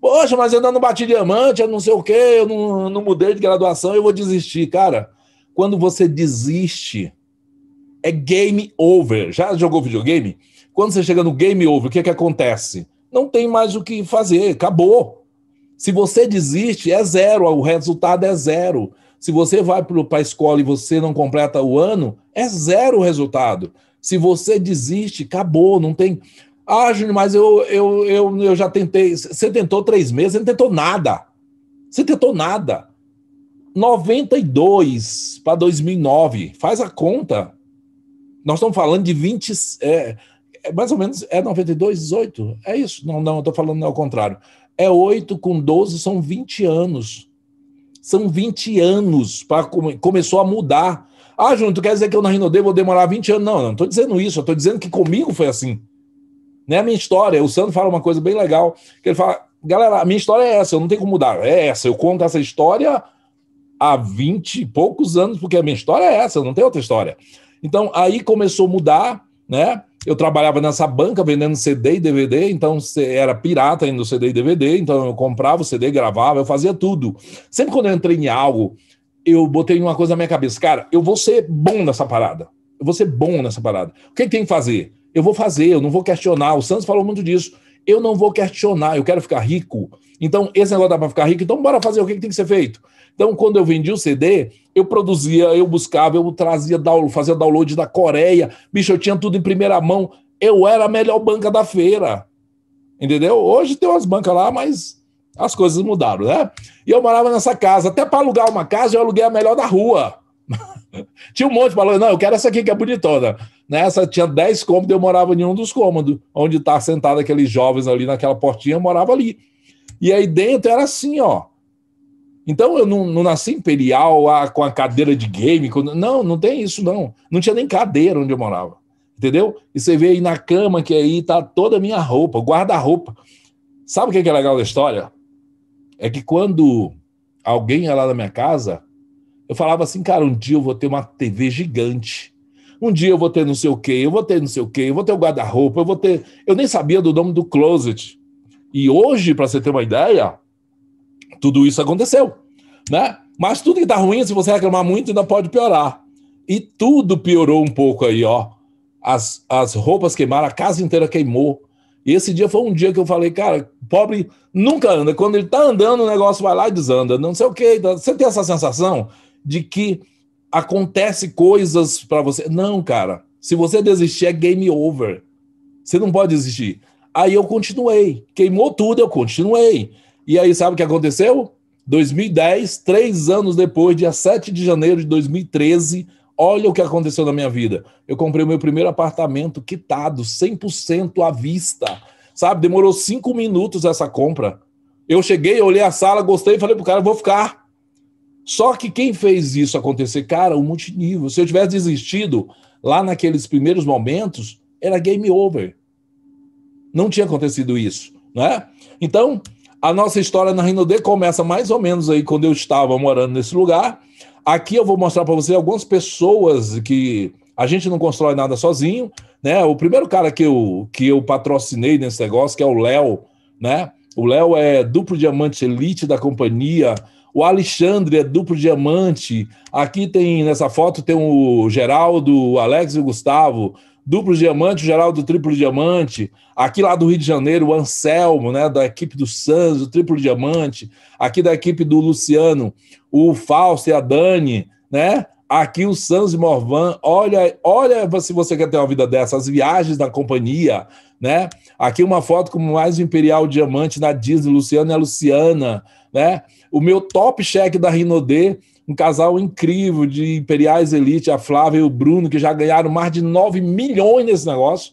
S2: poxa, mas eu ainda não bati diamante, eu não sei o quê, eu não, não mudei de graduação, eu vou desistir. Cara, quando você desiste, é game over. Já jogou videogame? Quando você chega no game over, o que, que acontece? Não tem mais o que fazer, acabou. Se você desiste, é zero, o resultado é zero. Se você vai para a escola e você não completa o ano, é zero o resultado. Se você desiste, acabou, não tem. Ah, Júnior, mas eu, eu, eu, eu já tentei. Você tentou três meses, você não tentou nada. Você tentou nada. 92 para 2009, faz a conta. Nós estamos falando de 20. É, é mais ou menos. É 92, 18? É isso? Não, não, eu estou falando ao contrário. É 8 com 12, são 20 anos. São 20 anos para começou a mudar. Ah, Júnior, tu quer dizer que eu na Rinodê vou demorar 20 anos? Não, não estou dizendo isso. Eu estou dizendo que comigo foi assim. Não é a minha história. O Sandro fala uma coisa bem legal. Que ele fala, galera, a minha história é essa, eu não tenho como mudar. É essa. Eu conto essa história há 20 e poucos anos, porque a minha história é essa, eu não tenho outra história. Então, aí começou a mudar, né? Eu trabalhava nessa banca vendendo CD e DVD, então era pirata ainda o CD e DVD, então eu comprava o CD, gravava, eu fazia tudo. Sempre quando eu entrei em algo, eu botei uma coisa na minha cabeça, cara, eu vou ser bom nessa parada. Eu vou ser bom nessa parada. O que, que tem que fazer? Eu vou fazer, eu não vou questionar. O Santos falou muito disso. Eu não vou questionar, eu quero ficar rico. Então, esse negócio dá para ficar rico, então bora fazer o que, que tem que ser feito. Então, quando eu vendi o CD, eu produzia, eu buscava, eu trazia, fazia download da Coreia. Bicho, eu tinha tudo em primeira mão. Eu era a melhor banca da feira. Entendeu? Hoje tem umas bancas lá, mas as coisas mudaram, né? E eu morava nessa casa. Até para alugar uma casa, eu aluguei a melhor da rua. tinha um monte falando, não, eu quero essa aqui que é bonitona. Nessa tinha 10 cômodos, eu morava em um dos cômodos, onde tá sentado aqueles jovens ali naquela portinha, eu morava ali. E aí dentro era assim, ó. Então eu não, não nasci imperial ah, com a cadeira de game. Com... Não, não tem isso, não. Não tinha nem cadeira onde eu morava. Entendeu? E você vê aí na cama que aí tá toda a minha roupa, guarda-roupa. Sabe o que é legal da história? É que quando alguém ia lá na minha casa, eu falava assim, cara, um dia eu vou ter uma TV gigante. Um dia eu vou ter não sei o quê, eu vou ter não sei o quê, eu vou ter o guarda-roupa, eu vou ter. Eu nem sabia do nome do closet. E hoje, para você ter uma ideia, tudo isso aconteceu, né? Mas tudo que tá ruim, se você reclamar muito, ainda pode piorar. E tudo piorou um pouco aí, ó. As, as roupas queimaram, a casa inteira queimou. E esse dia foi um dia que eu falei, cara, pobre nunca anda. Quando ele tá andando, o negócio vai lá e desanda. Não sei o quê. Você tem essa sensação de que acontece coisas para você? Não, cara. Se você desistir, é game over. Você não pode desistir. Aí eu continuei. Queimou tudo, eu continuei. E aí, sabe o que aconteceu? 2010, três anos depois, dia 7 de janeiro de 2013, olha o que aconteceu na minha vida. Eu comprei o meu primeiro apartamento quitado, 100% à vista. Sabe, demorou cinco minutos essa compra. Eu cheguei, olhei a sala, gostei, falei pro cara, vou ficar. Só que quem fez isso acontecer, cara, o multinível. Se eu tivesse desistido lá naqueles primeiros momentos, era game over. Não tinha acontecido isso, né? Então, a nossa história na Rino D começa mais ou menos aí quando eu estava morando nesse lugar. Aqui eu vou mostrar para você algumas pessoas que a gente não constrói nada sozinho, né? O primeiro cara que eu, que eu patrocinei nesse negócio, que é o Léo, né? O Léo é duplo diamante elite da companhia. O Alexandre é duplo diamante. Aqui tem, nessa foto, tem o Geraldo, o Alex e o Gustavo. Duplo diamante, o Geraldo triplo diamante. Aqui lá do Rio de Janeiro, o Anselmo, né, da equipe do Sans, o triplo diamante. Aqui da equipe do Luciano, o Fausto e a Dani, né? Aqui o Sans e Morvan. Olha, olha se você quer ter uma vida dessa, as viagens da companhia, né? Aqui uma foto com mais Imperial Diamante na Disney, Luciano e a Luciana, né? O meu top cheque da Rinodê, um casal incrível de Imperiais Elite, a Flávia e o Bruno, que já ganharam mais de 9 milhões nesse negócio.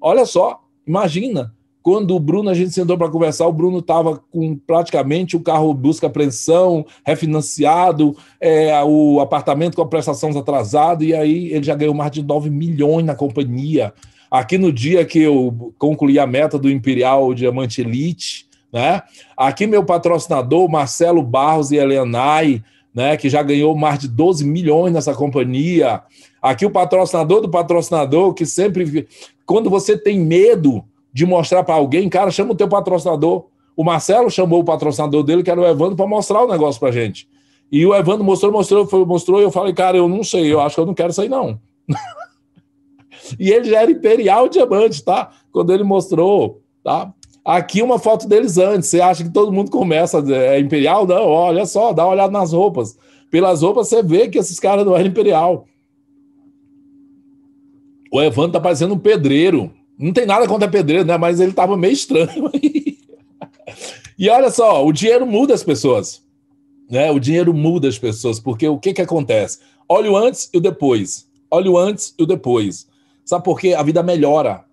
S2: Olha só, imagina. Quando o Bruno, a gente sentou para conversar, o Bruno estava com praticamente o carro busca apreensão, refinanciado, é, o apartamento com a prestação atrasada, e aí ele já ganhou mais de 9 milhões na companhia. Aqui no dia que eu concluí a meta do Imperial Diamante Elite, né? Aqui meu patrocinador, Marcelo Barros e Helenay, né, que já ganhou mais de 12 milhões nessa companhia. Aqui o patrocinador do patrocinador, que sempre. Quando você tem medo de mostrar para alguém, cara, chama o teu patrocinador. O Marcelo chamou o patrocinador dele, que era o Evandro, para mostrar o negócio para gente. E o Evandro mostrou, mostrou, mostrou, e eu falei, cara, eu não sei, eu acho que eu não quero aí, não. E ele já era Imperial Diamante, tá? Quando ele mostrou, tá? Aqui uma foto deles antes. Você acha que todo mundo começa é Imperial? Não, olha só, dá uma olhada nas roupas. Pelas roupas você vê que esses caras não eram Imperial. O Evandro tá parecendo um pedreiro. Não tem nada contra pedreiro, né? Mas ele tava meio estranho aí. E olha só, o dinheiro muda as pessoas. Né? O dinheiro muda as pessoas, porque o que, que acontece? Olha o antes e o depois. Olha o antes e o depois. Sabe por quê? A vida melhora.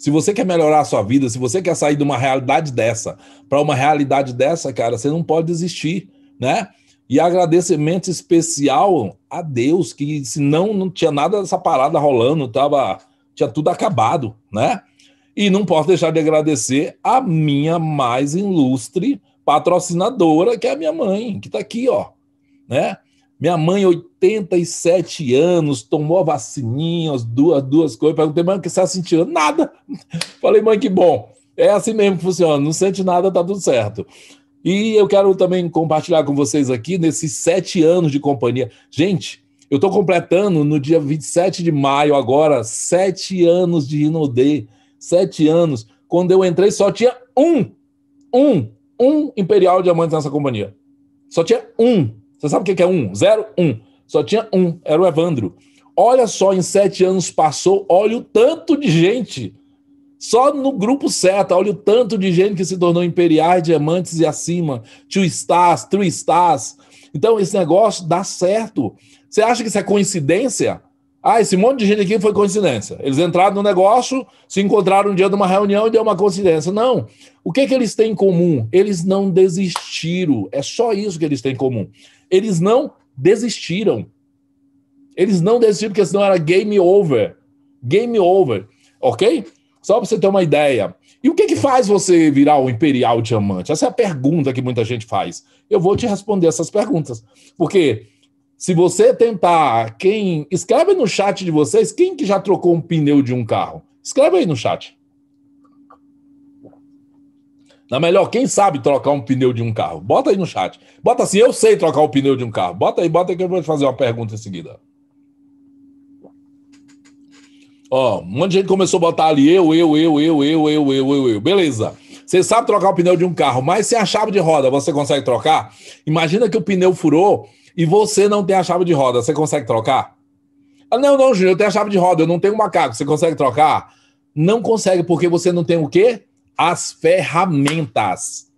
S2: Se você quer melhorar a sua vida, se você quer sair de uma realidade dessa para uma realidade dessa, cara, você não pode desistir, né? E agradecimento especial a Deus, que senão não tinha nada dessa parada rolando, tava, tinha tudo acabado, né? E não posso deixar de agradecer a minha mais ilustre patrocinadora, que é a minha mãe, que está aqui, ó, né? Minha mãe, 87 anos, tomou a vacininha, as duas, duas coisas. Perguntei, mãe, o que você está sentindo? Nada. Falei, mãe, que bom. É assim mesmo que funciona. Não sente nada, tá tudo certo. E eu quero também compartilhar com vocês aqui nesses sete anos de companhia. Gente, eu estou completando no dia 27 de maio agora, sete anos de Rinodê. Sete anos. Quando eu entrei, só tinha um, um, um Imperial Diamante nessa companhia. Só tinha um. Você sabe o que é um? Zero, um. Só tinha um, era o Evandro. Olha só, em sete anos passou, olha o tanto de gente. Só no grupo certo, olha o tanto de gente que se tornou imperiais, diamantes e acima. Two stars, three stars. Então, esse negócio dá certo. Você acha que isso é coincidência? Ah, esse monte de gente aqui foi coincidência. Eles entraram no negócio, se encontraram um dia de uma reunião e deu uma coincidência. Não. O que, que eles têm em comum? Eles não desistiram. É só isso que eles têm em comum. Eles não desistiram. Eles não desistiram porque senão era game over. Game over. Ok? Só para você ter uma ideia. E o que, que faz você virar o Imperial Diamante? Essa é a pergunta que muita gente faz. Eu vou te responder essas perguntas. Porque se você tentar, quem. Escreve no chat de vocês quem que já trocou um pneu de um carro. Escreve aí no chat. Na melhor, quem sabe trocar um pneu de um carro? Bota aí no chat. Bota assim, eu sei trocar o pneu de um carro. Bota aí, bota aí que eu vou te fazer uma pergunta em seguida. Ó, um monte de gente começou a botar ali eu, eu, eu, eu, eu, eu, eu, eu, eu. Beleza. Você sabe trocar o pneu de um carro, mas se a chave de roda você consegue trocar? Imagina que o pneu furou e você não tem a chave de roda. Você consegue trocar? Ah, não, não, Júnior, eu tenho a chave de roda, eu não tenho um macaco. Você consegue trocar? Não consegue, porque você não tem o quê? As ferramentas.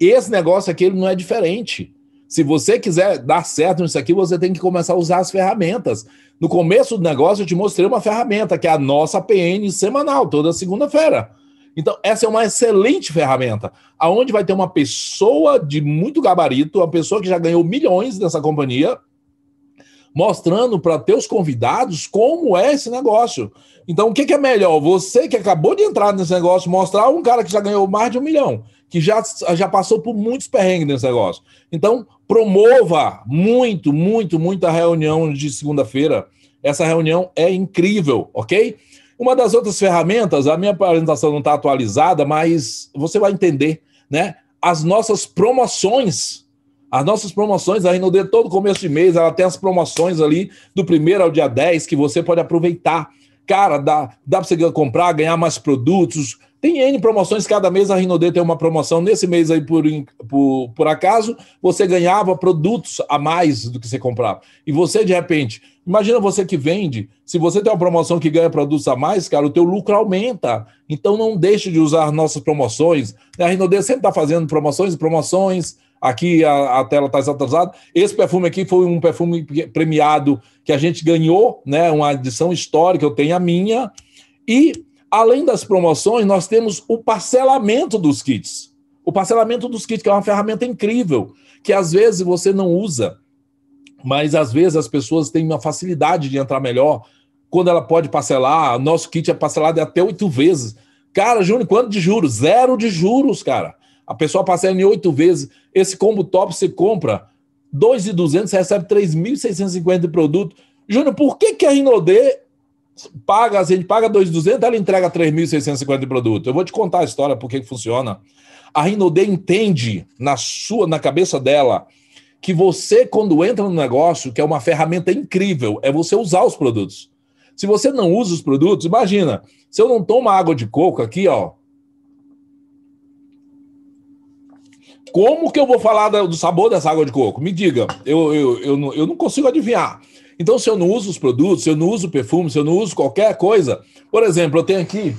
S2: Esse negócio aqui não é diferente. Se você quiser dar certo nisso aqui, você tem que começar a usar as ferramentas. No começo do negócio, eu te mostrei uma ferramenta, que é a nossa PN semanal, toda segunda-feira. Então, essa é uma excelente ferramenta, aonde vai ter uma pessoa de muito gabarito, uma pessoa que já ganhou milhões nessa companhia, mostrando para teus convidados como é esse negócio. Então, o que, que, é melhor? Você que acabou de entrar nesse negócio, mostrar um cara que já ganhou mais de um milhão, que já, já passou por muitos perrengues nesse negócio. Então, promova muito, muito, muita reunião de segunda-feira. Essa reunião é incrível, ok? Uma das outras ferramentas, a minha apresentação não está atualizada, mas você vai entender né? As nossas promoções. As nossas promoções, a Rinode, todo começo de mês, ela tem as promoções ali do primeiro ao dia 10 que você pode aproveitar. Cara, dá, dá para você comprar, ganhar mais produtos, tem N promoções, cada mês a Rinode tem uma promoção. Nesse mês aí, por, por, por acaso, você ganhava produtos a mais do que você comprava. E você, de repente, imagina você que vende, se você tem uma promoção que ganha produtos a mais, cara, o teu lucro aumenta. Então não deixe de usar nossas promoções. A Rinode sempre está fazendo promoções e promoções. Aqui a, a tela está atualizada. Esse perfume aqui foi um perfume premiado que a gente ganhou, né? Uma edição histórica, eu tenho a minha. E Além das promoções, nós temos o parcelamento dos kits. O parcelamento dos kits, que é uma ferramenta incrível, que às vezes você não usa, mas às vezes as pessoas têm uma facilidade de entrar melhor quando ela pode parcelar. Nosso kit é parcelado até oito vezes. Cara, Júnior, quanto de juros? Zero de juros, cara. A pessoa parcela em oito vezes. Esse combo top você compra 2.200, você recebe 3.650 de produto. Júnior, por que, que a Rinode paga, a gente paga 2.200, ela entrega 3.650 de produto. Eu vou te contar a história, por que funciona. A Rinode entende na sua, na cabeça dela, que você, quando entra no negócio, que é uma ferramenta incrível, é você usar os produtos. Se você não usa os produtos, imagina, se eu não tomo água de coco aqui, ó. Como que eu vou falar do sabor dessa água de coco? Me diga, eu, eu, eu, não, eu não consigo adivinhar. Então, se eu não uso os produtos, se eu não uso perfume, se eu não uso qualquer coisa, por exemplo, eu tenho aqui.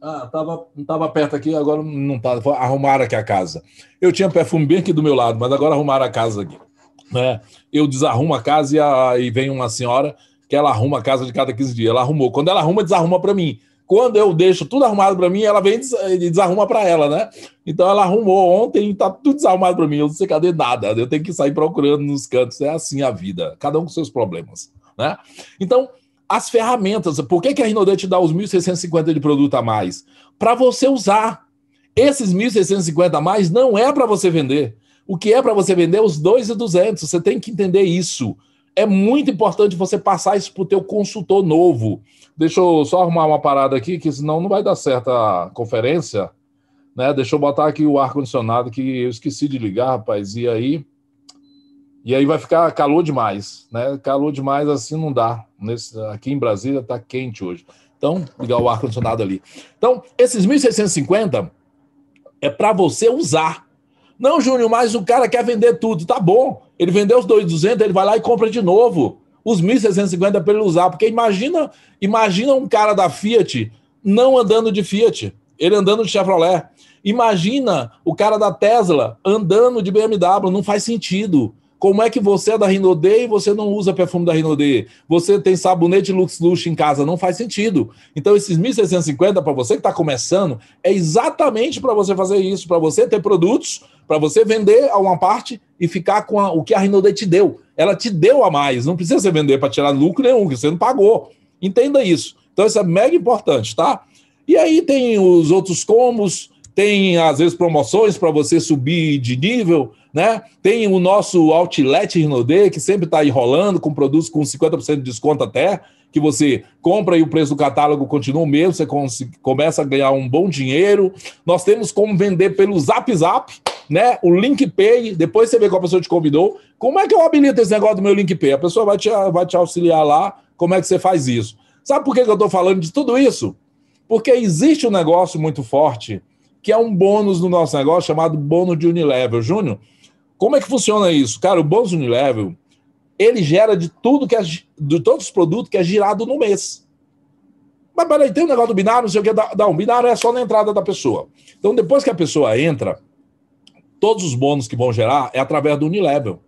S2: Ah, tava, não estava perto aqui, agora não está. Arrumaram aqui a casa. Eu tinha perfume bem aqui do meu lado, mas agora arrumaram a casa aqui. Né? Eu desarrumo a casa e, a, e vem uma senhora que ela arruma a casa de cada 15 dias. Ela arrumou. Quando ela arruma, desarruma para mim. Quando eu deixo tudo arrumado para mim, ela vem e desarruma para ela, né? Então ela arrumou ontem e tá tudo desarrumado para mim. Eu não sei cadê nada. Eu tenho que sair procurando nos cantos. É assim a vida. Cada um com seus problemas, né? Então, as ferramentas. Por que, que a Rinode te dá os 1.650 de produto a mais? Para você usar. Esses 1.650 a mais não é para você vender. O que é para você vender é os 2.200. Você tem que entender isso. É muito importante você passar isso para o teu consultor novo. Deixa eu só arrumar uma parada aqui, que senão não vai dar certo a conferência. Né? Deixa eu botar aqui o ar-condicionado, que eu esqueci de ligar, rapaz. E aí. E aí vai ficar calor demais, né? Calor demais assim não dá. Nesse, aqui em Brasília tá quente hoje. Então, ligar o ar-condicionado ali. Então, esses 1.650 é para você usar. Não, Júnior, mas o cara quer vender tudo. Tá bom. Ele vendeu os 2.200, ele vai lá e compra de novo os 1.650 para ele usar. Porque imagina, imagina um cara da Fiat não andando de Fiat, ele andando de Chevrolet. Imagina o cara da Tesla andando de BMW, não faz sentido. Como é que você é da Rinode e você não usa perfume da Rinode? Você tem sabonete Lux Luxe em casa, não faz sentido. Então esses 1.650 para você que está começando é exatamente para você fazer isso, para você ter produtos, para você vender a uma parte e ficar com a, o que a Rinode te deu. Ela te deu a mais, não precisa você vender para tirar lucro nenhum, que você não pagou. Entenda isso. Então isso é mega importante, tá? E aí tem os outros combos, tem às vezes promoções para você subir de nível, né? Tem o nosso Outlet Rinode, que sempre está aí rolando, com produtos com 50% de desconto até, que você compra e o preço do catálogo continua o mesmo, você começa a ganhar um bom dinheiro. Nós temos como vender pelo Zap Zap, né? O Link Pay, depois você vê qual pessoa te convidou. Como é que eu habilito esse negócio do meu Link Pay? A pessoa vai te, vai te auxiliar lá, como é que você faz isso. Sabe por que eu estou falando de tudo isso? Porque existe um negócio muito forte que é um bônus no nosso negócio chamado bônus de Unilevel. Júnior, como é que funciona isso? Cara, o bônus Unilevel, ele gera de tudo que é, de todos os produtos que é girado no mês. Mas peraí, tem um negócio do binário, não sei o que, não, binário é só na entrada da pessoa. Então, depois que a pessoa entra, todos os bônus que vão gerar é através do Unilevel.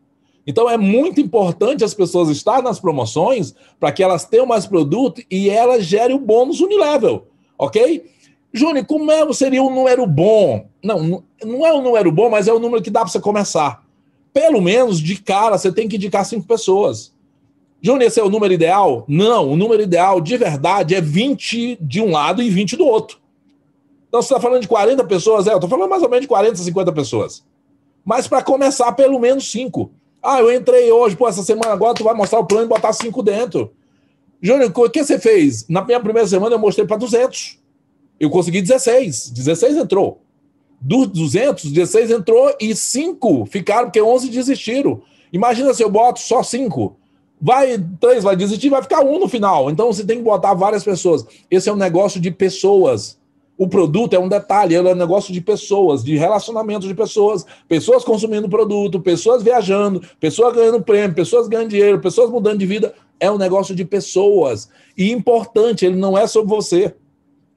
S2: Então é muito importante as pessoas estarem nas promoções para que elas tenham mais produto e elas gerem o bônus Unilevel, ok? Júnior, como é, seria um número bom? Não, não é um número bom, mas é o um número que dá para você começar pelo menos de cara, você tem que indicar cinco pessoas. Júnior, esse é o número ideal? Não, o número ideal de verdade é 20 de um lado e 20 do outro. Então, você está falando de 40 pessoas? É, eu estou falando mais ou menos de 40, 50 pessoas. Mas para começar, pelo menos cinco. Ah, eu entrei hoje, pô, essa semana agora tu vai mostrar o plano e botar cinco dentro. Júnior, o que você fez? Na minha primeira semana eu mostrei para 200. Eu consegui 16. 16 entrou. Dos 200, 16 entrou e 5 ficaram, porque 11 desistiram. Imagina se eu boto só 5. Vai, três vai desistir, vai ficar um no final. Então você tem que botar várias pessoas. Esse é um negócio de pessoas. O produto é um detalhe, ele é um negócio de pessoas, de relacionamento de pessoas, pessoas consumindo produto, pessoas viajando, pessoas ganhando prêmio, pessoas ganhando dinheiro, pessoas mudando de vida. É um negócio de pessoas. E importante, ele não é sobre você.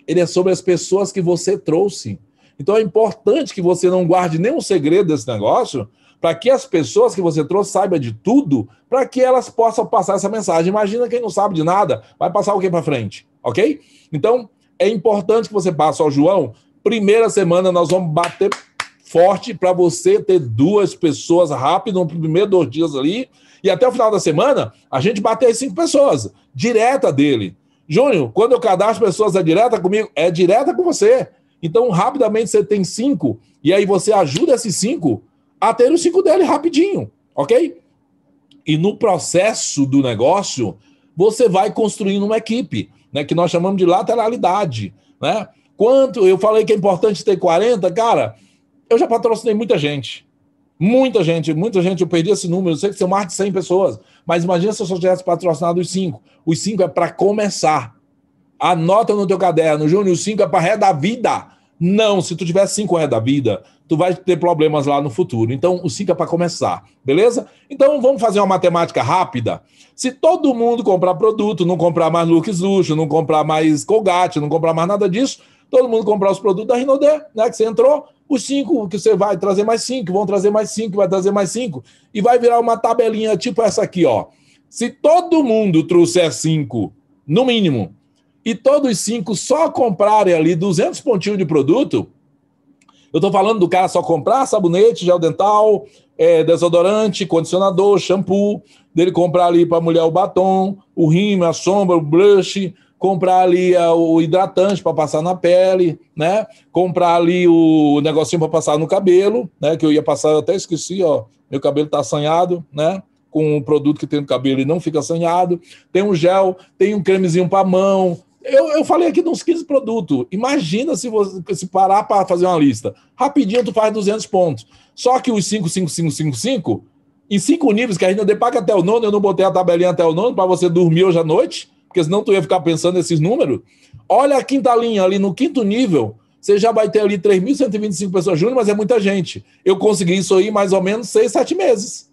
S2: Ele é sobre as pessoas que você trouxe. Então é importante que você não guarde nenhum segredo desse negócio, para que as pessoas que você trouxe saibam de tudo, para que elas possam passar essa mensagem. Imagina quem não sabe de nada, vai passar o que para frente, ok? Então, é importante que você passe ao João. Primeira semana nós vamos bater forte para você ter duas pessoas rápido no primeiro dois dias ali. E até o final da semana, a gente bater as cinco pessoas, direta dele. Júnior, quando eu cadastro pessoas é direta comigo, é direta com você. Então, rapidamente você tem cinco, e aí você ajuda esses cinco a ter os cinco dele rapidinho, ok? E no processo do negócio, você vai construindo uma equipe, né? Que nós chamamos de lateralidade, né? Quanto eu falei que é importante ter 40, cara, eu já patrocinei muita gente. Muita gente, muita gente, eu perdi esse número, eu sei que são mais de 100 pessoas, mas imagina se eu só tivesse patrocinado os cinco. Os cinco é para começar. Anota no teu caderno, Júnior, os cinco é para ré da vida. Não, se tu tiver cinco ré da vida, tu vai ter problemas lá no futuro. Então, o cinco é para começar, beleza? Então, vamos fazer uma matemática rápida. Se todo mundo comprar produto, não comprar mais Lux Luxo, não comprar mais Colgate, não comprar mais nada disso, todo mundo comprar os produtos da Rinodé, né? Que você entrou, os cinco que você vai trazer mais cinco, vão trazer mais cinco, vai trazer mais cinco, e vai virar uma tabelinha tipo essa aqui, ó. Se todo mundo trouxer cinco, no mínimo, e todos os cinco só comprarem ali 200 pontinhos de produto, eu estou falando do cara só comprar sabonete, gel dental, é, desodorante, condicionador, shampoo, dele comprar ali para a mulher o batom, o rímel, a sombra, o blush, comprar ali o hidratante para passar na pele, né? Comprar ali o negocinho para passar no cabelo, né? Que eu ia passar, eu até esqueci, ó. Meu cabelo tá assanhado, né? Com um produto que tem no cabelo e não fica assanhado. Tem um gel, tem um cremezinho para mão. Eu, eu falei aqui de uns 15 produtos. Imagina se você se parar para fazer uma lista. Rapidinho tu faz 200 pontos. Só que os 5, 5, 5, 5, 5, em cinco níveis, que a gente paga até o nono, eu não botei a tabelinha até o nono para você dormir hoje à noite porque senão tu ia ficar pensando nesses números. Olha a quinta linha ali, no quinto nível, você já vai ter ali 3.125 pessoas juntas, mas é muita gente. Eu consegui isso aí mais ou menos seis, sete meses.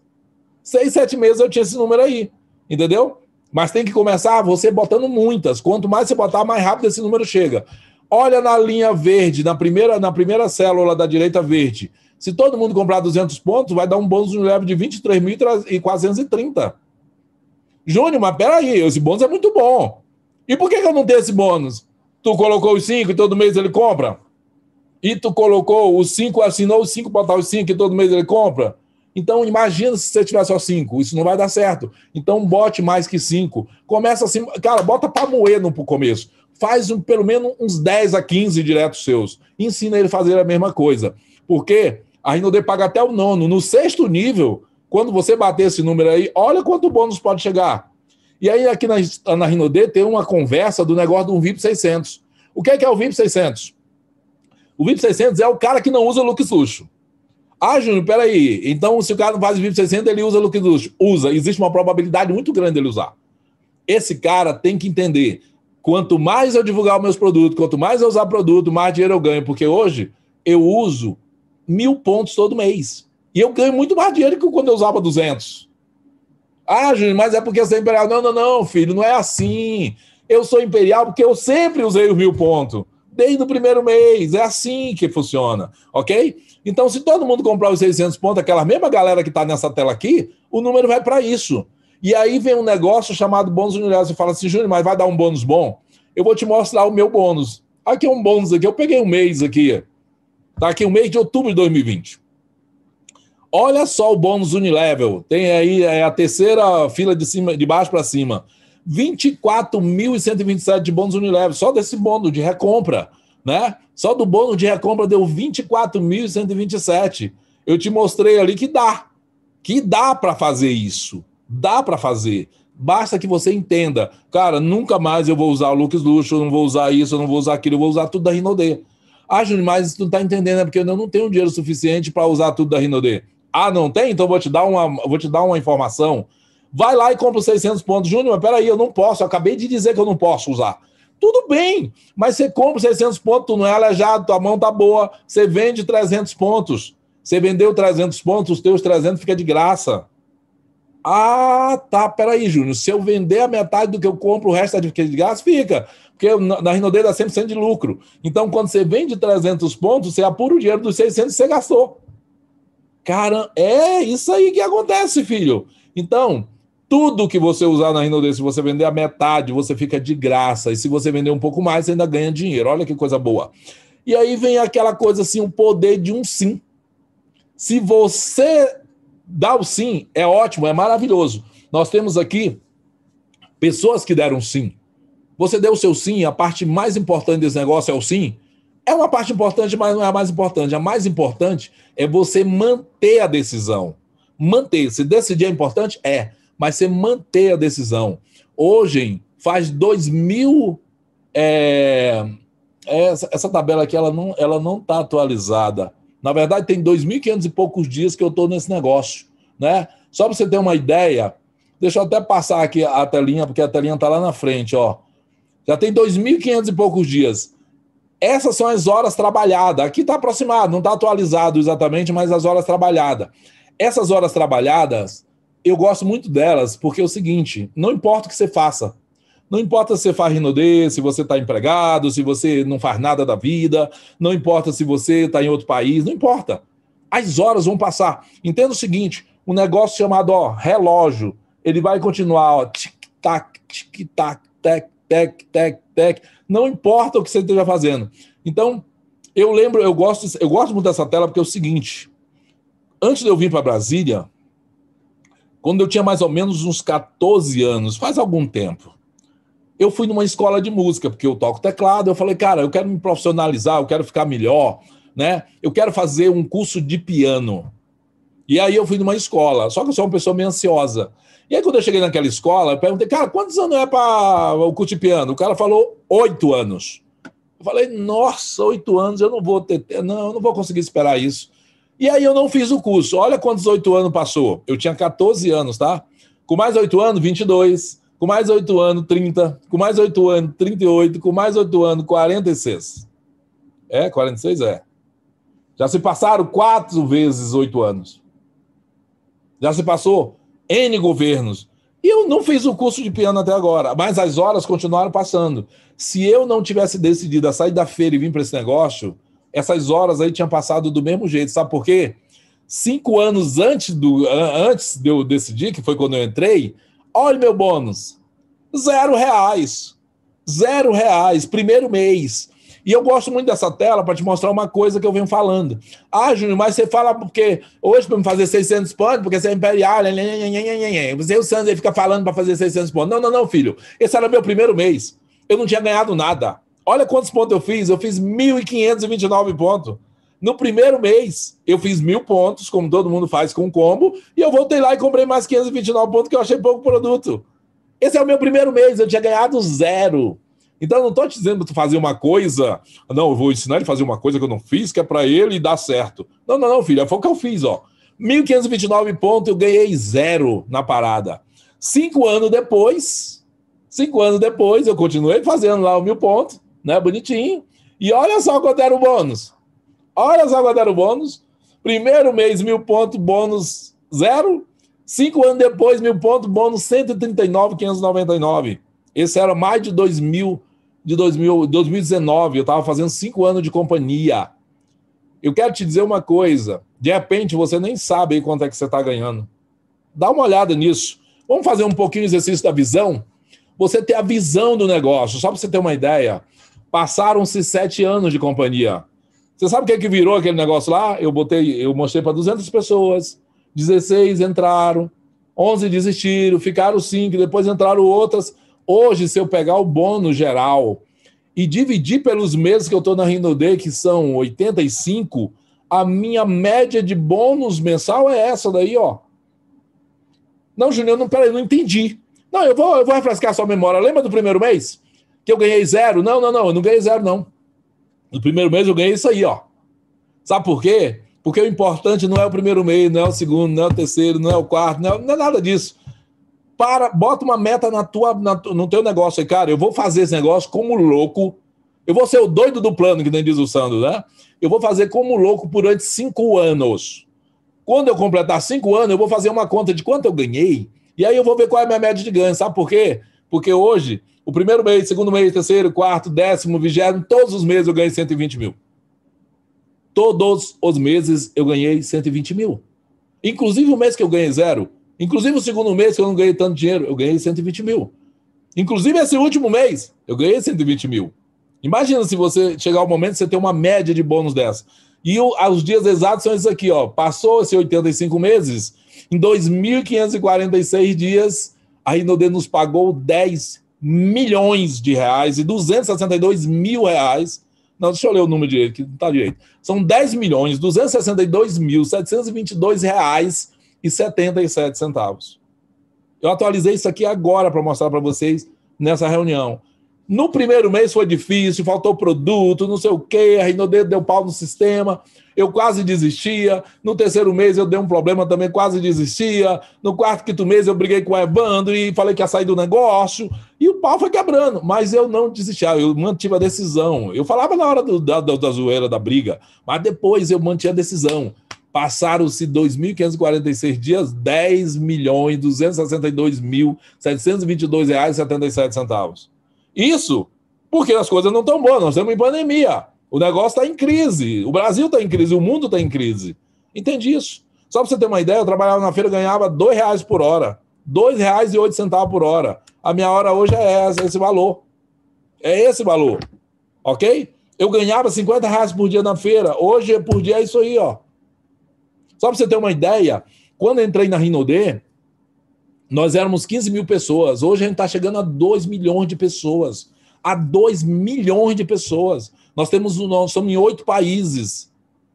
S2: Seis, sete meses eu tinha esse número aí, entendeu? Mas tem que começar você botando muitas. Quanto mais você botar, mais rápido esse número chega. Olha na linha verde, na primeira, na primeira célula da direita verde. Se todo mundo comprar 200 pontos, vai dar um bônus no level de 23.430. Júnior, mas peraí, esse bônus é muito bom. E por que, que eu não tenho esse bônus? Tu colocou os cinco e todo mês ele compra? E tu colocou os cinco, assinou os cinco, botar os cinco e todo mês ele compra? Então, imagina se você tiver só cinco. Isso não vai dar certo. Então, bote mais que cinco. Começa assim, cara, bota para moer no começo. Faz um, pelo menos uns 10 a 15 diretos seus. Ensina ele a fazer a mesma coisa. Porque a Rinode paga até o nono. No sexto nível, quando você bater esse número aí, olha quanto bônus pode chegar. E aí, aqui na, na Rinode, tem uma conversa do negócio do VIP 600. O que é, que é o VIP 600? O VIP 600 é o cara que não usa Lux Luxo. Ah, Júnior, peraí. Então, se o cara não faz VIP 600, ele usa Lux Luxo. Usa. Existe uma probabilidade muito grande dele usar. Esse cara tem que entender. Quanto mais eu divulgar os meus produtos, quanto mais eu usar produto, mais dinheiro eu ganho. Porque hoje eu uso mil pontos todo mês. E eu ganho muito mais dinheiro que quando eu usava 200. Ah, Júnior, mas é porque você é imperial. Não, não, não, filho, não é assim. Eu sou imperial porque eu sempre usei o mil pontos. Desde o primeiro mês. É assim que funciona, ok? Então, se todo mundo comprar os 600 pontos, aquela mesma galera que está nessa tela aqui, o número vai para isso. E aí vem um negócio chamado bônus universal. Você fala assim, Júnior, mas vai dar um bônus bom? Eu vou te mostrar o meu bônus. Aqui é um bônus aqui. Eu peguei um mês aqui. Tá aqui um mês de outubro de 2020. Olha só o bônus Unilevel. Tem aí é a terceira fila de, cima, de baixo para cima. 24.127 de bônus Unilevel, só desse bônus de recompra, né? Só do bônus de recompra deu 24.127. Eu te mostrei ali que dá. Que dá para fazer isso. Dá para fazer. Basta que você entenda. Cara, nunca mais eu vou usar o Lux Luxo, eu não vou usar isso, eu não vou usar aquilo, eu vou usar tudo da Rinode. Ah, Júnior, mas tu não está entendendo, é porque eu não tenho dinheiro suficiente para usar tudo da Rinode. Ah, não tem? Então vou te dar uma, vou te dar uma informação. Vai lá e compra os 600 pontos. Júnior, mas peraí, eu não posso. Eu acabei de dizer que eu não posso usar. Tudo bem, mas você compra 600 pontos, tu não é aleijado, tua mão tá boa, você vende 300 pontos. Você vendeu 300 pontos, os teus 300 fica de graça. Ah, tá, peraí, Júnior. Se eu vender a metade do que eu compro, o resto é de graça, fica. Porque na Rinode dá 100% de lucro. Então, quando você vende 300 pontos, você apura o dinheiro dos 600 que você gastou. Cara, é isso aí que acontece, filho. Então, tudo que você usar na Rinode, se você vender a metade, você fica de graça. E se você vender um pouco mais, você ainda ganha dinheiro. Olha que coisa boa. E aí vem aquela coisa assim, o poder de um sim. Se você dá o sim, é ótimo, é maravilhoso. Nós temos aqui pessoas que deram sim. Você deu o seu sim, a parte mais importante desse negócio é o sim. É uma parte importante, mas não é a mais importante. A mais importante é você manter a decisão. Manter. Se decidir é importante, é mas você manter a decisão. Hoje, faz 2000. É, essa, essa tabela aqui ela não ela não está atualizada. Na verdade, tem 2.500 e poucos dias que eu estou nesse negócio. Né? Só para você ter uma ideia, deixa eu até passar aqui a telinha, porque a telinha está lá na frente. Ó. Já tem 2.500 e poucos dias. Essas são as horas trabalhadas. Aqui está aproximado, não está atualizado exatamente, mas as horas trabalhadas. Essas horas trabalhadas, eu gosto muito delas porque é o seguinte: não importa o que você faça. Não importa se você faz rinodê, se você está empregado, se você não faz nada da vida, não importa se você está em outro país, não importa. As horas vão passar. Entenda o seguinte: um negócio chamado ó, relógio, ele vai continuar, ó, tic-tac, tic-tac, tec, tec, tec, tec. Não importa o que você esteja fazendo. Então, eu lembro, eu gosto, eu gosto muito dessa tela porque é o seguinte: antes de eu vir para Brasília, quando eu tinha mais ou menos uns 14 anos, faz algum tempo, eu fui numa escola de música, porque eu toco teclado. Eu falei, cara, eu quero me profissionalizar, eu quero ficar melhor, né? Eu quero fazer um curso de piano. E aí eu fui numa escola, só que eu sou uma pessoa meio ansiosa. E aí, quando eu cheguei naquela escola, eu perguntei, cara, quantos anos é para o curso piano? O cara falou, oito anos. Eu falei, nossa, oito anos, eu não vou ter, não, eu não vou conseguir esperar isso. E aí eu não fiz o curso. Olha quantos oito anos passou. Eu tinha 14 anos, tá? Com mais oito anos, 22. Com mais oito anos, 30. Com mais oito anos, 38. Com mais oito anos, 46. É, 46 é. Já se passaram quatro vezes oito anos. Já se passou N governos. E eu não fiz o curso de piano até agora, mas as horas continuaram passando. Se eu não tivesse decidido a sair da feira e vir para esse negócio, essas horas aí tinham passado do mesmo jeito. Sabe por quê? Cinco anos antes, do, antes de eu decidir, que foi quando eu entrei, olha meu bônus. Zero reais. Zero reais, primeiro mês. E eu gosto muito dessa tela para te mostrar uma coisa que eu venho falando. Ah, Júnior, mas você fala porque hoje para me fazer 600 pontos, porque você é imperial, você o Santos fica falando para fazer 600 pontos. Não, não, não, filho. Esse era meu primeiro mês. Eu não tinha ganhado nada. Olha quantos pontos eu fiz. Eu fiz 1.529 pontos. No primeiro mês, eu fiz mil pontos, como todo mundo faz com combo, e eu voltei lá e comprei mais 529 pontos, que eu achei pouco produto. Esse é o meu primeiro mês, eu tinha ganhado zero. Então, eu não estou te dizendo tu fazer uma coisa, não, eu vou ensinar ele a fazer uma coisa que eu não fiz, que é para ele dar certo. Não, não, não, filho, foi o que eu fiz, ó. 1.529 pontos, eu ganhei zero na parada. Cinco anos depois, cinco anos depois, eu continuei fazendo lá o mil pontos, né? Bonitinho. E olha só quanto era o bônus. Olha só quanto era o bônus. Primeiro mês, mil pontos, bônus zero. Cinco anos depois, mil pontos, bônus 139,599. Esse era mais de 2000, de 2000, 2019. Eu estava fazendo cinco anos de companhia. Eu quero te dizer uma coisa. De repente, você nem sabe quanto é que você está ganhando. Dá uma olhada nisso. Vamos fazer um pouquinho exercício da visão? Você ter a visão do negócio. Só para você ter uma ideia. Passaram-se sete anos de companhia. Você sabe o que, é que virou aquele negócio lá? Eu botei, eu mostrei para 200 pessoas, 16 entraram, 11 desistiram, ficaram 5, depois entraram outras. Hoje, se eu pegar o bônus geral e dividir pelos meses que eu estou na Rinode, que são 85, a minha média de bônus mensal é essa daí, ó. Não, Júnior, não, peraí, não entendi. Não, eu vou, eu vou refrescar sua memória. Lembra do primeiro mês? que eu ganhei zero. Não, não, não, eu não ganhei zero, não. No primeiro mês eu ganhei isso aí, ó. Sabe por quê? Porque o importante não é o primeiro mês, não é o segundo, não é o terceiro, não é o quarto, não é, não é nada disso. Para, bota uma meta na tua, na, no teu negócio aí, cara. Eu vou fazer esse negócio como louco. Eu vou ser o doido do plano, que nem diz o Sandro, né? Eu vou fazer como louco durante cinco anos. Quando eu completar cinco anos, eu vou fazer uma conta de quanto eu ganhei. E aí eu vou ver qual é a minha média de ganho. Sabe por quê? Porque hoje, o primeiro mês, segundo mês, terceiro, quarto, décimo, vigésimo, todos os meses eu ganhei 120 mil. Todos os meses eu ganhei 120 mil. Inclusive o mês que eu ganhei zero. Inclusive o segundo mês que eu não ganhei tanto dinheiro, eu ganhei 120 mil. Inclusive esse último mês, eu ganhei 120 mil. Imagina se você chegar ao momento você ter uma média de bônus dessa. E o, os dias exatos são esses aqui, ó. Passou esses 85 meses, em 2.546 dias, a Rinode nos pagou 10 milhões de reais e 262 mil reais não, deixa eu ler o número direito, que não está direito. São 10 milhões 262 mil 722 reais e 77 centavos. Eu atualizei isso aqui agora para mostrar para vocês nessa reunião. No primeiro mês foi difícil, faltou produto, não sei o quê, a Rinode deu pau no sistema eu quase desistia. No terceiro mês eu dei um problema também, quase desistia. No quarto, quinto mês eu briguei com o Evandro e falei que ia sair do negócio. E o pau foi quebrando, mas eu não desistia, eu mantive a decisão. Eu falava na hora do, da, da zoeira, da briga, mas depois eu mantinha a decisão. Passaram-se 2.546 dias, 10 milhões 262 mil 722 reais e 77 centavos. Isso porque as coisas não estão boas, nós estamos em pandemia. O negócio está em crise. O Brasil está em crise, o mundo está em crise. Entendi isso. Só para você ter uma ideia, eu trabalhava na feira ganhava R$ reais por hora. R$ reais e oito centavos por hora. A minha hora hoje é esse valor. É esse valor. Ok? Eu ganhava 50 reais por dia na feira. Hoje, por dia, é isso aí, ó. Só para você ter uma ideia, quando entrei na Rinodê, nós éramos 15 mil pessoas. Hoje a gente está chegando a 2 milhões de pessoas. A 2 milhões de pessoas. Nós temos, nós estamos em oito países.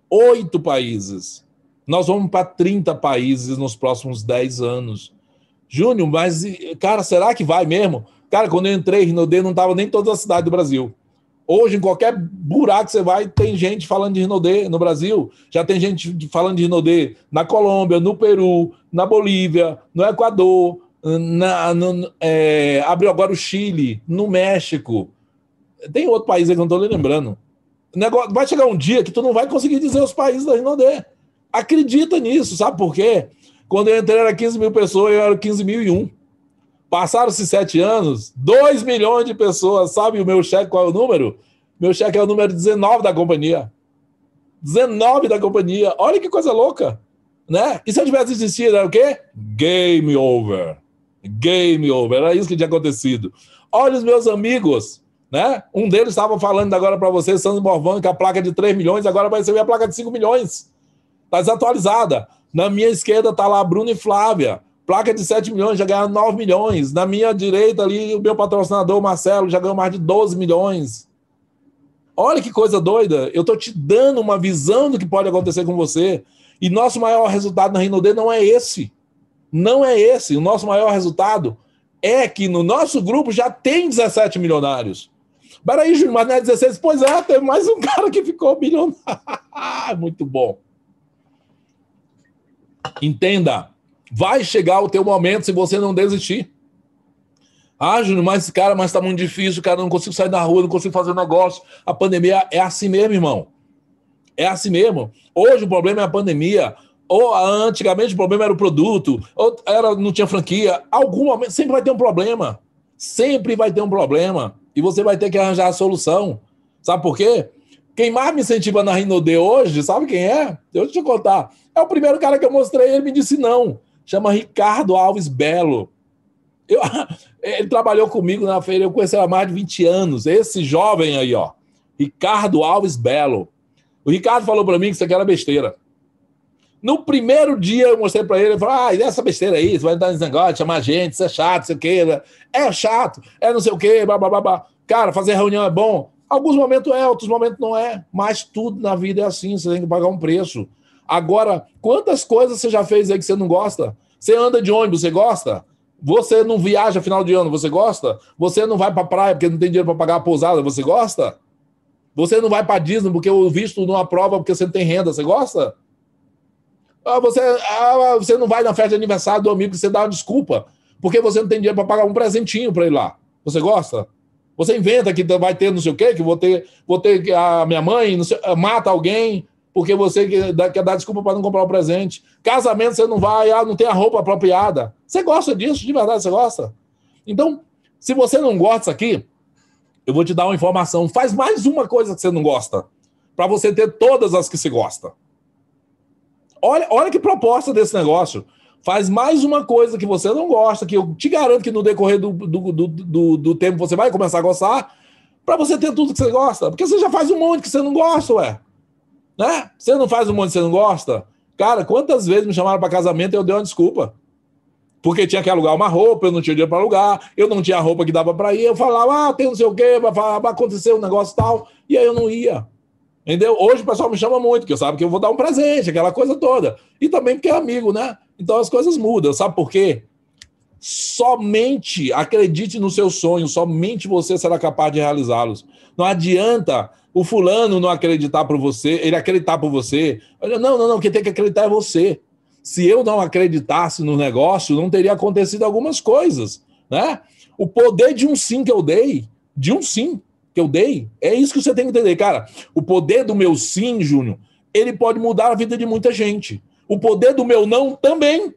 S2: Oito países. Nós vamos para 30 países nos próximos 10 anos. Júnior, mas, cara, será que vai mesmo? Cara, quando eu entrei, Rinodê não estava nem toda a cidade do Brasil. Hoje, em qualquer buraco que você vai, tem gente falando de Rinodê no Brasil. Já tem gente falando de Rinodê na Colômbia, no Peru, na Bolívia, no Equador, na, no, é, abriu agora o Chile, no México. Tem outro país aí que eu não estou lembrando. Negócio, vai chegar um dia que tu não vai conseguir dizer os países da Rinodê. Acredita nisso, sabe por quê? Quando eu entrei era 15 mil pessoas, eu era 15 mil e um. Passaram-se sete anos, 2 milhões de pessoas. Sabe o meu cheque qual é o número? Meu cheque é o número 19 da companhia. 19 da companhia. Olha que coisa louca. Né? E se eu tivesse existido, era o quê? Game over. Game over. Era isso que tinha acontecido. Olha os meus amigos. Né? Um deles estava falando agora para vocês, Sandro Morvano, que a placa de 3 milhões agora vai receber a placa de 5 milhões. Está desatualizada. Na minha esquerda está lá Bruno e Flávia. Placa de 7 milhões, já ganharam 9 milhões. Na minha direita ali, o meu patrocinador, Marcelo, já ganhou mais de 12 milhões. Olha que coisa doida. Eu estou te dando uma visão do que pode acontecer com você. E nosso maior resultado na Rinode não é esse. Não é esse. O nosso maior resultado é que no nosso grupo já tem 17 milionários. Peraí, Júnior, mas não é 16? Pois é, teve mais um cara que ficou bilionário. Muito bom. Entenda, vai chegar o teu momento se você não desistir. Ah, Júnior, mas cara, mas tá muito difícil, cara, não consigo sair da rua, não consigo fazer negócio. A pandemia é assim mesmo, irmão. É assim mesmo. Hoje o problema é a pandemia. Ou antigamente o problema era o produto, ou era, não tinha franquia. Algum momento sempre vai ter um problema. Sempre vai ter um problema. E você vai ter que arranjar a solução. Sabe por quê? Quem mais me incentiva na Rinode hoje, sabe quem é? Deixa eu te contar. É o primeiro cara que eu mostrei, ele me disse não. Chama Ricardo Alves Belo. Eu, ele trabalhou comigo na feira, eu conheci ele há mais de 20 anos. Esse jovem aí, ó. Ricardo Alves Belo. O Ricardo falou para mim que isso aqui era besteira. No primeiro dia eu mostrei para ele, ele falou: ah, essa besteira aí, você vai dar nesse negócio, chamar gente, isso é chato, sei o quê. É chato, é não sei o quê, blá, blá, blá, blá. Cara, fazer reunião é bom. Alguns momentos é, outros momentos não é. Mas tudo na vida é assim, você tem que pagar um preço. Agora, quantas coisas você já fez aí que você não gosta? Você anda de ônibus, você gosta? Você não viaja final de ano, você gosta? Você não vai para praia porque não tem dinheiro para pagar a pousada, você gosta? Você não vai para Disney porque o visto não aprova porque você não tem renda. Você gosta? Ah, você, ah, você não vai na festa de aniversário do amigo que você dá uma desculpa porque você não tem dinheiro para pagar um presentinho para ir lá. Você gosta? Você inventa que vai ter não sei o quê, que vou ter, vou ter a minha mãe sei, mata alguém porque você quer dar desculpa para não comprar o presente. Casamento você não vai, ah, não tem a roupa apropriada. Você gosta disso? De verdade você gosta? Então, se você não gosta disso aqui, eu vou te dar uma informação. Faz mais uma coisa que você não gosta, para você ter todas as que você gosta. Olha, olha que proposta desse negócio. Faz mais uma coisa que você não gosta, que eu te garanto que no decorrer do, do, do, do, do tempo você vai começar a gostar, para você ter tudo que você gosta. Porque você já faz um monte que você não gosta, ué. Né? Você não faz um monte que você não gosta? Cara, quantas vezes me chamaram para casamento e eu dei uma desculpa? Porque tinha que alugar uma roupa, eu não tinha dinheiro para alugar, eu não tinha roupa que dava para ir, eu falava, ah, tem não sei o quê, vai, acontecer um negócio tal, e aí eu não ia. Entendeu? Hoje o pessoal me chama muito, porque sabe que eu vou dar um presente, aquela coisa toda. E também porque é amigo, né? Então as coisas mudam. Sabe por quê? Somente acredite no seu sonho, somente você será capaz de realizá-los. Não adianta o fulano não acreditar por você, ele acreditar por você. Não, não, não, quem tem que acreditar é você. Se eu não acreditasse no negócio, não teria acontecido algumas coisas, né? O poder de um sim que eu dei, de um sim que eu dei, é isso que você tem que entender, cara. O poder do meu sim, Júnior, ele pode mudar a vida de muita gente. O poder do meu não também.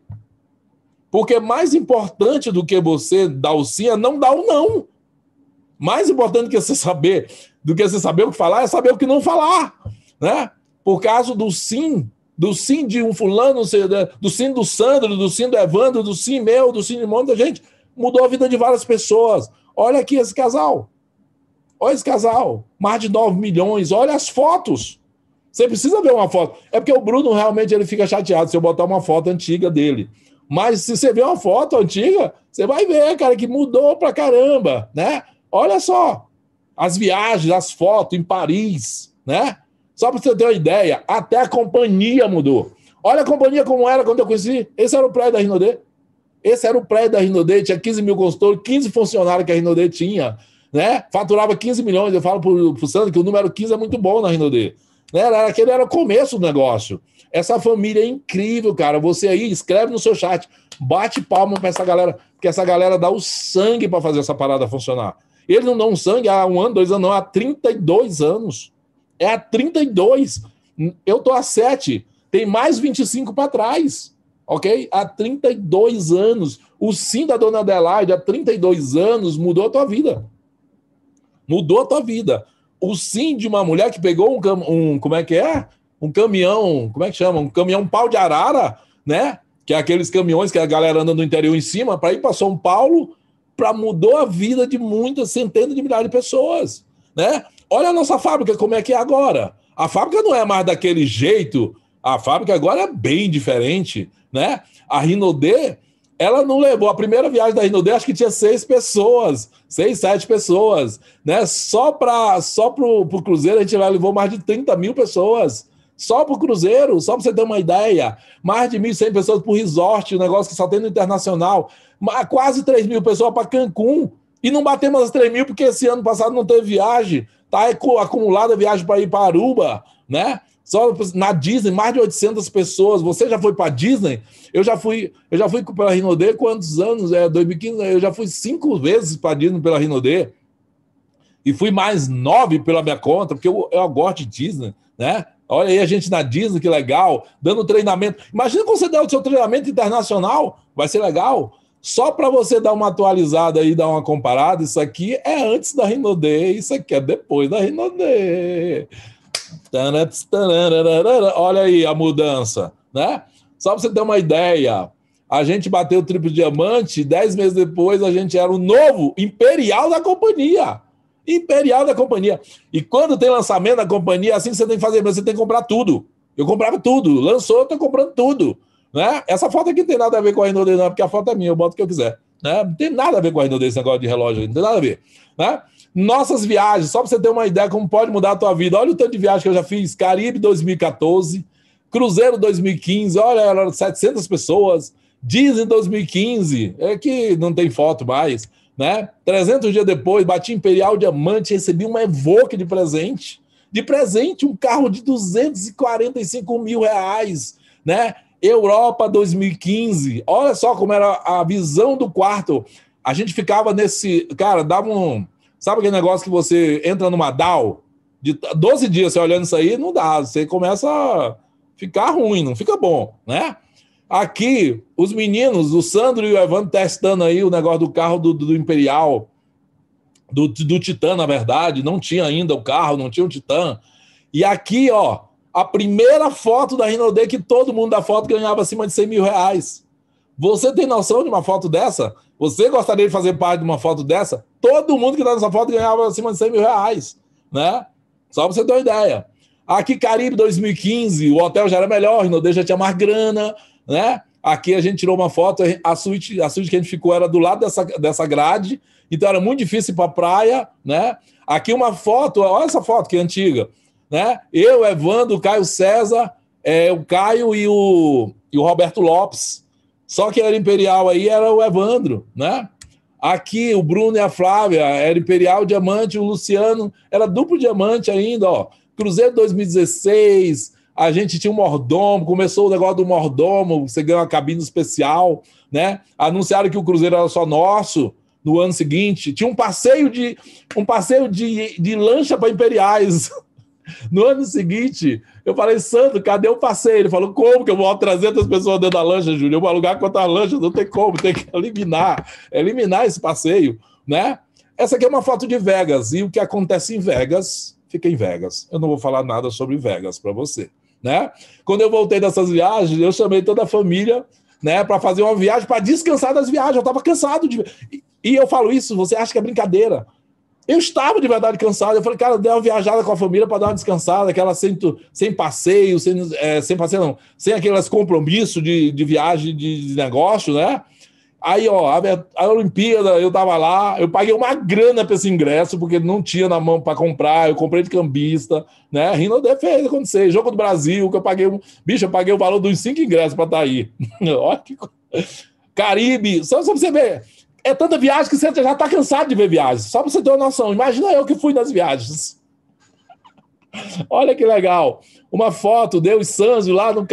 S2: Porque mais importante do que você dar o sim é não dar o não. Mais importante que você saber, do que você saber o que falar, é saber o que não falar, né? Por causa do sim, do sim de um fulano, do sim do Sandro, do sim do Evandro, do sim meu, do sim de muita gente, mudou a vida de várias pessoas. Olha aqui esse casal. Olha esse casal, mais de 9 milhões, olha as fotos. Você precisa ver uma foto. É porque o Bruno realmente ele fica chateado se eu botar uma foto antiga dele. Mas se você ver uma foto antiga, você vai ver, cara, que mudou pra caramba, né? Olha só, as viagens, as fotos em Paris, né? Só para você ter uma ideia, até a companhia mudou. Olha a companhia como era quando eu conheci. Esse era o prédio da Rinodê. Esse era o prédio da Rinodê, tinha 15 mil consultores, 15 funcionários que a Rinodê tinha, né? Faturava 15 milhões. Eu falo para o Sandro que o número 15 é muito bom na Rinodê. Né? Era, aquele era o começo do negócio. Essa família é incrível, cara. Você aí escreve no seu chat, bate palma para essa galera, porque essa galera dá o sangue para fazer essa parada funcionar. Eles não dão sangue há um ano, dois anos, não, há 32 anos. É há 32. Eu tô há 7. Tem mais 25 para trás. Ok? Há 32 anos. O sim da dona Adelaide, há 32 anos, mudou a tua vida. Mudou a tua vida. O sim de uma mulher que pegou um, um como é que é? Um caminhão, como é que chama? Um caminhão pau de arara, né? Que é aqueles caminhões que a galera anda no interior em cima, para ir para São Paulo mudou a vida de muitas centenas de milhares de pessoas, né? Olha a nossa fábrica como é que é agora. A fábrica não é mais daquele jeito. A fábrica agora é bem diferente, né? A Rinodê, ela não levou a primeira viagem da Rinodê, acho que tinha seis pessoas, seis, sete pessoas, né? Só para só pro, pro Cruzeiro a gente levou mais de 30 mil pessoas. Só para o Cruzeiro, só para você ter uma ideia. Mais de 1.100 pessoas por resort, um negócio que só tem no internacional. Quase 3 mil pessoas para Cancún. E não batemos as 3 mil porque esse ano passado não teve viagem. Tá acumulada viagem para ir para Aruba, né? Só na Disney, mais de 800 pessoas. Você já foi para Disney? Eu já fui, eu já fui pela Rinodê quantos anos? É 2015, eu já fui cinco vezes para Disney pela Rinodê. E fui mais nove pela minha conta, porque eu, eu gosto de Disney, né? Olha aí a gente na Disney, que legal, dando treinamento. Imagina quando você der o seu treinamento internacional, vai ser legal. Só para você dar uma atualizada aí, dar uma comparada, isso aqui é antes da Rinode, isso aqui é depois da Rinode. Olha aí a mudança, né? Só para você ter uma ideia, a gente bateu o triplo diamante, dez meses depois a gente era o novo imperial da companhia imperial da companhia. E quando tem lançamento da companhia, assim você tem que fazer, você tem que comprar tudo. Eu comprava tudo. Lançou, eu tô comprando tudo. Né? Essa foto aqui não tem nada a ver com a Renault não, porque a foto é minha, eu boto o que eu quiser. Né? Não tem nada a ver com a Renault esse negócio de relógio, não tem nada a ver. Né? Nossas viagens, só para você ter uma ideia como pode mudar a tua vida. Olha o tanto de viagem que eu já fiz. Caribe 2014, Cruzeiro 2015, olha, eram 700 pessoas. Disney 2015, é que não tem foto mais né? 300 dias depois, bati Imperial Diamante, recebi uma Evoque de presente, de presente um carro de 245 mil reais, né? Europa 2015. Olha só como era a visão do quarto. A gente ficava nesse. Cara, dava um. Sabe aquele negócio que você entra numa DAO? De 12 dias você olhando isso aí, não dá. Você começa a ficar ruim, não fica bom, né? Aqui, os meninos, o Sandro e o Evandro testando aí o negócio do carro do, do Imperial, do, do Titan, na verdade. Não tinha ainda o carro, não tinha o Titan. E aqui, ó, a primeira foto da Rinode que todo mundo da foto ganhava acima de 100 mil reais. Você tem noção de uma foto dessa? Você gostaria de fazer parte de uma foto dessa? Todo mundo que está nessa foto ganhava acima de 100 mil reais, né? Só para você ter uma ideia. Aqui, Caribe 2015, o hotel já era melhor, Rinode já tinha mais grana, né? Aqui a gente tirou uma foto, a suíte, a suíte que a gente ficou era do lado dessa, dessa grade, então era muito difícil ir para a praia, né? Aqui uma foto, olha essa foto que é antiga né? Eu, Evandro, Caio César, é, o Caio e o, e o Roberto Lopes. Só que era Imperial aí era o Evandro, né? Aqui o Bruno e a Flávia era Imperial Diamante, o Luciano era duplo diamante ainda, ó. Cruzeiro 2016, a gente tinha um mordomo, começou o negócio do mordomo, você ganhou uma cabine especial, né? Anunciaram que o Cruzeiro era só nosso no ano seguinte. Tinha um passeio de um passeio de, de lancha para imperiais. No ano seguinte, eu falei, Sandro, cadê o passeio? Ele falou, como que eu vou trazer outras pessoas dentro da lancha, Júlio? Eu vou alugar quantas lanchas? Não tem como, tem que eliminar, eliminar esse passeio, né? Essa aqui é uma foto de Vegas, e o que acontece em Vegas, fica em Vegas. Eu não vou falar nada sobre Vegas para você, né? Quando eu voltei dessas viagens, eu chamei toda a família, né, para fazer uma viagem, para descansar das viagens. Eu estava cansado de. E eu falo isso, você acha que é brincadeira? Eu estava de verdade cansado. Eu falei, cara, dei uma viajada com a família para dar uma descansada, aquela sem, sem passeio, sem, é, sem passeio, não, sem aqueles compromissos de, de viagem, de, de negócio, né? Aí, ó, a, a Olimpíada, eu tava lá, eu paguei uma grana para esse ingresso, porque não tinha na mão para comprar, eu comprei de cambista, né? Rinode fez acontecer. Jogo do Brasil, que eu paguei, bicho, eu paguei o valor dos cinco ingressos para estar tá aí. Que Caribe, só, só pra você ver é tanta viagem que você já está cansado de ver viagens. Só para você ter uma noção. Imagina eu que fui nas viagens. Olha que legal. Uma foto deu e Sanzio lá no,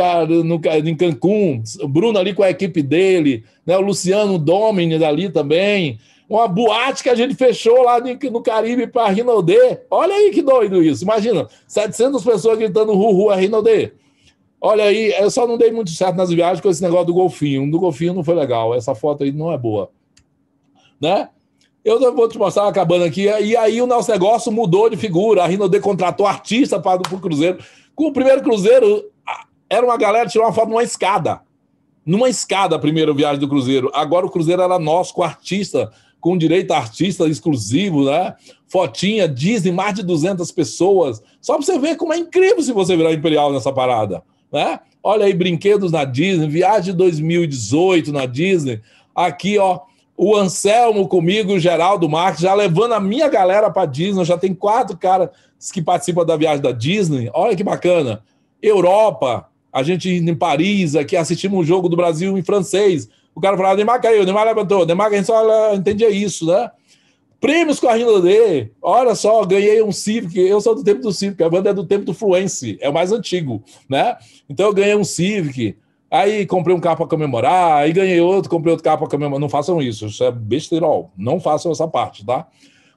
S2: no, em Cancún, o Bruno ali com a equipe dele, né? o Luciano Domini ali também. Uma boate que a gente fechou lá no Caribe para Rinodê. Olha aí que doido isso. Imagina, 700 pessoas gritando Ruhu a Rinodê. Olha aí, eu só não dei muito certo nas viagens com esse negócio do golfinho. Do golfinho não foi legal. Essa foto aí não é boa né? Eu vou te mostrar acabando aqui. E aí o nosso negócio mudou de figura. A Rinode contratou artista para o Cruzeiro. Com o primeiro Cruzeiro, era uma galera tirou uma foto numa escada. Numa escada, a primeira viagem do Cruzeiro. Agora o Cruzeiro era nosso, com artista, com direito a artista exclusivo, né? Fotinha, Disney, mais de 200 pessoas. Só para você ver como é incrível se você virar Imperial nessa parada, né? Olha aí, brinquedos na Disney, viagem 2018 na Disney. Aqui, ó, o Anselmo comigo, o Geraldo Marques, já levando a minha galera para Disney. Já tem quatro caras que participam da viagem da Disney. Olha que bacana. Europa, a gente em Paris, aqui assistimos um jogo do Brasil em francês. O cara falava, Neymar caiu, Neymar levantou, Neymar, a gente só entendia isso, né? Prêmios com a D. Olha só, ganhei um Civic. Eu sou do tempo do Civic, a banda é do tempo do Fluence, é o mais antigo, né? Então eu ganhei um Civic. Aí comprei um carro para comemorar, aí ganhei outro, comprei outro carro para comemorar. Não façam isso, isso é besterol. Não façam essa parte, tá?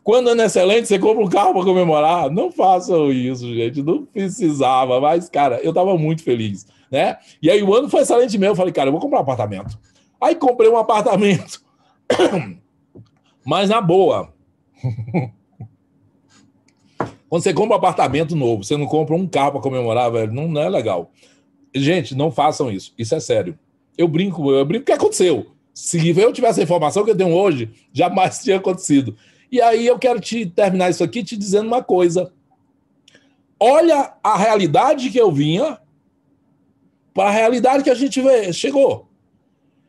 S2: Quando ano excelente, você compra um carro para comemorar. Não façam isso, gente. Não precisava, mas, cara, eu tava muito feliz, né? E aí o ano foi excelente mesmo. Eu falei, cara, eu vou comprar um apartamento. Aí comprei um apartamento. mas na boa. Quando você compra um apartamento novo, você não compra um carro para comemorar, velho, não, não é legal. Gente, não façam isso. Isso é sério. Eu brinco, eu brinco que aconteceu. Se eu tivesse a informação que eu tenho hoje, jamais tinha acontecido. E aí eu quero te terminar isso aqui te dizendo uma coisa. Olha a realidade que eu vinha para a realidade que a gente vê, chegou.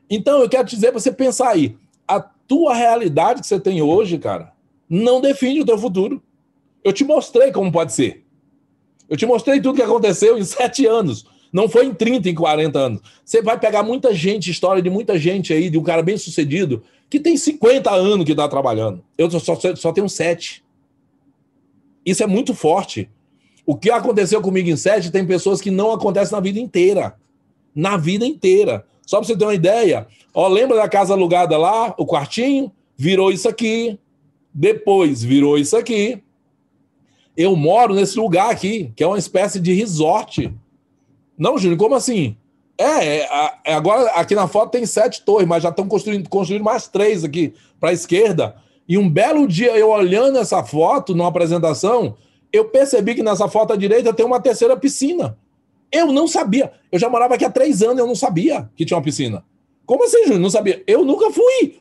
S2: Então eu quero te dizer para você pensar aí. A tua realidade que você tem hoje, cara, não define o teu futuro. Eu te mostrei como pode ser. Eu te mostrei tudo que aconteceu em sete anos. Não foi em 30, em 40 anos. Você vai pegar muita gente, história de muita gente aí, de um cara bem sucedido, que tem 50 anos que está trabalhando. Eu só, só tenho 7. Isso é muito forte. O que aconteceu comigo em sete tem pessoas que não acontecem na vida inteira. Na vida inteira. Só para você ter uma ideia, ó, lembra da casa alugada lá, o quartinho? Virou isso aqui. Depois virou isso aqui. Eu moro nesse lugar aqui, que é uma espécie de resort. Não, Júnior, como assim? É, é, é, agora aqui na foto tem sete torres, mas já estão construindo, construindo mais três aqui para a esquerda. E um belo dia, eu olhando essa foto numa apresentação, eu percebi que nessa foto à direita tem uma terceira piscina. Eu não sabia. Eu já morava aqui há três anos, eu não sabia que tinha uma piscina. Como assim, Júnior? Não sabia. Eu nunca fui.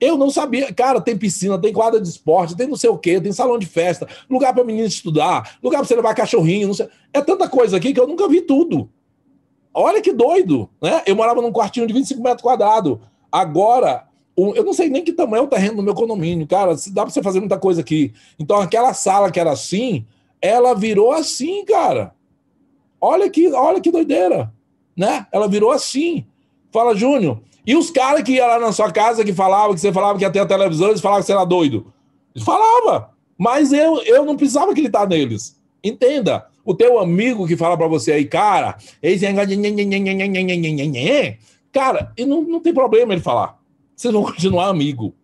S2: Eu não sabia. Cara, tem piscina, tem quadra de esporte, tem não sei o quê, tem salão de festa, lugar para menino estudar, lugar para você levar cachorrinho, não sei. É tanta coisa aqui que eu nunca vi tudo. Olha que doido, né? Eu morava num quartinho de 25 metros quadrados. Agora, eu não sei nem que tamanho é o terreno do meu condomínio, cara. Dá para você fazer muita coisa aqui. Então, aquela sala que era assim, ela virou assim, cara. Olha que, olha que doideira, né? Ela virou assim. Fala, Júnior. E os caras que iam lá na sua casa que falavam que você falava que ia ter a televisão, eles falavam que você era doido. Eles falavam. Mas eu, eu não precisava acreditar neles. Entenda o teu amigo que fala para você aí, cara, esse cara, e não, não tem problema ele falar. Vocês vão continuar amigo.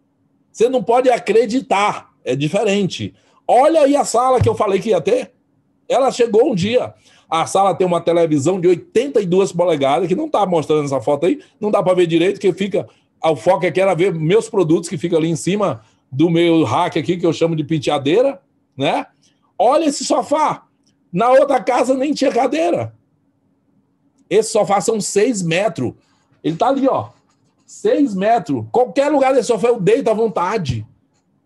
S2: Você não pode acreditar, é diferente. Olha aí a sala que eu falei que ia ter. Ela chegou um dia. A sala tem uma televisão de 82 polegadas, que não está mostrando essa foto aí, não dá para ver direito, que fica. O foco aqui era ver meus produtos que ficam ali em cima do meu rack aqui, que eu chamo de penteadeira, né? Olha esse sofá. Na outra casa nem tinha cadeira. Esse sofá são seis metros. Ele tá ali, ó. Seis metros. Qualquer lugar desse sofá eu deito à vontade.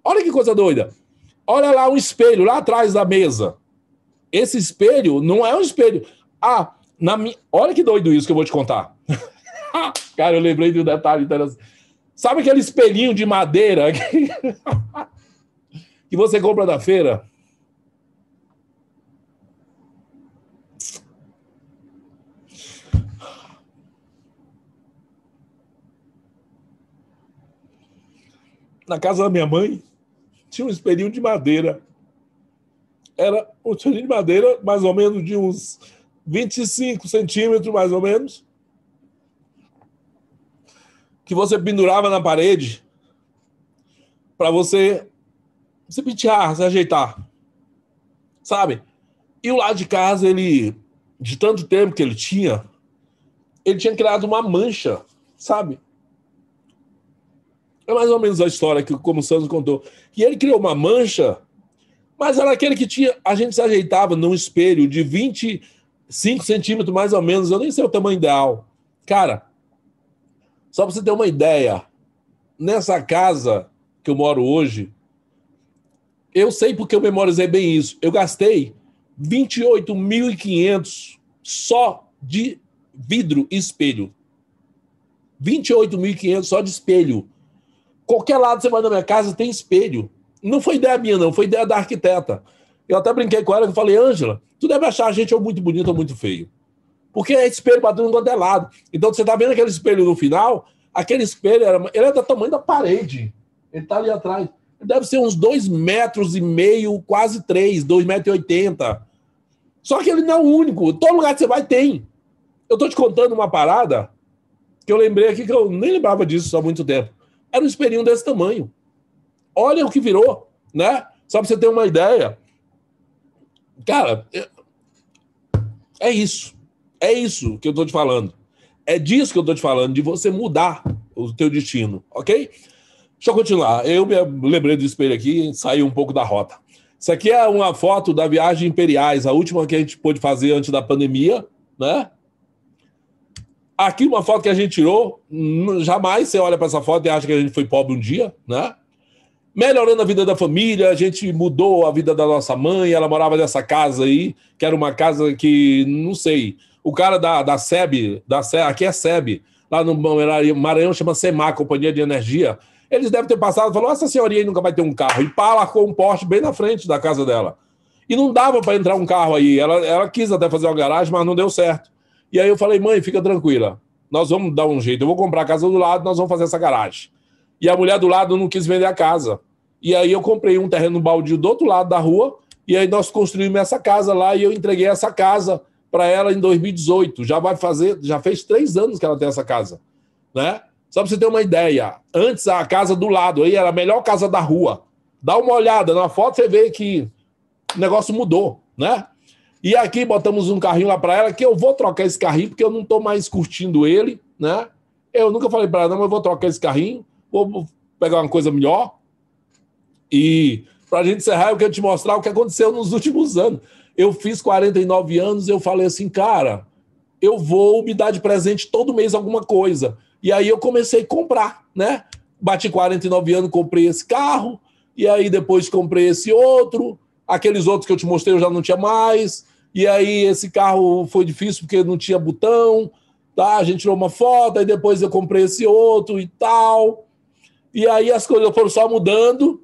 S2: Olha que coisa doida. Olha lá um espelho, lá atrás da mesa. Esse espelho não é um espelho. Ah, na minha. Olha que doido isso que eu vou te contar. Cara, eu lembrei de um detalhe interessante. Sabe aquele espelhinho de madeira que, que você compra da feira? Na casa da minha mãe, tinha um espelhinho de madeira. Era um espelhinho de madeira, mais ou menos de uns 25 centímetros, mais ou menos, que você pendurava na parede para você se pentear, se ajeitar. Sabe? E o lado de casa, ele, de tanto tempo que ele tinha, ele tinha criado uma mancha, sabe? É mais ou menos a história que como o Santos contou. Que ele criou uma mancha, mas era aquele que tinha. A gente se ajeitava num espelho de 25 centímetros, mais ou menos. Eu nem sei o tamanho ideal. Cara, só para você ter uma ideia, nessa casa que eu moro hoje, eu sei porque eu memorizei bem isso. Eu gastei 28.500 só de vidro e espelho. 28.500 só de espelho. Qualquer lado você vai na minha casa tem espelho. Não foi ideia minha, não, foi ideia da arquiteta. Eu até brinquei com ela e falei, Ângela, tu deve achar a gente ou muito bonito ou muito feio. Porque é espelho tudo quanto é lado. Então você tá vendo aquele espelho no final, aquele espelho era, ele é do tamanho da parede. Ele tá ali atrás. Ele deve ser uns dois metros e meio, quase três, dois metros e oitenta. Só que ele não é o único. Todo lugar que você vai tem. Eu tô te contando uma parada que eu lembrei aqui que eu nem lembrava disso há muito tempo. Era um espelhinho desse tamanho. Olha o que virou, né? Só para você ter uma ideia. Cara, é, é isso. É isso que eu estou te falando. É disso que eu estou te falando, de você mudar o teu destino, ok? Deixa eu continuar. Eu me lembrei do espelho aqui, saí um pouco da rota. Isso aqui é uma foto da viagem Imperiais, a última que a gente pôde fazer antes da pandemia, né? Aqui uma foto que a gente tirou, jamais você olha para essa foto e acha que a gente foi pobre um dia, né? Melhorando a vida da família, a gente mudou a vida da nossa mãe, ela morava nessa casa aí, que era uma casa que, não sei, o cara da, da SEB, da SEB, aqui é SEB, lá no Maranhão chama SEMAR, Companhia de Energia, eles devem ter passado e falou: essa senhorinha aí nunca vai ter um carro. E pá, largou um poste bem na frente da casa dela. E não dava para entrar um carro aí. Ela, ela quis até fazer uma garagem, mas não deu certo. E aí eu falei, mãe, fica tranquila. Nós vamos dar um jeito. Eu vou comprar a casa do lado, nós vamos fazer essa garagem. E a mulher do lado não quis vender a casa. E aí eu comprei um terreno baldio do outro lado da rua E aí nós construímos essa casa lá e eu entreguei essa casa para ela em 2018. Já vai fazer, já fez três anos que ela tem essa casa, né? Só para você ter uma ideia. Antes a casa do lado aí era a melhor casa da rua. Dá uma olhada na foto, você vê que o negócio mudou, né? E aqui botamos um carrinho lá para ela que eu vou trocar esse carrinho porque eu não estou mais curtindo ele, né? Eu nunca falei para ela, não, mas eu vou trocar esse carrinho, vou pegar uma coisa melhor. E para a gente encerrar, eu quero te mostrar o que aconteceu nos últimos anos. Eu fiz 49 anos, eu falei assim, cara, eu vou me dar de presente todo mês alguma coisa. E aí eu comecei a comprar, né? Bati 49 anos, comprei esse carro, e aí depois comprei esse outro, aqueles outros que eu te mostrei eu já não tinha mais, e aí esse carro foi difícil porque não tinha botão, tá? A gente tirou uma foto, aí depois eu comprei esse outro e tal. E aí as coisas foram só mudando,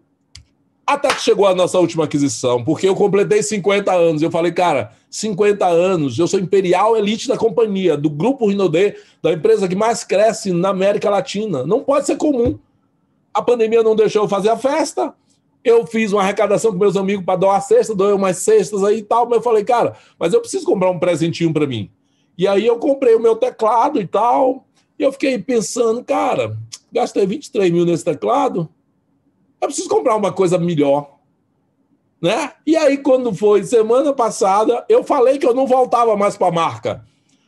S2: até que chegou a nossa última aquisição, porque eu completei 50 anos. Eu falei, cara, 50 anos, eu sou imperial elite da companhia, do grupo Rinodê, da empresa que mais cresce na América Latina. Não pode ser comum. A pandemia não deixou eu fazer a festa. Eu fiz uma arrecadação com meus amigos para doar cesta, doei umas cestas aí e tal, mas eu falei, cara, mas eu preciso comprar um presentinho para mim. E aí eu comprei o meu teclado e tal, e eu fiquei pensando, cara, gastei 23 mil nesse teclado, eu preciso comprar uma coisa melhor. Né? E aí, quando foi semana passada, eu falei que eu não voltava mais para a marca.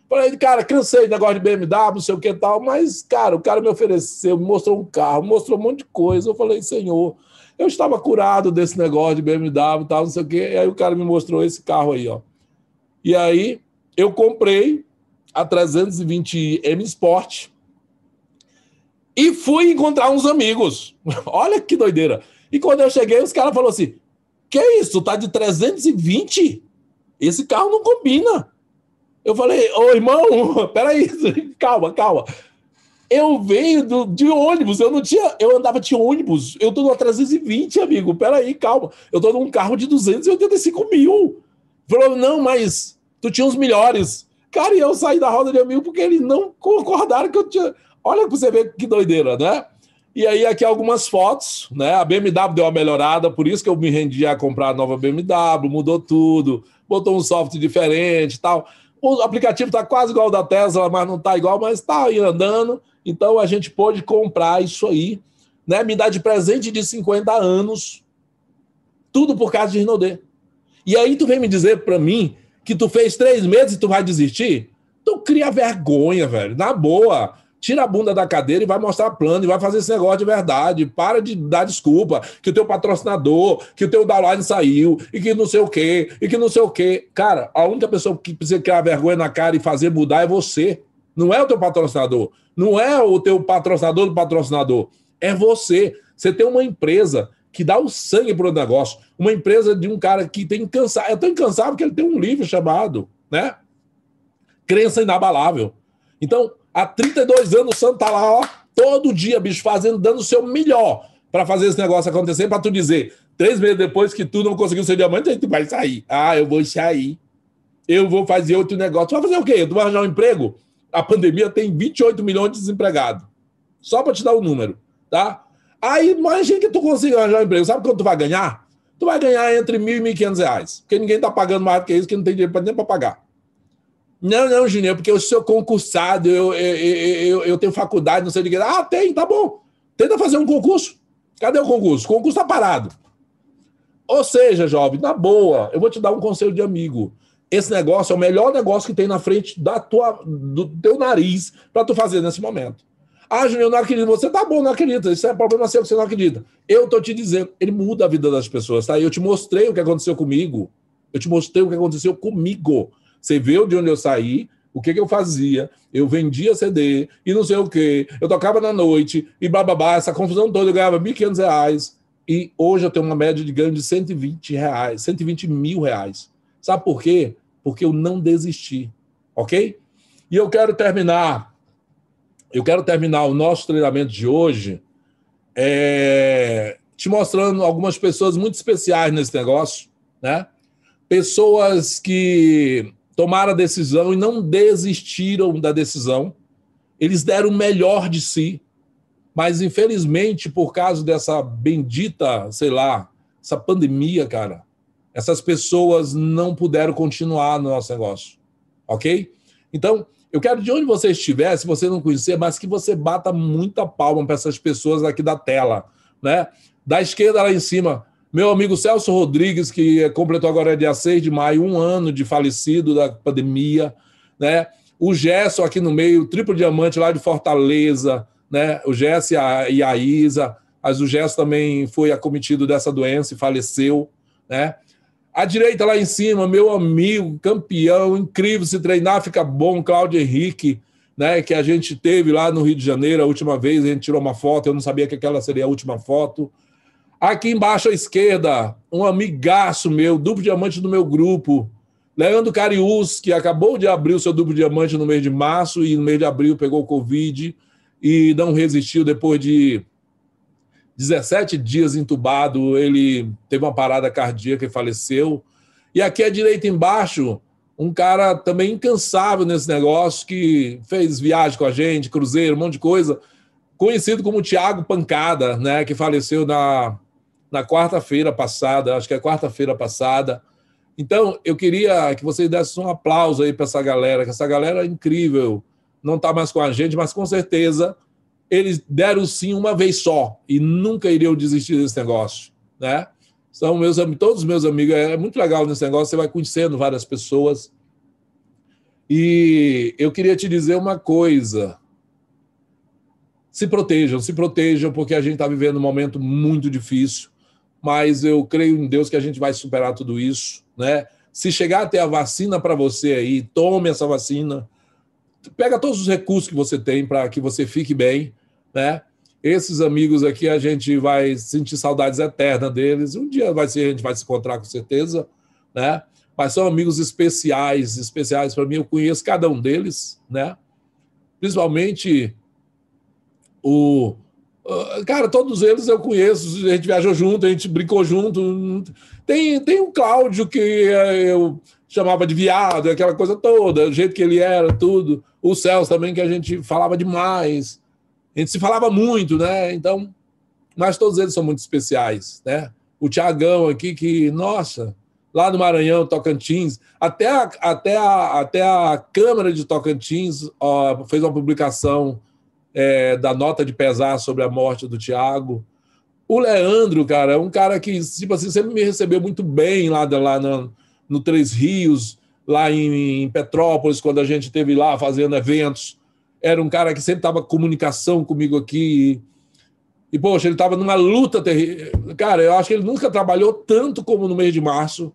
S2: Falei, cara, cansei do negócio de BMW, não sei o que tal, mas, cara, o cara me ofereceu, me mostrou um carro, mostrou um monte de coisa. Eu falei, senhor, eu estava curado desse negócio de BMW e tal, não sei o que. E aí o cara me mostrou esse carro aí, ó. E aí eu comprei a 320 M Sport e fui encontrar uns amigos. Olha que doideira. E quando eu cheguei, os caras falaram assim: Que isso? Tá de 320? Esse carro não combina. Eu falei, ô irmão, peraí, calma, calma. Eu venho do, de ônibus, eu não tinha. Eu andava de ônibus, eu tô no 320, amigo. Peraí, calma. Eu tô num carro de 285 mil. Falou, não, mas tu tinha os melhores. Cara, e eu saí da roda de amigo porque eles não concordaram que eu tinha. Olha para você ver que doideira, né? E aí, aqui algumas fotos, né? A BMW deu uma melhorada, por isso que eu me rendi a comprar a nova BMW, mudou tudo, botou um software diferente tal. O aplicativo está quase igual ao da Tesla, mas não está igual, mas está andando. Então a gente pôde comprar isso aí, né? Me dá de presente de 50 anos, tudo por causa de Rinodê. E aí tu vem me dizer para mim que tu fez três meses e tu vai desistir? Tu cria vergonha, velho. Na boa tira a bunda da cadeira e vai mostrar plano e vai fazer esse negócio de verdade. Para de dar desculpa que o teu patrocinador, que o teu downline saiu e que não sei o quê, e que não sei o quê. Cara, a única pessoa que precisa criar vergonha na cara e fazer mudar é você. Não é o teu patrocinador. Não é o teu patrocinador do patrocinador. É você. Você tem uma empresa que dá o sangue para o negócio. Uma empresa de um cara que tem incansável. É tão incansável que ele tem um livro chamado, né? Crença Inabalável. Então, Há 32 anos o Santo tá lá, ó, todo dia, bicho, fazendo, dando o seu melhor para fazer esse negócio acontecer, para tu dizer, três meses depois que tu não conseguiu ser diamante, aí tu vai sair. Ah, eu vou sair. Eu vou fazer outro negócio. Tu vai fazer o quê? Tu vai arranjar um emprego? A pandemia tem 28 milhões de desempregados. Só para te dar o um número, tá? Aí imagina que tu consiga arranjar um emprego. Sabe quanto tu vai ganhar? Tu vai ganhar entre mil e mil e quinhentos reais. Porque ninguém tá pagando mais do que isso, que não tem dinheiro nem para pagar. Não, não, Juninho, porque eu sou concursado, eu, eu, eu, eu tenho faculdade, não sei de que. Ah, tem, tá bom. Tenta fazer um concurso. Cadê o concurso? O concurso tá parado. Ou seja, jovem, na boa, eu vou te dar um conselho de amigo. Esse negócio é o melhor negócio que tem na frente da tua, do teu nariz para tu fazer nesse momento. Ah, Juninho, eu não acredito. Você tá bom, não acredita. Isso é problema seu que você não acredita. Eu tô te dizendo, ele muda a vida das pessoas, tá? Eu te mostrei o que aconteceu comigo. Eu te mostrei o que aconteceu comigo. Você viu de onde eu saí, o que, que eu fazia, eu vendia CD e não sei o que, eu tocava na noite e bababá, essa confusão toda, eu ganhava 1.500 reais e hoje eu tenho uma média de ganho de 120 reais, 120 mil reais. Sabe por quê? Porque eu não desisti, ok? E eu quero terminar, eu quero terminar o nosso treinamento de hoje é, te mostrando algumas pessoas muito especiais nesse negócio, né? Pessoas que tomaram a decisão e não desistiram da decisão. Eles deram o melhor de si. Mas, infelizmente, por causa dessa bendita, sei lá, essa pandemia, cara, Essas pessoas não puderam continuar no nosso negócio, ok? Então, eu quero de onde você estiver, se você não conhecer, mas que você bata muita palma para essas pessoas aqui da tela, né? Da esquerda lá em cima, meu amigo Celso Rodrigues, que completou agora dia 6 de maio, um ano de falecido da pandemia, né? O Gerson aqui no meio, triplo diamante lá de Fortaleza, né? O Gerson e a Isa, mas o Gerson também foi acometido dessa doença e faleceu, né? A direita lá em cima, meu amigo, campeão, incrível, se treinar fica bom, Cláudio Henrique, né, que a gente teve lá no Rio de Janeiro a última vez, a gente tirou uma foto, eu não sabia que aquela seria a última foto. Aqui embaixo à esquerda, um amigaço meu, duplo diamante do meu grupo, Leandro Carius, que acabou de abrir o seu duplo diamante no mês de março e no mês de abril pegou o Covid e não resistiu depois de 17 dias entubado, ele teve uma parada cardíaca e faleceu. E aqui à direita embaixo, um cara também incansável nesse negócio, que fez viagem com a gente, cruzeiro, um monte de coisa, conhecido como Tiago Pancada, né, que faleceu na, na quarta-feira passada, acho que é quarta-feira passada. Então, eu queria que vocês dessem um aplauso aí para essa galera, que essa galera é incrível, não está mais com a gente, mas com certeza eles deram sim uma vez só e nunca iriam desistir desse negócio, né? São meus todos os meus amigos, é muito legal nesse negócio, você vai conhecendo várias pessoas. E eu queria te dizer uma coisa. Se protejam, se protejam, porque a gente está vivendo um momento muito difícil, mas eu creio em Deus que a gente vai superar tudo isso, né? Se chegar até a vacina para você aí, tome essa vacina, pega todos os recursos que você tem para que você fique bem, né? Esses amigos aqui a gente vai sentir saudades eternas deles. Um dia vai ser, a gente vai se encontrar com certeza, né? Mas são amigos especiais, especiais para mim. Eu conheço cada um deles, né? Principalmente o Cara, todos eles eu conheço, a gente viajou junto, a gente brincou junto. Tem, tem o Cláudio, que eu chamava de viado, aquela coisa toda, o jeito que ele era, tudo. O Celso também, que a gente falava demais. A gente se falava muito, né? Então, mas todos eles são muito especiais, né? O Tiagão aqui, que, nossa, lá no Maranhão, Tocantins, até a, até a, até a Câmara de Tocantins ó, fez uma publicação é, da nota de pesar sobre a morte do Tiago. O Leandro, cara, é um cara que, tipo assim, sempre me recebeu muito bem lá, lá no, no Três Rios, lá em, em Petrópolis, quando a gente esteve lá fazendo eventos. Era um cara que sempre estava comunicação comigo aqui. E, poxa, ele estava numa luta terrível. Cara, eu acho que ele nunca trabalhou tanto como no mês de março.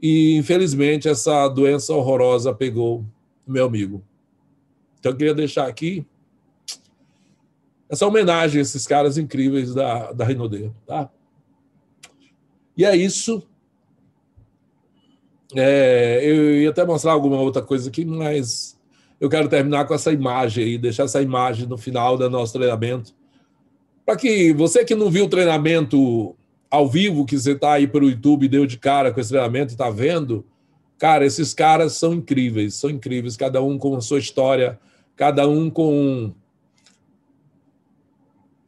S2: E, infelizmente, essa doença horrorosa pegou meu amigo. Então, eu queria deixar aqui essa homenagem a esses caras incríveis da, da Rinode, tá? E é isso. É, eu ia até mostrar alguma outra coisa aqui, mas eu quero terminar com essa imagem aí, deixar essa imagem no final do nosso treinamento. Para que você que não viu o treinamento ao vivo, que você está aí pelo YouTube deu de cara com esse treinamento e está vendo, cara, esses caras são incríveis, são incríveis, cada um com a sua história, cada um com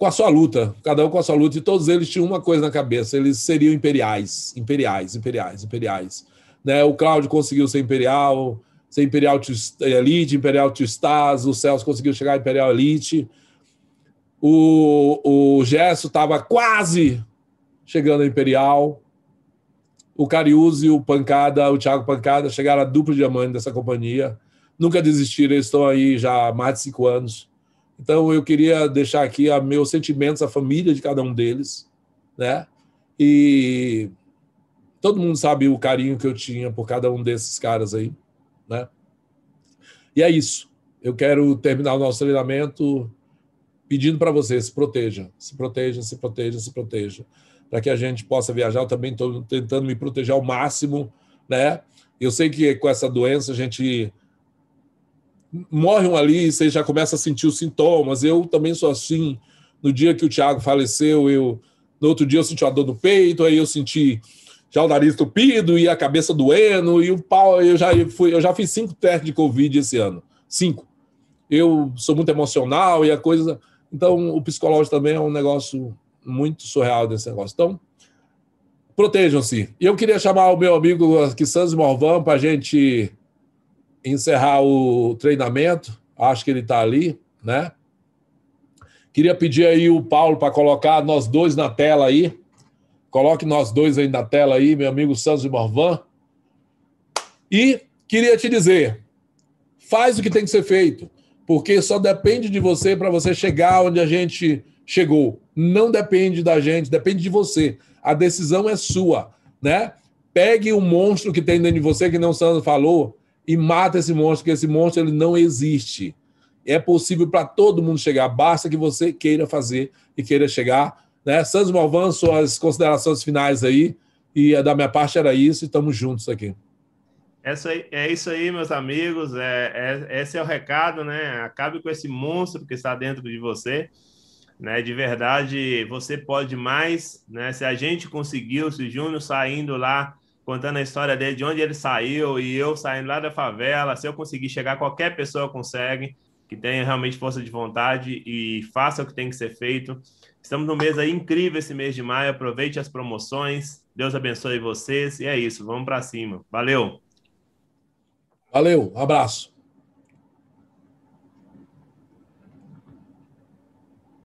S2: com a sua luta, cada um com a sua luta, e todos eles tinham uma coisa na cabeça, eles seriam imperiais, imperiais, imperiais, imperiais. Né? O Cláudio conseguiu ser imperial, ser imperial elite, imperial two stars, o Celso conseguiu chegar imperial elite, o, o Gesso estava quase chegando a imperial, o Cariúzi o Pancada, o Thiago Pancada, chegaram a duplo diamante dessa companhia, nunca desistiram, eles estão aí já há mais de cinco anos, então, eu queria deixar aqui a meus sentimentos à família de cada um deles, né? E todo mundo sabe o carinho que eu tinha por cada um desses caras aí, né? E é isso. Eu quero terminar o nosso treinamento pedindo para você se proteja, se proteja, se proteja, se proteja, para que a gente possa viajar. Eu também estou tentando me proteger ao máximo, né? Eu sei que com essa doença a gente morre um ali você já começa a sentir os sintomas. Eu também sou assim. No dia que o Thiago faleceu, eu no outro dia eu senti uma dor no peito, aí eu senti já o nariz tupido e a cabeça doendo e o pau. Eu já fui, eu já fiz cinco testes de Covid esse ano, cinco. Eu sou muito emocional e a coisa. Então, o psicológico também é um negócio muito surreal desse negócio. Então, Protejam-se. E eu queria chamar o meu amigo aqui, Santos Morvan, para a gente encerrar o treinamento. Acho que ele está ali, né? Queria pedir aí o Paulo para colocar nós dois na tela aí. Coloque nós dois aí na tela aí, meu amigo Santos Morvan. E queria te dizer, faz o que tem que ser feito, porque só depende de você para você chegar onde a gente chegou. Não depende da gente, depende de você. A decisão é sua, né? Pegue o monstro que tem dentro de você, que não Sandro falou, e mata esse monstro, porque esse monstro ele não existe. É possível para todo mundo chegar, basta que você queira fazer e queira chegar. Né? Santos Malvan, suas considerações finais aí, e da minha parte era isso, e estamos juntos aqui.
S1: É isso aí, meus amigos. É, é, esse é o recado, né? Acabe com esse monstro que está dentro de você. Né? De verdade, você pode mais. Né? Se a gente conseguiu, se o Júnior saindo lá, contando a história dele, de onde ele saiu, e eu saindo lá da favela, se eu conseguir chegar, qualquer pessoa consegue que tenha realmente força de vontade e faça o que tem que ser feito. Estamos no mês aí incrível esse mês de maio. Aproveite as promoções. Deus abençoe vocês. E é isso. Vamos para cima. Valeu.
S2: Valeu. Abraço.